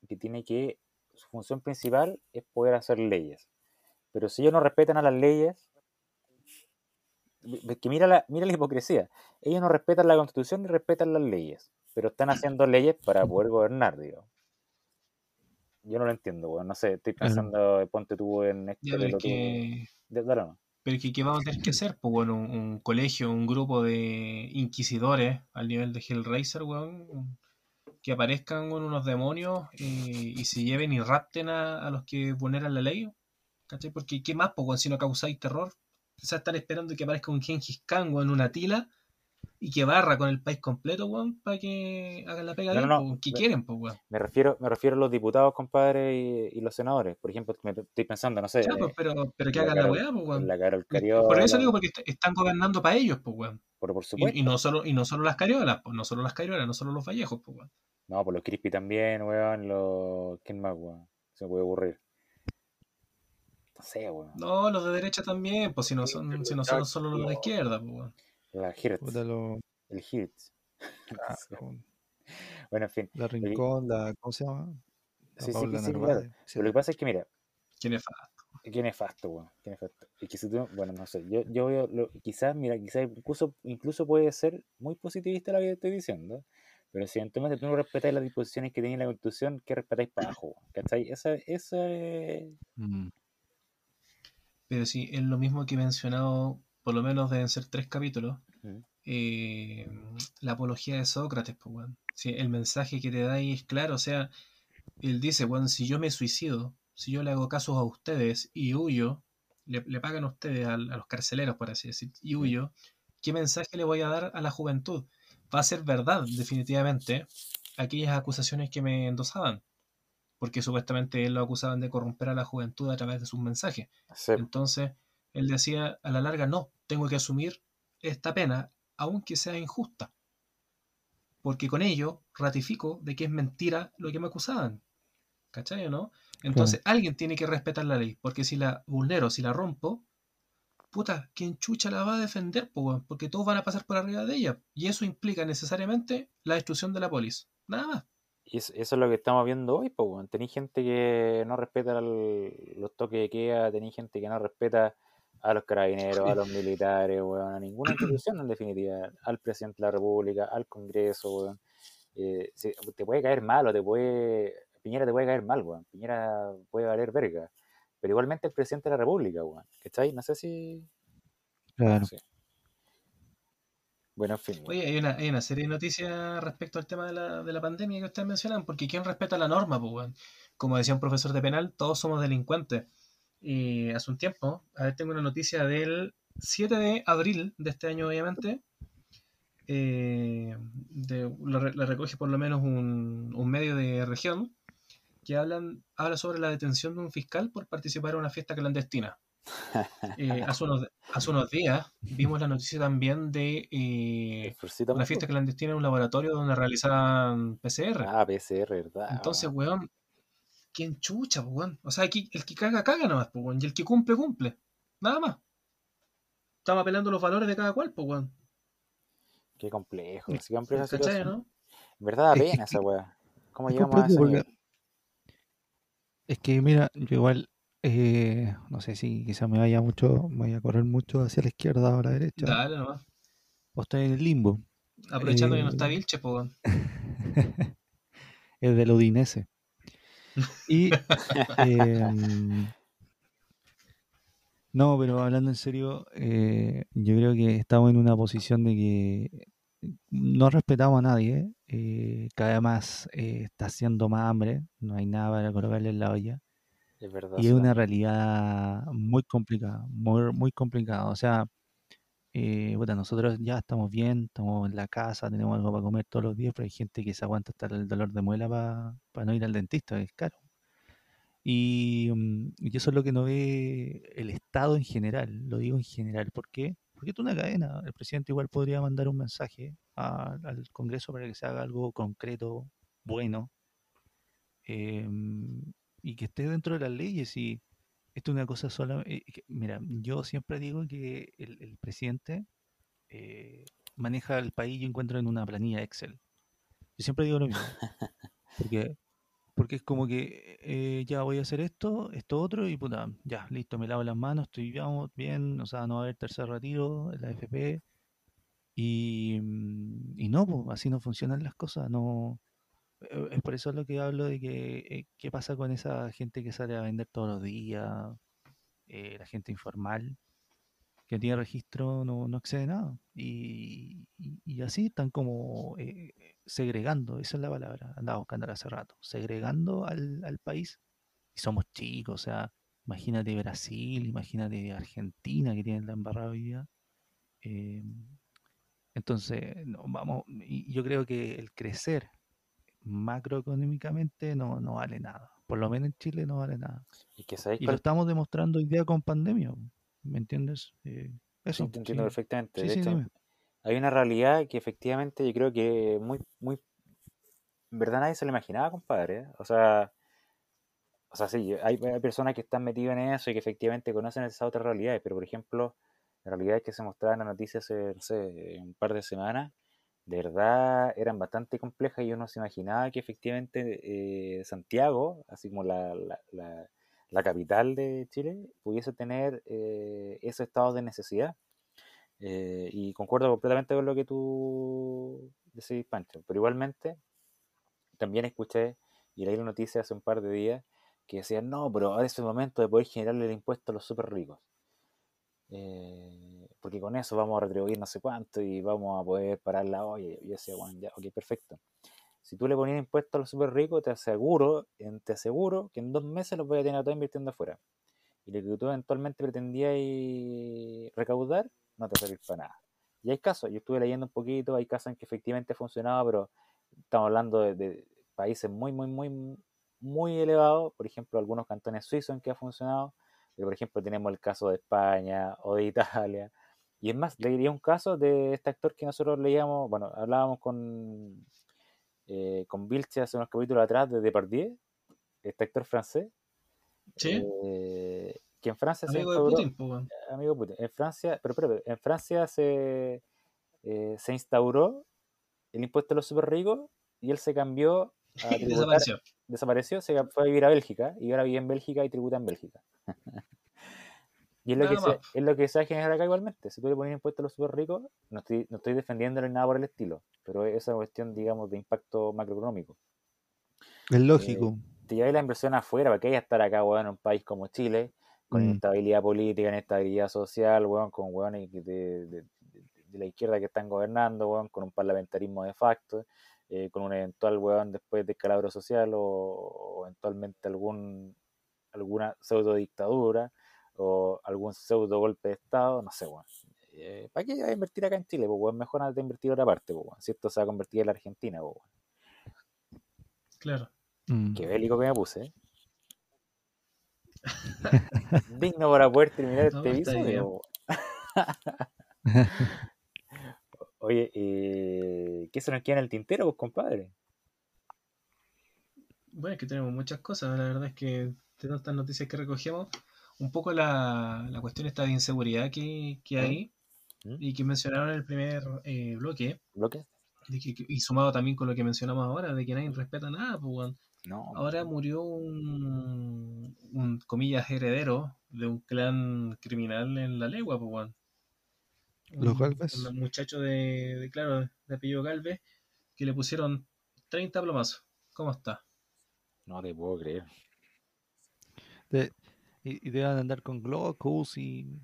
que tiene que, su función principal es poder hacer leyes. Pero si ellos no respetan a las leyes, que mira la, mira la hipocresía, ellos no respetan la constitución ni respetan las leyes, pero están haciendo leyes para poder gobernar, digo. Yo no lo entiendo, no sé, estoy pensando, ponte tú en este... que... Pero que, ¿qué vamos a tener que hacer? Pues bueno, un, colegio, un grupo de inquisidores al nivel de Hellraiser, weón, que aparezcan unos demonios eh, y se lleven y rapten a, los que vulneran la ley. ¿Cachai? Porque ¿qué más, pues, si no causáis terror? O sea, están esperando que aparezca un Gengis Khan, en una tila y que barra con el país completo, weón, para que hagan la pega no, no, ¿Qué quieren, pues, weón? Me refiero, me refiero a los diputados, compadre, y, los senadores. Por ejemplo, me estoy pensando, no sé. pues, pero, pero que hagan la weá, pues, weón. Por eso digo, porque están gobernando para ellos, pues, weón. Por, por supuesto. Y, no solo, y no solo las cariolas, pues, no solo las cariolas, no solo los vallejos, pues, weón. No, por los crispy también, weón. Los... ¿Quién más, weón? Se me puede aburrir. No sé, weón. No, los de derecha también, pues si no son, si no son solo los de izquierda, pues, weón. La Hirtz. El Hirtz. Ah, bueno, en fin. La Rincón, la. ¿Cómo se llama? sí, sí, sí, claro. Pero lo que pasa es que, mira. Qué nefasto. Qué nefasto, weón. Qué nefasto. Y que si tú, bueno, no sé. Yo, yo veo. Lo, quizás, mira, quizás incluso, incluso puede ser muy positivista lo que estoy diciendo. Pero si entonces tú no respetáis las disposiciones que tiene la Constitución, ¿qué respetáis para abajo? ¿Cachai? Esa, esa es... Mm. Pero sí, es lo mismo que he mencionado, por lo menos deben ser tres capítulos. Eh, la apología de Sócrates, pues, bueno. el mensaje que te da ahí es claro, o sea, él dice, bueno, si yo me suicido, si yo le hago casos a ustedes y huyo, le, pagan a ustedes, a, los carceleros, por así decir, y huyo, ¿qué mensaje le voy a dar a la juventud? Va a ser verdad, definitivamente, aquellas acusaciones que me endosaban, porque supuestamente él lo acusaban de corromper a la juventud a través de sus mensajes. Entonces, él decía, a la larga, no, tengo que asumir esta pena, aunque sea injusta, porque con ello ratifico de que es mentira lo que me acusaban. ¿Cachai o no? Entonces, alguien tiene que respetar la ley, porque si la vulnero, si la rompo, puta, ¿quién chucha la va a defender? Porque todos van a pasar por arriba de ella. Y eso implica necesariamente la destrucción de la polis. Nada más. Y eso, es lo que estamos viendo hoy, pues, tenéis gente que no respeta los toques de queda, tenéis gente que no respeta a los carabineros, a los militares, a ninguna institución en definitiva, al presidente de la República, al Congreso, eh, te puede caer mal o te puede Piñera te puede caer mal, weón. Piñera puede valer verga. Pero igualmente el presidente de la República, weón. ¿Cachai? No sé si. Claro. Bueno, en fin. Oye, hay una, hay una, serie de noticias respecto al tema de la, de la pandemia que ustedes mencionan, porque ¿quién respeta la norma, pues? Como decía un profesor de penal, todos somos delincuentes. Y hace un tiempo, a ver, tengo una noticia del 7 de abril de este año, obviamente. Eh, la, recoge por lo menos un, un medio de región que hablan, habla sobre la detención de un fiscal por participar en una fiesta clandestina. Eh, hace, unos, hace, unos, días vimos la noticia también de eh, una fiesta clandestina en un laboratorio donde realizaban PCR. Ah, PCR, ¿verdad? Entonces, weón, ¿quién chucha, weón? O sea, el que, el que caga, caga nomás, weón, y el que cumple, cumple. Nada más. Estamos apelando los valores de cada cual, weón. Qué complejo. Qué complejo ¿no? En verdad, pena esa weá. ¿Cómo llegamos a ese es que mira, yo igual, eh, no sé si quizás me vaya mucho, me vaya a correr mucho hacia la izquierda o la derecha. Dale nomás. O estoy en el limbo. Aprovechando que no está eh, Vilche, pues. el del Udinese. Y em, no, pero hablando en serio, eh, yo creo que estamos en una posición de que no respetamos a nadie, eh, cada más eh, está haciendo más hambre, no hay nada para colocarle en la olla. Es verdad, y es una realidad muy complicada, muy, muy complicada. O sea, eh, nosotros ya estamos bien, estamos en la casa, tenemos algo para comer todos los días, pero hay gente que se aguanta hasta el dolor de muela para no ir al dentista, es caro. Y, mm, y, eso es lo que no ve el Estado en general, lo digo en general, ¿por qué? Porque es una cadena. El presidente igual podría mandar un mensaje al Congreso para que se haga algo concreto, bueno, em, y que esté dentro de las leyes. Y esto es una cosa sola. Eh, mira, yo siempre digo que el, presidente eh, maneja el país y encuentro en una planilla Excel. Yo siempre digo lo mismo. Porque porque es como que eh, ya voy a hacer esto, esto otro, y puta, ya, listo, me lavo las manos, estoy bien, o sea, no va a haber tercer retiro en la FP. Y, y no, pues, así no funcionan las cosas. No, es por eso lo que hablo de que eh, qué pasa con esa gente que sale a vender todos los días, la gente informal, que tiene registro, no, no accede a nada. Y, y, así están como segregando, esa es la palabra, andaba buscando hace rato, segregando al, país. Y somos chicos, o sea, imagínate Brasil, imagínate Argentina que tienen la embarrada día. Eh, entonces, no, vamos, y yo creo que el crecer macroeconómicamente no, no vale nada. Por lo menos en Chile no vale nada. Y, que lo estamos demostrando hoy día con pandemia. ¿Me entiendes? Eh, eso, te entiendo perfectamente. de hecho, hay una realidad que efectivamente yo creo que muy, muy, en verdad nadie se lo imaginaba, compadre. ¿eh? O sea, o sea, sí, hay, personas que están metidas en eso y que efectivamente conocen esas otras realidades, pero por ejemplo, la realidad que se mostraban en las noticias hace, no sé, un par de semanas, de verdad eran bastante complejas y uno se imaginaba que efectivamente eh, Santiago, así como la, la, la, capital de Chile, pudiese tener eh, ese estado de necesidad. Eh, y concuerdo completamente con lo que tú decís, Pancho. Pero igualmente, también escuché y leí la noticia hace un par de días que decían, no, pero ahora es el momento de poder generarle el impuesto a los súper ricos. Eh, porque con eso vamos a retribuir no sé cuánto y vamos a poder parar la olla. Yo decía, bueno, ya, ok, perfecto. si tú le ponías impuestos a los súper ricos, te aseguro, te aseguro que en dos meses los voy a tener a todos invirtiendo afuera. Y lo que tú eventualmente pretendías recaudar, no te va para nada. Y hay casos, yo estuve leyendo un poquito, hay casos en que efectivamente ha funcionado, pero estamos hablando de, países muy, muy, muy, muy elevados, por ejemplo, algunos cantones suizos en que ha funcionado, por ejemplo tenemos el caso de España o de Italia, y es más, le diría un caso de este actor que nosotros leíamos, bueno, hablábamos con, eh, con Vilche hace unos capítulos atrás de Depardieu, este actor francés, ¿Sí? Eh, que en Francia amigo se instauró, de Putin, amigo Putin, en Francia, pero, pero en Francia se, eh, se instauró el impuesto a los super ricos y él se cambió a desapareció. Desapareció, se fue a vivir a Bélgica y ahora vive en Bélgica y tributa en Bélgica. y es lo, que se, es lo que se generar acá igualmente. Si tú le pones impuestos a los super ricos, no estoy, no estoy defendiéndole nada por el estilo, pero es una cuestión, digamos, de impacto macroeconómico. Es lógico. Eh, te lleváis la inversión afuera, ¿para qué hay estar acá, weón, en un país como Chile, con mm. inestabilidad política, inestabilidad social, weón, con weón de, la izquierda que están gobernando, weón, con un parlamentarismo de facto, eh, con un eventual weón después de escalabro social o, eventualmente algún alguna pseudo dictadura o algún pseudo golpe de estado, no sé, weón. Eh, ¿Para qué a invertir acá en Chile? Pues, weón, mejor antes de invertir otra parte, pues, weón. Si esto se va a convertir en la Argentina, pues, weón. Claro. Mm. Qué bélico que me puse. ¿eh? Digno para poder terminar este episodio. Oye, eh, ¿qué se nos queda en el tintero, vos, compadre? Bueno, es que tenemos muchas cosas. La verdad es que de tantas noticias que recogemos, un poco la, la cuestión esta de inseguridad que, que hay ¿Mm? y que mencionaron en el primer eh, bloque. ¿Bloque? y sumado también con lo que mencionamos ahora, de que nadie respeta nada, pues, Ahora murió un, un, comillas, heredero de un clan criminal en la legua, pues, Los Galvez. Un muchacho de, claro, de apellido Galvez, que le pusieron 30 plomazos. ¿Cómo está? No te puedo creer. y, deben andar con glocos y.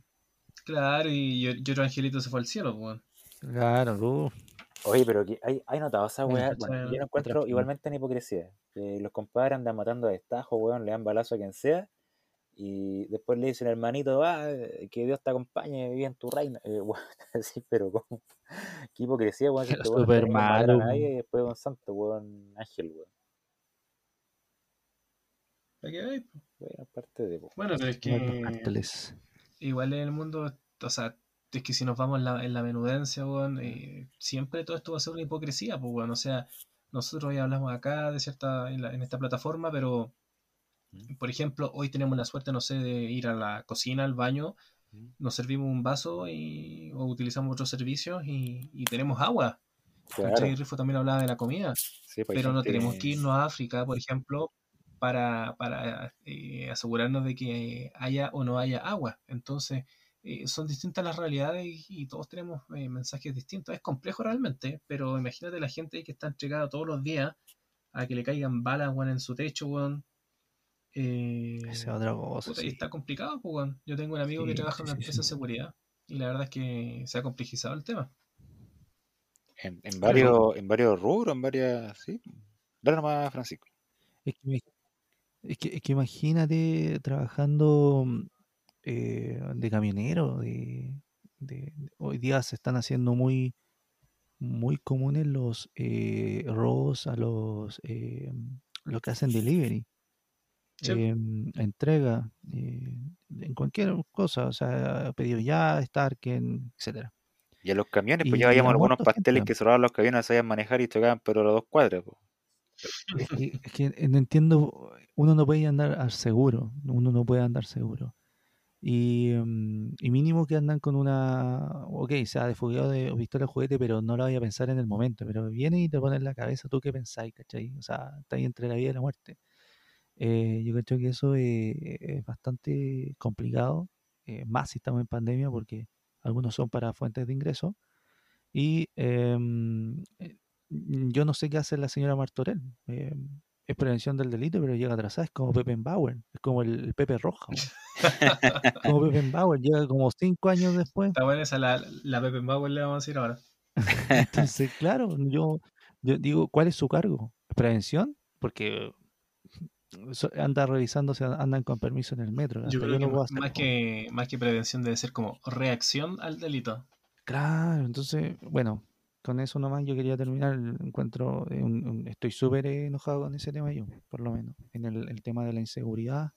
Claro, y, otro angelito se fue al cielo, pues. Claro, Oye, pero hay, hay notado esa weá. Bueno, yo lo encuentro igualmente en hipocresía. los compadres andan matando a destajo, weón, le dan balazo a quien sea. Y después le dicen, hermanito, ah, que Dios te acompañe, vive en tu reino. Eh, sí, pero ¿cómo? Qué hipocresía, weón. Que super malo. Nadie y después un santo, weón, ángel, weón. ¿Para qué hay? Bueno, aparte de. Bueno, pero es que. Igual en el mundo, o sea, es que si nos vamos en la, en la menudencia, eh, siempre todo esto va a ser una hipocresía, pues, bueno, o sea, nosotros hoy hablamos acá de cierta, en, esta plataforma, pero, por ejemplo, hoy tenemos la suerte, no sé, de ir a la cocina, al baño, nos servimos un vaso y, o utilizamos otros servicios y, tenemos agua. Claro. Rifo también hablaba de la comida, pues, pero no tenemos que irnos a África, por ejemplo, para, para eh, asegurarnos de que haya o no haya agua. Entonces, eh, son distintas las realidades y, todos tenemos eh, mensajes distintos. Es complejo realmente, pero imagínate la gente que está entregada todos los días a que le caigan balas en su techo, weón. Eh, Esa otra cosa. Y está complicado, pues, Yo tengo un amigo que trabaja en una empresa de seguridad y la verdad es que se ha complejizado el tema. En, varios, en varios rubros, en varias. Sí. Dale nomás, Francisco. Es que, es que, es que imagínate trabajando eh, de camionero, de, hoy día se están haciendo muy, muy comunes los eh, robos a los, eh, que hacen delivery. Em, entrega en cualquier cosa, o sea, pedido ya, Starken, etcétera. Y a los camiones, pues ya veíamos algunos pasteles que solo los camiones sabían manejar y tocaban pero los dos cuadros. Es que, es que, no entiendo, uno no puede andar al seguro, uno no puede andar seguro. Y, mínimo que andan con una, ok, se ha desfogueado de pistola de juguete, pero no lo voy a pensar en el momento, pero viene y te pone en la cabeza, ¿tú qué pensáis, cachai? O sea, está ahí entre la vida y la muerte. Eh, yo creo que eso es bastante complicado, eh, más si estamos en pandemia, porque algunos son para fuentes de ingreso. Y em, eh, yo no sé qué hace la señora Martorell. Em, es prevención del delito, pero llega atrasada, es como Pepe Bauer, es como el, Pepe Roja. como Pepe Bauer, llega como cinco años después. Está buena esa, la, la Pepe Bauer le vamos a decir ahora. Entonces, claro, yo Yo digo, ¿cuál es su cargo? ¿Prevención? Porque anda revisándose, andan con permiso en el metro. Yo creo que más, que, más que prevención debe ser como reacción al delito. Claro, entonces, bueno, con eso nomás yo quería terminar. Encuentro, estoy súper enojado con ese tema yo, por lo menos. En el, tema de la inseguridad.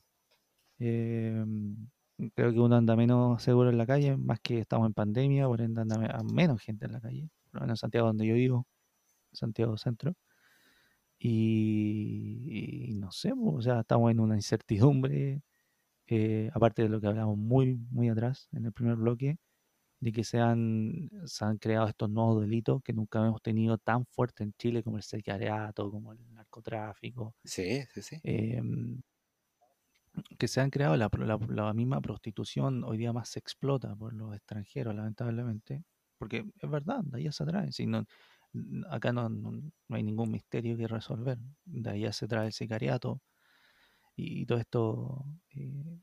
Em, creo que uno anda menos seguro en la calle, más que estamos en pandemia, por ende anda menos gente en la calle. Por lo menos en Santiago, donde yo vivo, Santiago Centro. Y, no sé, o sea, estamos en una incertidumbre, eh, aparte de lo que hablamos muy, muy atrás en el primer bloque, de que se han, se han creado estos nuevos delitos que nunca hemos tenido tan fuerte en Chile como el sicariato, como el narcotráfico. Sí, sí, sí. Em, que se han creado, la, la, misma prostitución hoy día más se explota por los extranjeros, lamentablemente, porque es verdad, de ahí se atrae. Si no, acá no, no, hay ningún misterio que resolver. De ahí se trae el sicariato y, todo esto, eh,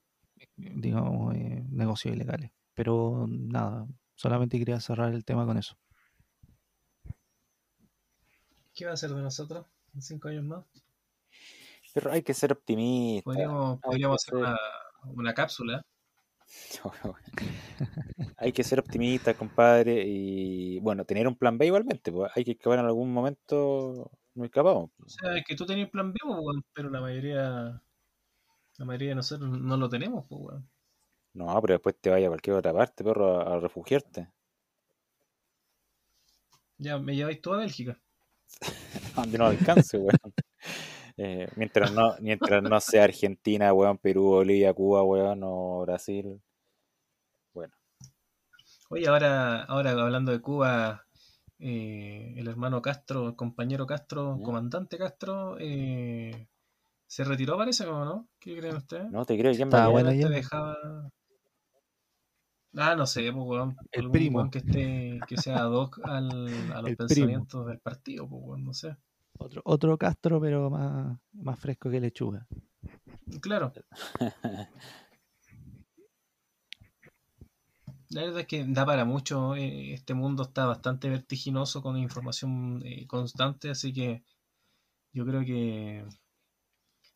digamos, eh, negocios ilegales. Pero nada, solamente quería cerrar el tema con eso. ¿Qué va a hacer de nosotros en cinco años más? Pero hay que ser optimista. Podríamos, hacer una, una cápsula hay que ser optimista, compadre, y bueno, tener un plan B igualmente, pues hay que acabar en algún momento no escapamos. O sea, es que tú tenías plan B, pues, pero la mayoría la mayoría de nosotros no lo tenemos, pues, No, pero después te vaya a cualquier otra parte, perro, a, refugiarte. Ya, me lleváis tú a Bélgica. Donde no alcance, weón. Eh, mientras, no, mientras no sea Argentina, weón, Perú, Bolivia, Cuba, weón, o Brasil. Bueno. Oye, ahora, ahora hablando de Cuba, eh, el hermano Castro, el compañero Castro, comandante Castro, eh, se retiró, parece, ¿o no? ¿Qué creen ustedes? No, te creo que está bueno te dejaba... Ah, no sé, pues, weón. El primo. que, esté, que sea ad hoc al, a los pensamientos del partido, pues, weón, no sé. Otro, otro Castro, pero más, más fresco que lechuga. Claro. La verdad es que da para mucho. Eh, este mundo está bastante vertiginoso con información eh, constante, así que yo creo que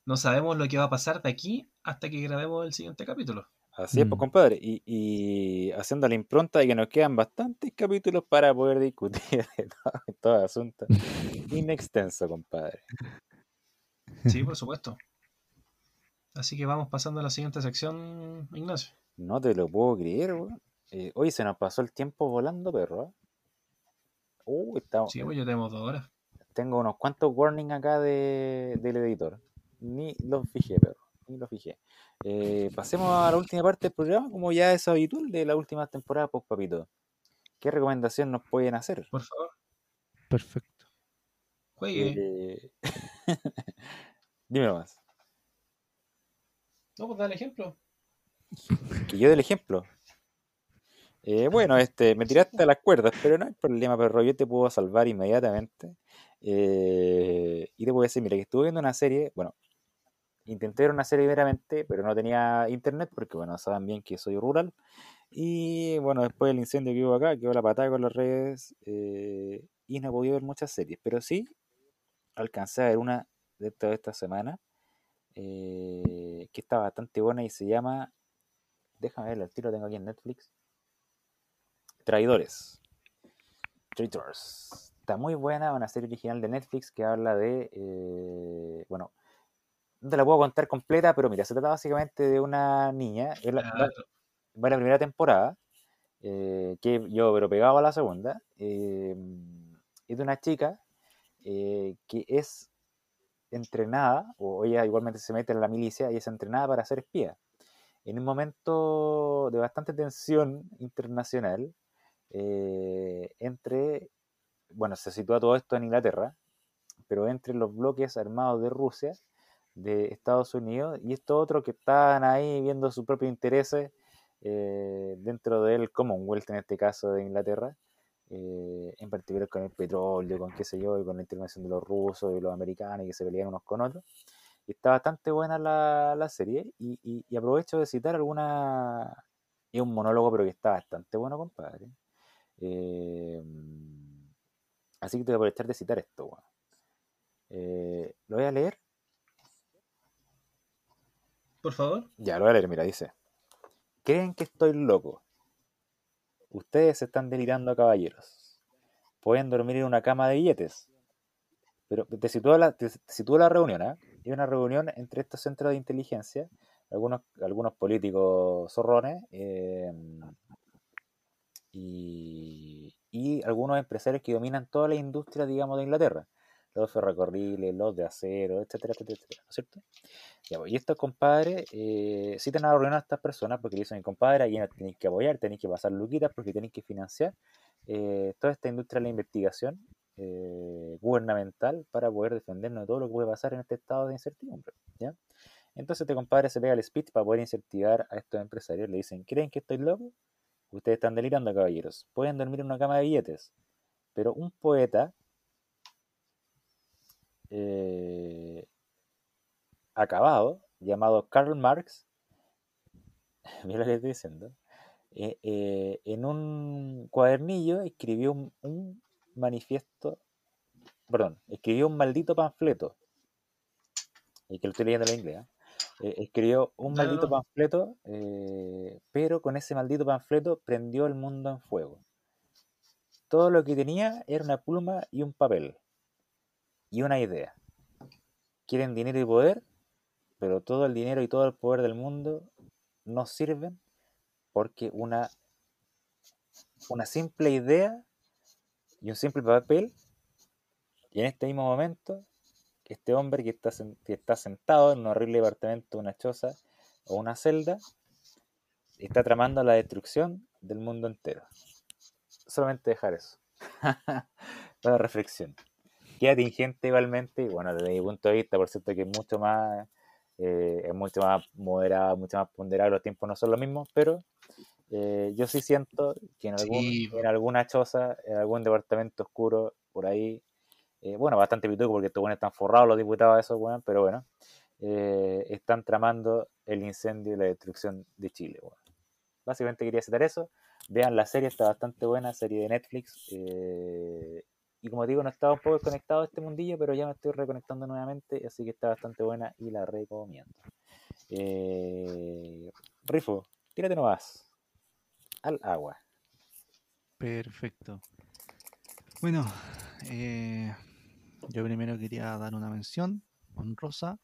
no sabemos lo que va a pasar de aquí hasta que grabemos el siguiente capítulo. Así es, pues, mm. compadre. Y, y, haciendo la impronta de que nos quedan bastantes capítulos para poder discutir de todo, todo el asunto. Inextenso, compadre. Sí, por supuesto. Así que vamos pasando a la siguiente sección, Ignacio. No te lo puedo creer, weón. Eh, hoy se nos pasó el tiempo volando, perro. Uh, estamos, sí, pues yo tenemos dos horas. Tengo unos cuantos warnings acá de, del editor. Ni los fijé, perro. Ni los fijé. Eh, pasemos a la última parte del programa, como ya es habitual de la última temporada, pues papito. ¿Qué recomendación nos pueden hacer? Por favor. Perfecto. Juegue. Eh... Dime más. No, pues dale ejemplo. Que yo del ejemplo. Eh, bueno, este, me tiraste a las cuerdas, pero no hay problema, perro. Yo te puedo salvar inmediatamente. Eh, y te puedo decir, mira, que estuve viendo una serie, bueno, intenté ver una serie veramente, pero no tenía internet porque, bueno, saben bien que soy rural. Y bueno, después del incendio que hubo acá, quedó la patada con las redes eh, y no podido ver muchas series. Pero sí, alcancé a ver una de toda esta semana eh, que está bastante buena y se llama. Déjame ver, el tiro tengo aquí en Netflix. Traidores. Traitors. Está muy buena, una serie original de Netflix que habla de. Eh, bueno, no te la puedo contar completa, pero mira, se trata básicamente de una niña. Es la, primera temporada, eh, que yo, pero pegado a la segunda. Eh, es de una chica eh, que es entrenada, o ella igualmente se mete en la milicia y es entrenada para ser espía. En un momento de bastante tensión internacional, entre, bueno, se sitúa todo esto en Inglaterra, pero entre los bloques armados de Rusia de Estados Unidos y estos otros que están ahí viendo sus propios intereses eh, dentro del Commonwealth, en este caso de Inglaterra, eh, en particular con el petróleo, con qué sé yo, y con la intervención de los rusos y los americanos y que se pelean unos con otros. Y está bastante buena la, la serie y, y, aprovecho de citar alguna... Es un monólogo, pero que está bastante bueno, compadre. Eh, Así que te voy a aprovechar de citar esto, eh, ¿Lo voy a leer? Por favor. Ya, lo voy a leer, mira, dice. ¿Creen que estoy loco? Ustedes están delirando, caballeros. Pueden dormir en una cama de billetes. Pero te sitúo la, te, la reunión, ¿eh? Hay una reunión entre estos centros de inteligencia, algunos, algunos políticos zorrones eh, y, y, algunos empresarios que dominan toda la industria, digamos, de Inglaterra. Los ferrocarriles, los de acero, etcétera, etcétera, etcétera, ¿no es cierto? Pues, y estos compadres eh, tienen a reunión a estas personas porque dicen, compadre, aquí tenéis que apoyar, tenéis que pasar luquitas porque tenéis que financiar eh, toda esta industria de la investigación eh, gubernamental para poder defendernos de todo lo que puede pasar en este estado de incertidumbre. ¿ya? Entonces este compadre se pega el speech para poder incentivar a estos empresarios. Le dicen, ¿creen que estoy loco? Ustedes están delirando, caballeros. Pueden dormir en una cama de billetes. Pero un poeta eh, acabado, llamado Karl Marx, mira lo que estoy diciendo, eh, eh, en un cuadernillo escribió un, manifiesto, perdón, escribió un maldito panfleto, y que lo estoy leyendo en inglés, ¿eh? escribió un maldito panfleto, pero con ese maldito panfleto prendió el mundo en fuego. Todo lo que tenía era una pluma y un papel, y una idea. ¿Quieren dinero y poder? pero todo el dinero y todo el poder del mundo no sirven porque una, una simple idea y un simple papel, y en este mismo momento, este hombre que está, que está sentado en un horrible departamento, una choza o una celda, está tramando la destrucción del mundo entero. Solamente dejar eso. Para reflexión. Queda tingente igualmente, y bueno, desde mi punto de vista, por cierto, que es mucho más eh, es mucho más moderado, mucho más ponderado, los tiempos no son los mismos, pero eh, yo sí siento que en, algún, en alguna choza, en algún departamento oscuro, por ahí, eh, bueno, bastante pituco porque estos buenos están forrados los diputados, eso, bueno, pero bueno, están tramando el incendio y la destrucción de Chile. Bueno. Básicamente quería citar eso. Vean la serie, está bastante buena, serie de Netflix. Y como digo, no estaba un poco desconectado de este mundillo, pero ya me estoy reconectando nuevamente, así que está bastante buena y la recomiendo. Eh, Rifo, tírate nomás. Al agua. Perfecto. Bueno, eh, yo primero quería dar una mención honrosa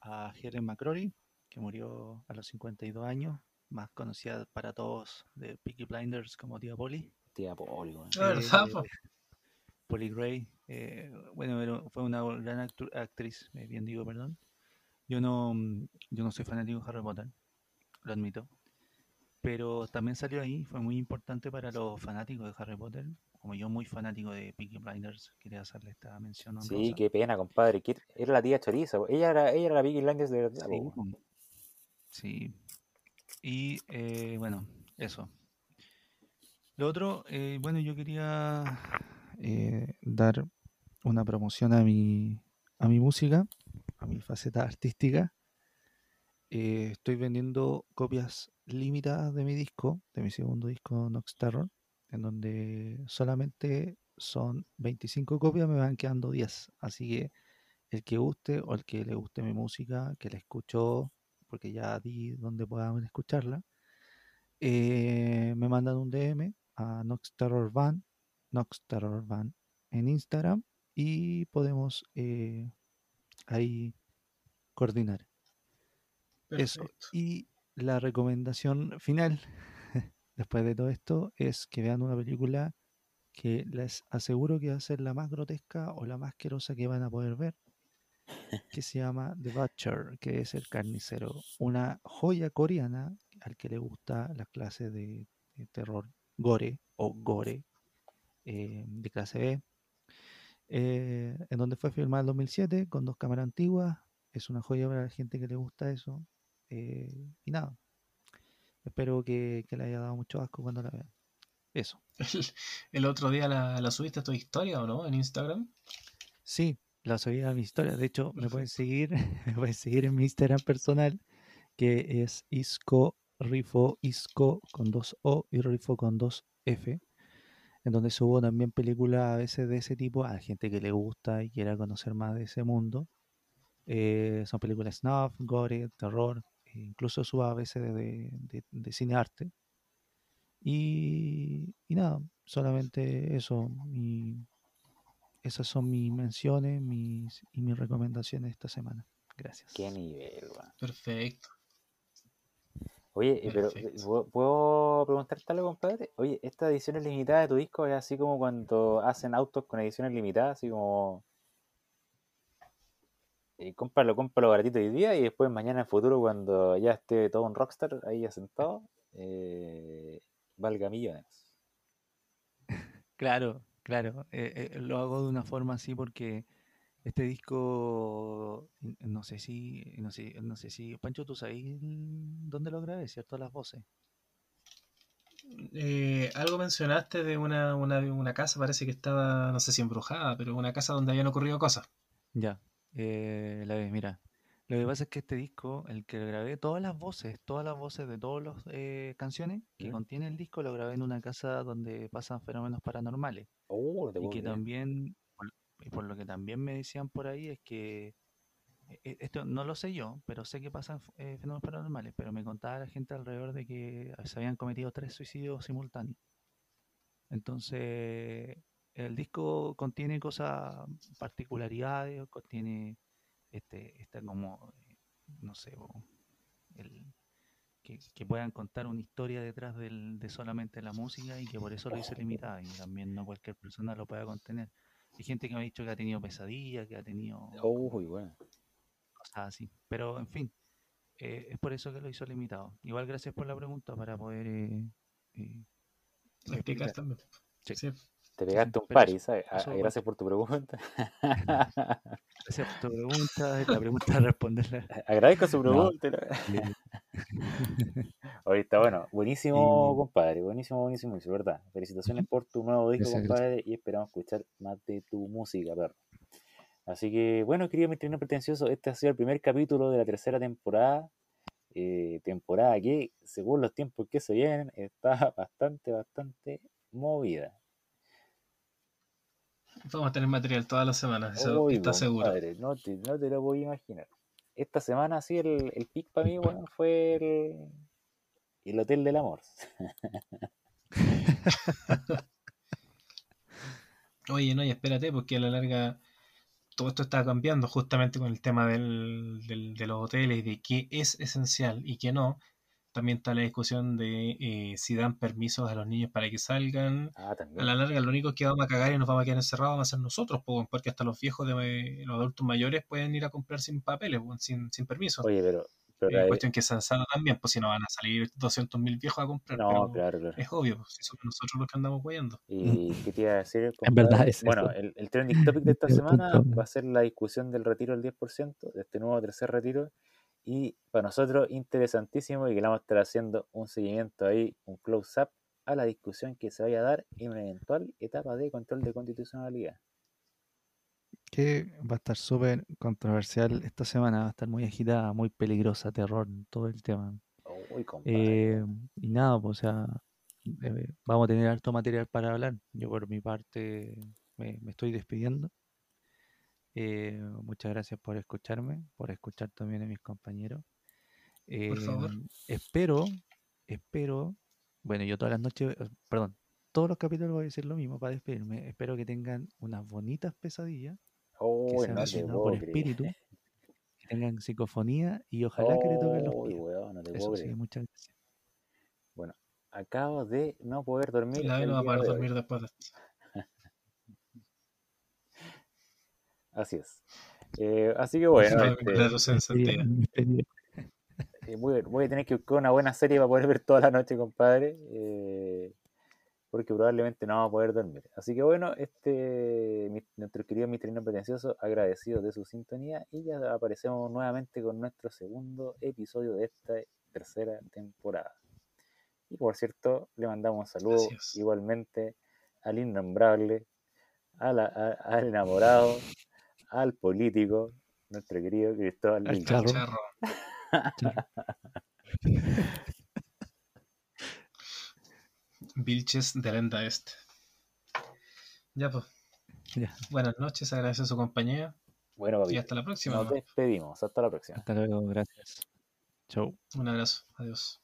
a Helen McCrory, que murió a los 52 años, más conocida para todos de Peaky Blinders como Tía Polly. Tía Polly, Polly Gray, eh, bueno, fue una gran actriz, eh, bien digo, perdón. Yo no, mm, yo no soy fanático de Harry Potter, lo admito. Pero también salió ahí, fue muy importante para los fanáticos de Harry Potter. Como yo, muy fanático de Peaky Blinders, quería hacerle esta mención. Sí, qué pena, compadre. Era la tía Choriza. Ella era, ella era la Peaky Blinders de verdad. Sí. sí. Y eh, bueno, eso. Lo otro, bueno, yo quería eh, dar una promoción a mi, a mi música, a mi faceta artística. Eh, estoy vendiendo copias limitadas de mi disco, de mi segundo disco Nox Terror, en donde solamente son 25 copias, me van quedando 10. Así que el que guste o el que le guste mi música, que la escuchó, porque ya di donde puedan escucharla, eh, me mandan un DM a Nox Terror Van Nox Terror Van en Instagram y podemos eh, ahí coordinar. Eso. Y la recomendación final, después de todo esto, es que vean una película que les aseguro que va a ser la más grotesca o la más asquerosa que van a poder ver, que se llama The Butcher, que es el carnicero, una joya coreana al que le gusta las clases de terror gore o gore, eh, de clase B, eh, en donde fue filmada en 2007 con dos cámaras antiguas. Es una joya para la gente que le gusta eso. Eh, y nada, espero que, le haya dado mucho asco cuando la vean. Eso. ¿El, otro día la, subiste a tu historia o no? ¿En Instagram? Sí, la subí a mi historia. De hecho, me pueden seguir, me pueden seguir en mi Instagram personal, que es Isco Rifo Isco con dos O y Rifo con dos F. en donde subo también películas a veces de ese tipo a gente que le gusta y quiera conocer más de ese mundo. Eh, son películas snuff, gore, terror, e incluso subo a veces de, de, cine arte. Y, y, nada, solamente eso. Mi, esas son mis menciones mis, y mis recomendaciones esta semana. Gracias. Qué nivel, Perfecto. Oye, pero eh, ¿puedo preguntarte algo, compadre? Oye, ¿esta edición limitada de tu disco es así como cuando hacen autos con ediciones limitadas? Así como... Eh, cómpralo, cómpralo baratito hoy día y después mañana en futuro cuando ya esté todo un rockstar ahí asentado, eh, valga millones. Claro, claro. Eh, lo hago de una forma así porque este disco, no sé si, no sé, no sé si, Pancho, tú sabes dónde lo grabé, ¿cierto? Las voces. Eh, algo mencionaste de una, una, una, casa, parece que estaba, no sé si embrujada, pero una casa donde habían ocurrido cosas. Ya, eh, la ves, mira. Lo que pasa es que este disco, el que grabé, todas las voces, todas las voces de todas las eh, canciones que contiene el disco, lo grabé en una casa donde pasan fenómenos paranormales. Oh, y que también y por lo que también me decían por ahí es que e, e, esto no lo sé yo, pero sé que pasan eh, fenómenos paranormales, pero me contaba la gente alrededor de que se habían cometido tres suicidios simultáneos. Entonces, el disco contiene cosas, particularidades, contiene este, este como, eh, no sé, que, que, puedan contar una historia detrás de solamente la música y que por eso lo hice limitada y también no cualquier persona lo pueda contener. Hay gente que me ha dicho que ha tenido pesadillas, que ha tenido Uy, bueno. cosas así. Pero, en fin, eh, es por eso que lo hizo limitado. Igual gracias por la pregunta para poder eh, eh, explicar también. Sí. Te pegaste un pari, ¿sabes? Gracias por tu pregunta. gracias por tu pregunta. La pregunta responderla. Agradezco su pregunta. Hoy está bueno. Buenísimo, compadre. Buenísimo, buenísimo, es verdad. Felicitaciones por tu nuevo disco, compadre. Y esperamos escuchar más de tu música, perro. Así que, bueno, querido Mitrino Pretencioso, este ha sido el primer capítulo de la tercera temporada. Eh, temporada que, según los tiempos que se vienen, está bastante, bastante movida. Vamos a tener material todas las semanas, eso está seguro. no, te, no te lo voy a imaginar. Esta semana, sí, el, el pic para mí, bueno, fue el, el Hotel del Amor. Oye, no, y espérate, porque a la larga todo esto está cambiando justamente con el tema del, del, de los hoteles y de qué es esencial y qué no. También está la discusión de eh, si dan permisos a los niños para que salgan. Ah, a la larga, lo único que vamos a cagar y nos vamos a quedar encerrados vamos a ser nosotros, porque hasta los viejos, de los adultos mayores, pueden ir a comprar sin papeles, sin, sin permiso. Oye, pero. pero cuestión que es sensata también, pues si no van a salir 200.000 viejos a comprar. No, claro, claro. Es obvio, pues, si somos nosotros los que andamos guayando. ¿Y qué te iba a decir? En verdad es Bueno, el, el trending topic de esta semana va a ser la discusión del retiro del 10%, de este nuevo tercer retiro y para nosotros interesantísimo y que le vamos a estar haciendo un seguimiento ahí, un close-up a la discusión que se vaya a dar en una eventual etapa de control de constitucionalidad. Que va a estar súper controversial esta semana, va a estar muy agitada, muy peligrosa, terror, todo el tema. eh, y nada, pues, o sea, eh, vamos a tener harto material para hablar. Yo por mi parte me estoy despidiendo. Eh, muchas gracias por escucharme, por escuchar también a mis compañeros. por favor. Em, espero, espero, bueno, yo todas las noches, eh, perdón, todos los capítulos voy a decir lo mismo para despedirme. Espero que tengan unas bonitas pesadillas, oh, que sean por espíritu, que tengan psicofonía y ojalá que le toquen los pies. muchas gracias. Bueno, acabo de no poder dormir. La no va a poder dormir después de esto. Así es. Eh, así que bueno. Este, eh, voy, a tener que buscar una buena serie para poder ver toda la noche, compadre. Eh, porque probablemente no vamos a poder dormir. Así que bueno, este nuestro querido misterino pretencioso, agradecido de su sintonía. Y ya aparecemos nuevamente con nuestro segundo episodio de esta tercera temporada. Y por cierto, le mandamos un saludo igualmente al innombrable, al enamorado, al político, nuestro querido Cristóbal Al charro. Vilches de Lenda Este. Ya, pues. Buenas noches, agradezco su compañía. Bueno, Y hasta la próxima. Nos despedimos. Hasta la próxima. Hasta luego, gracias. Chau. Un abrazo. Adiós.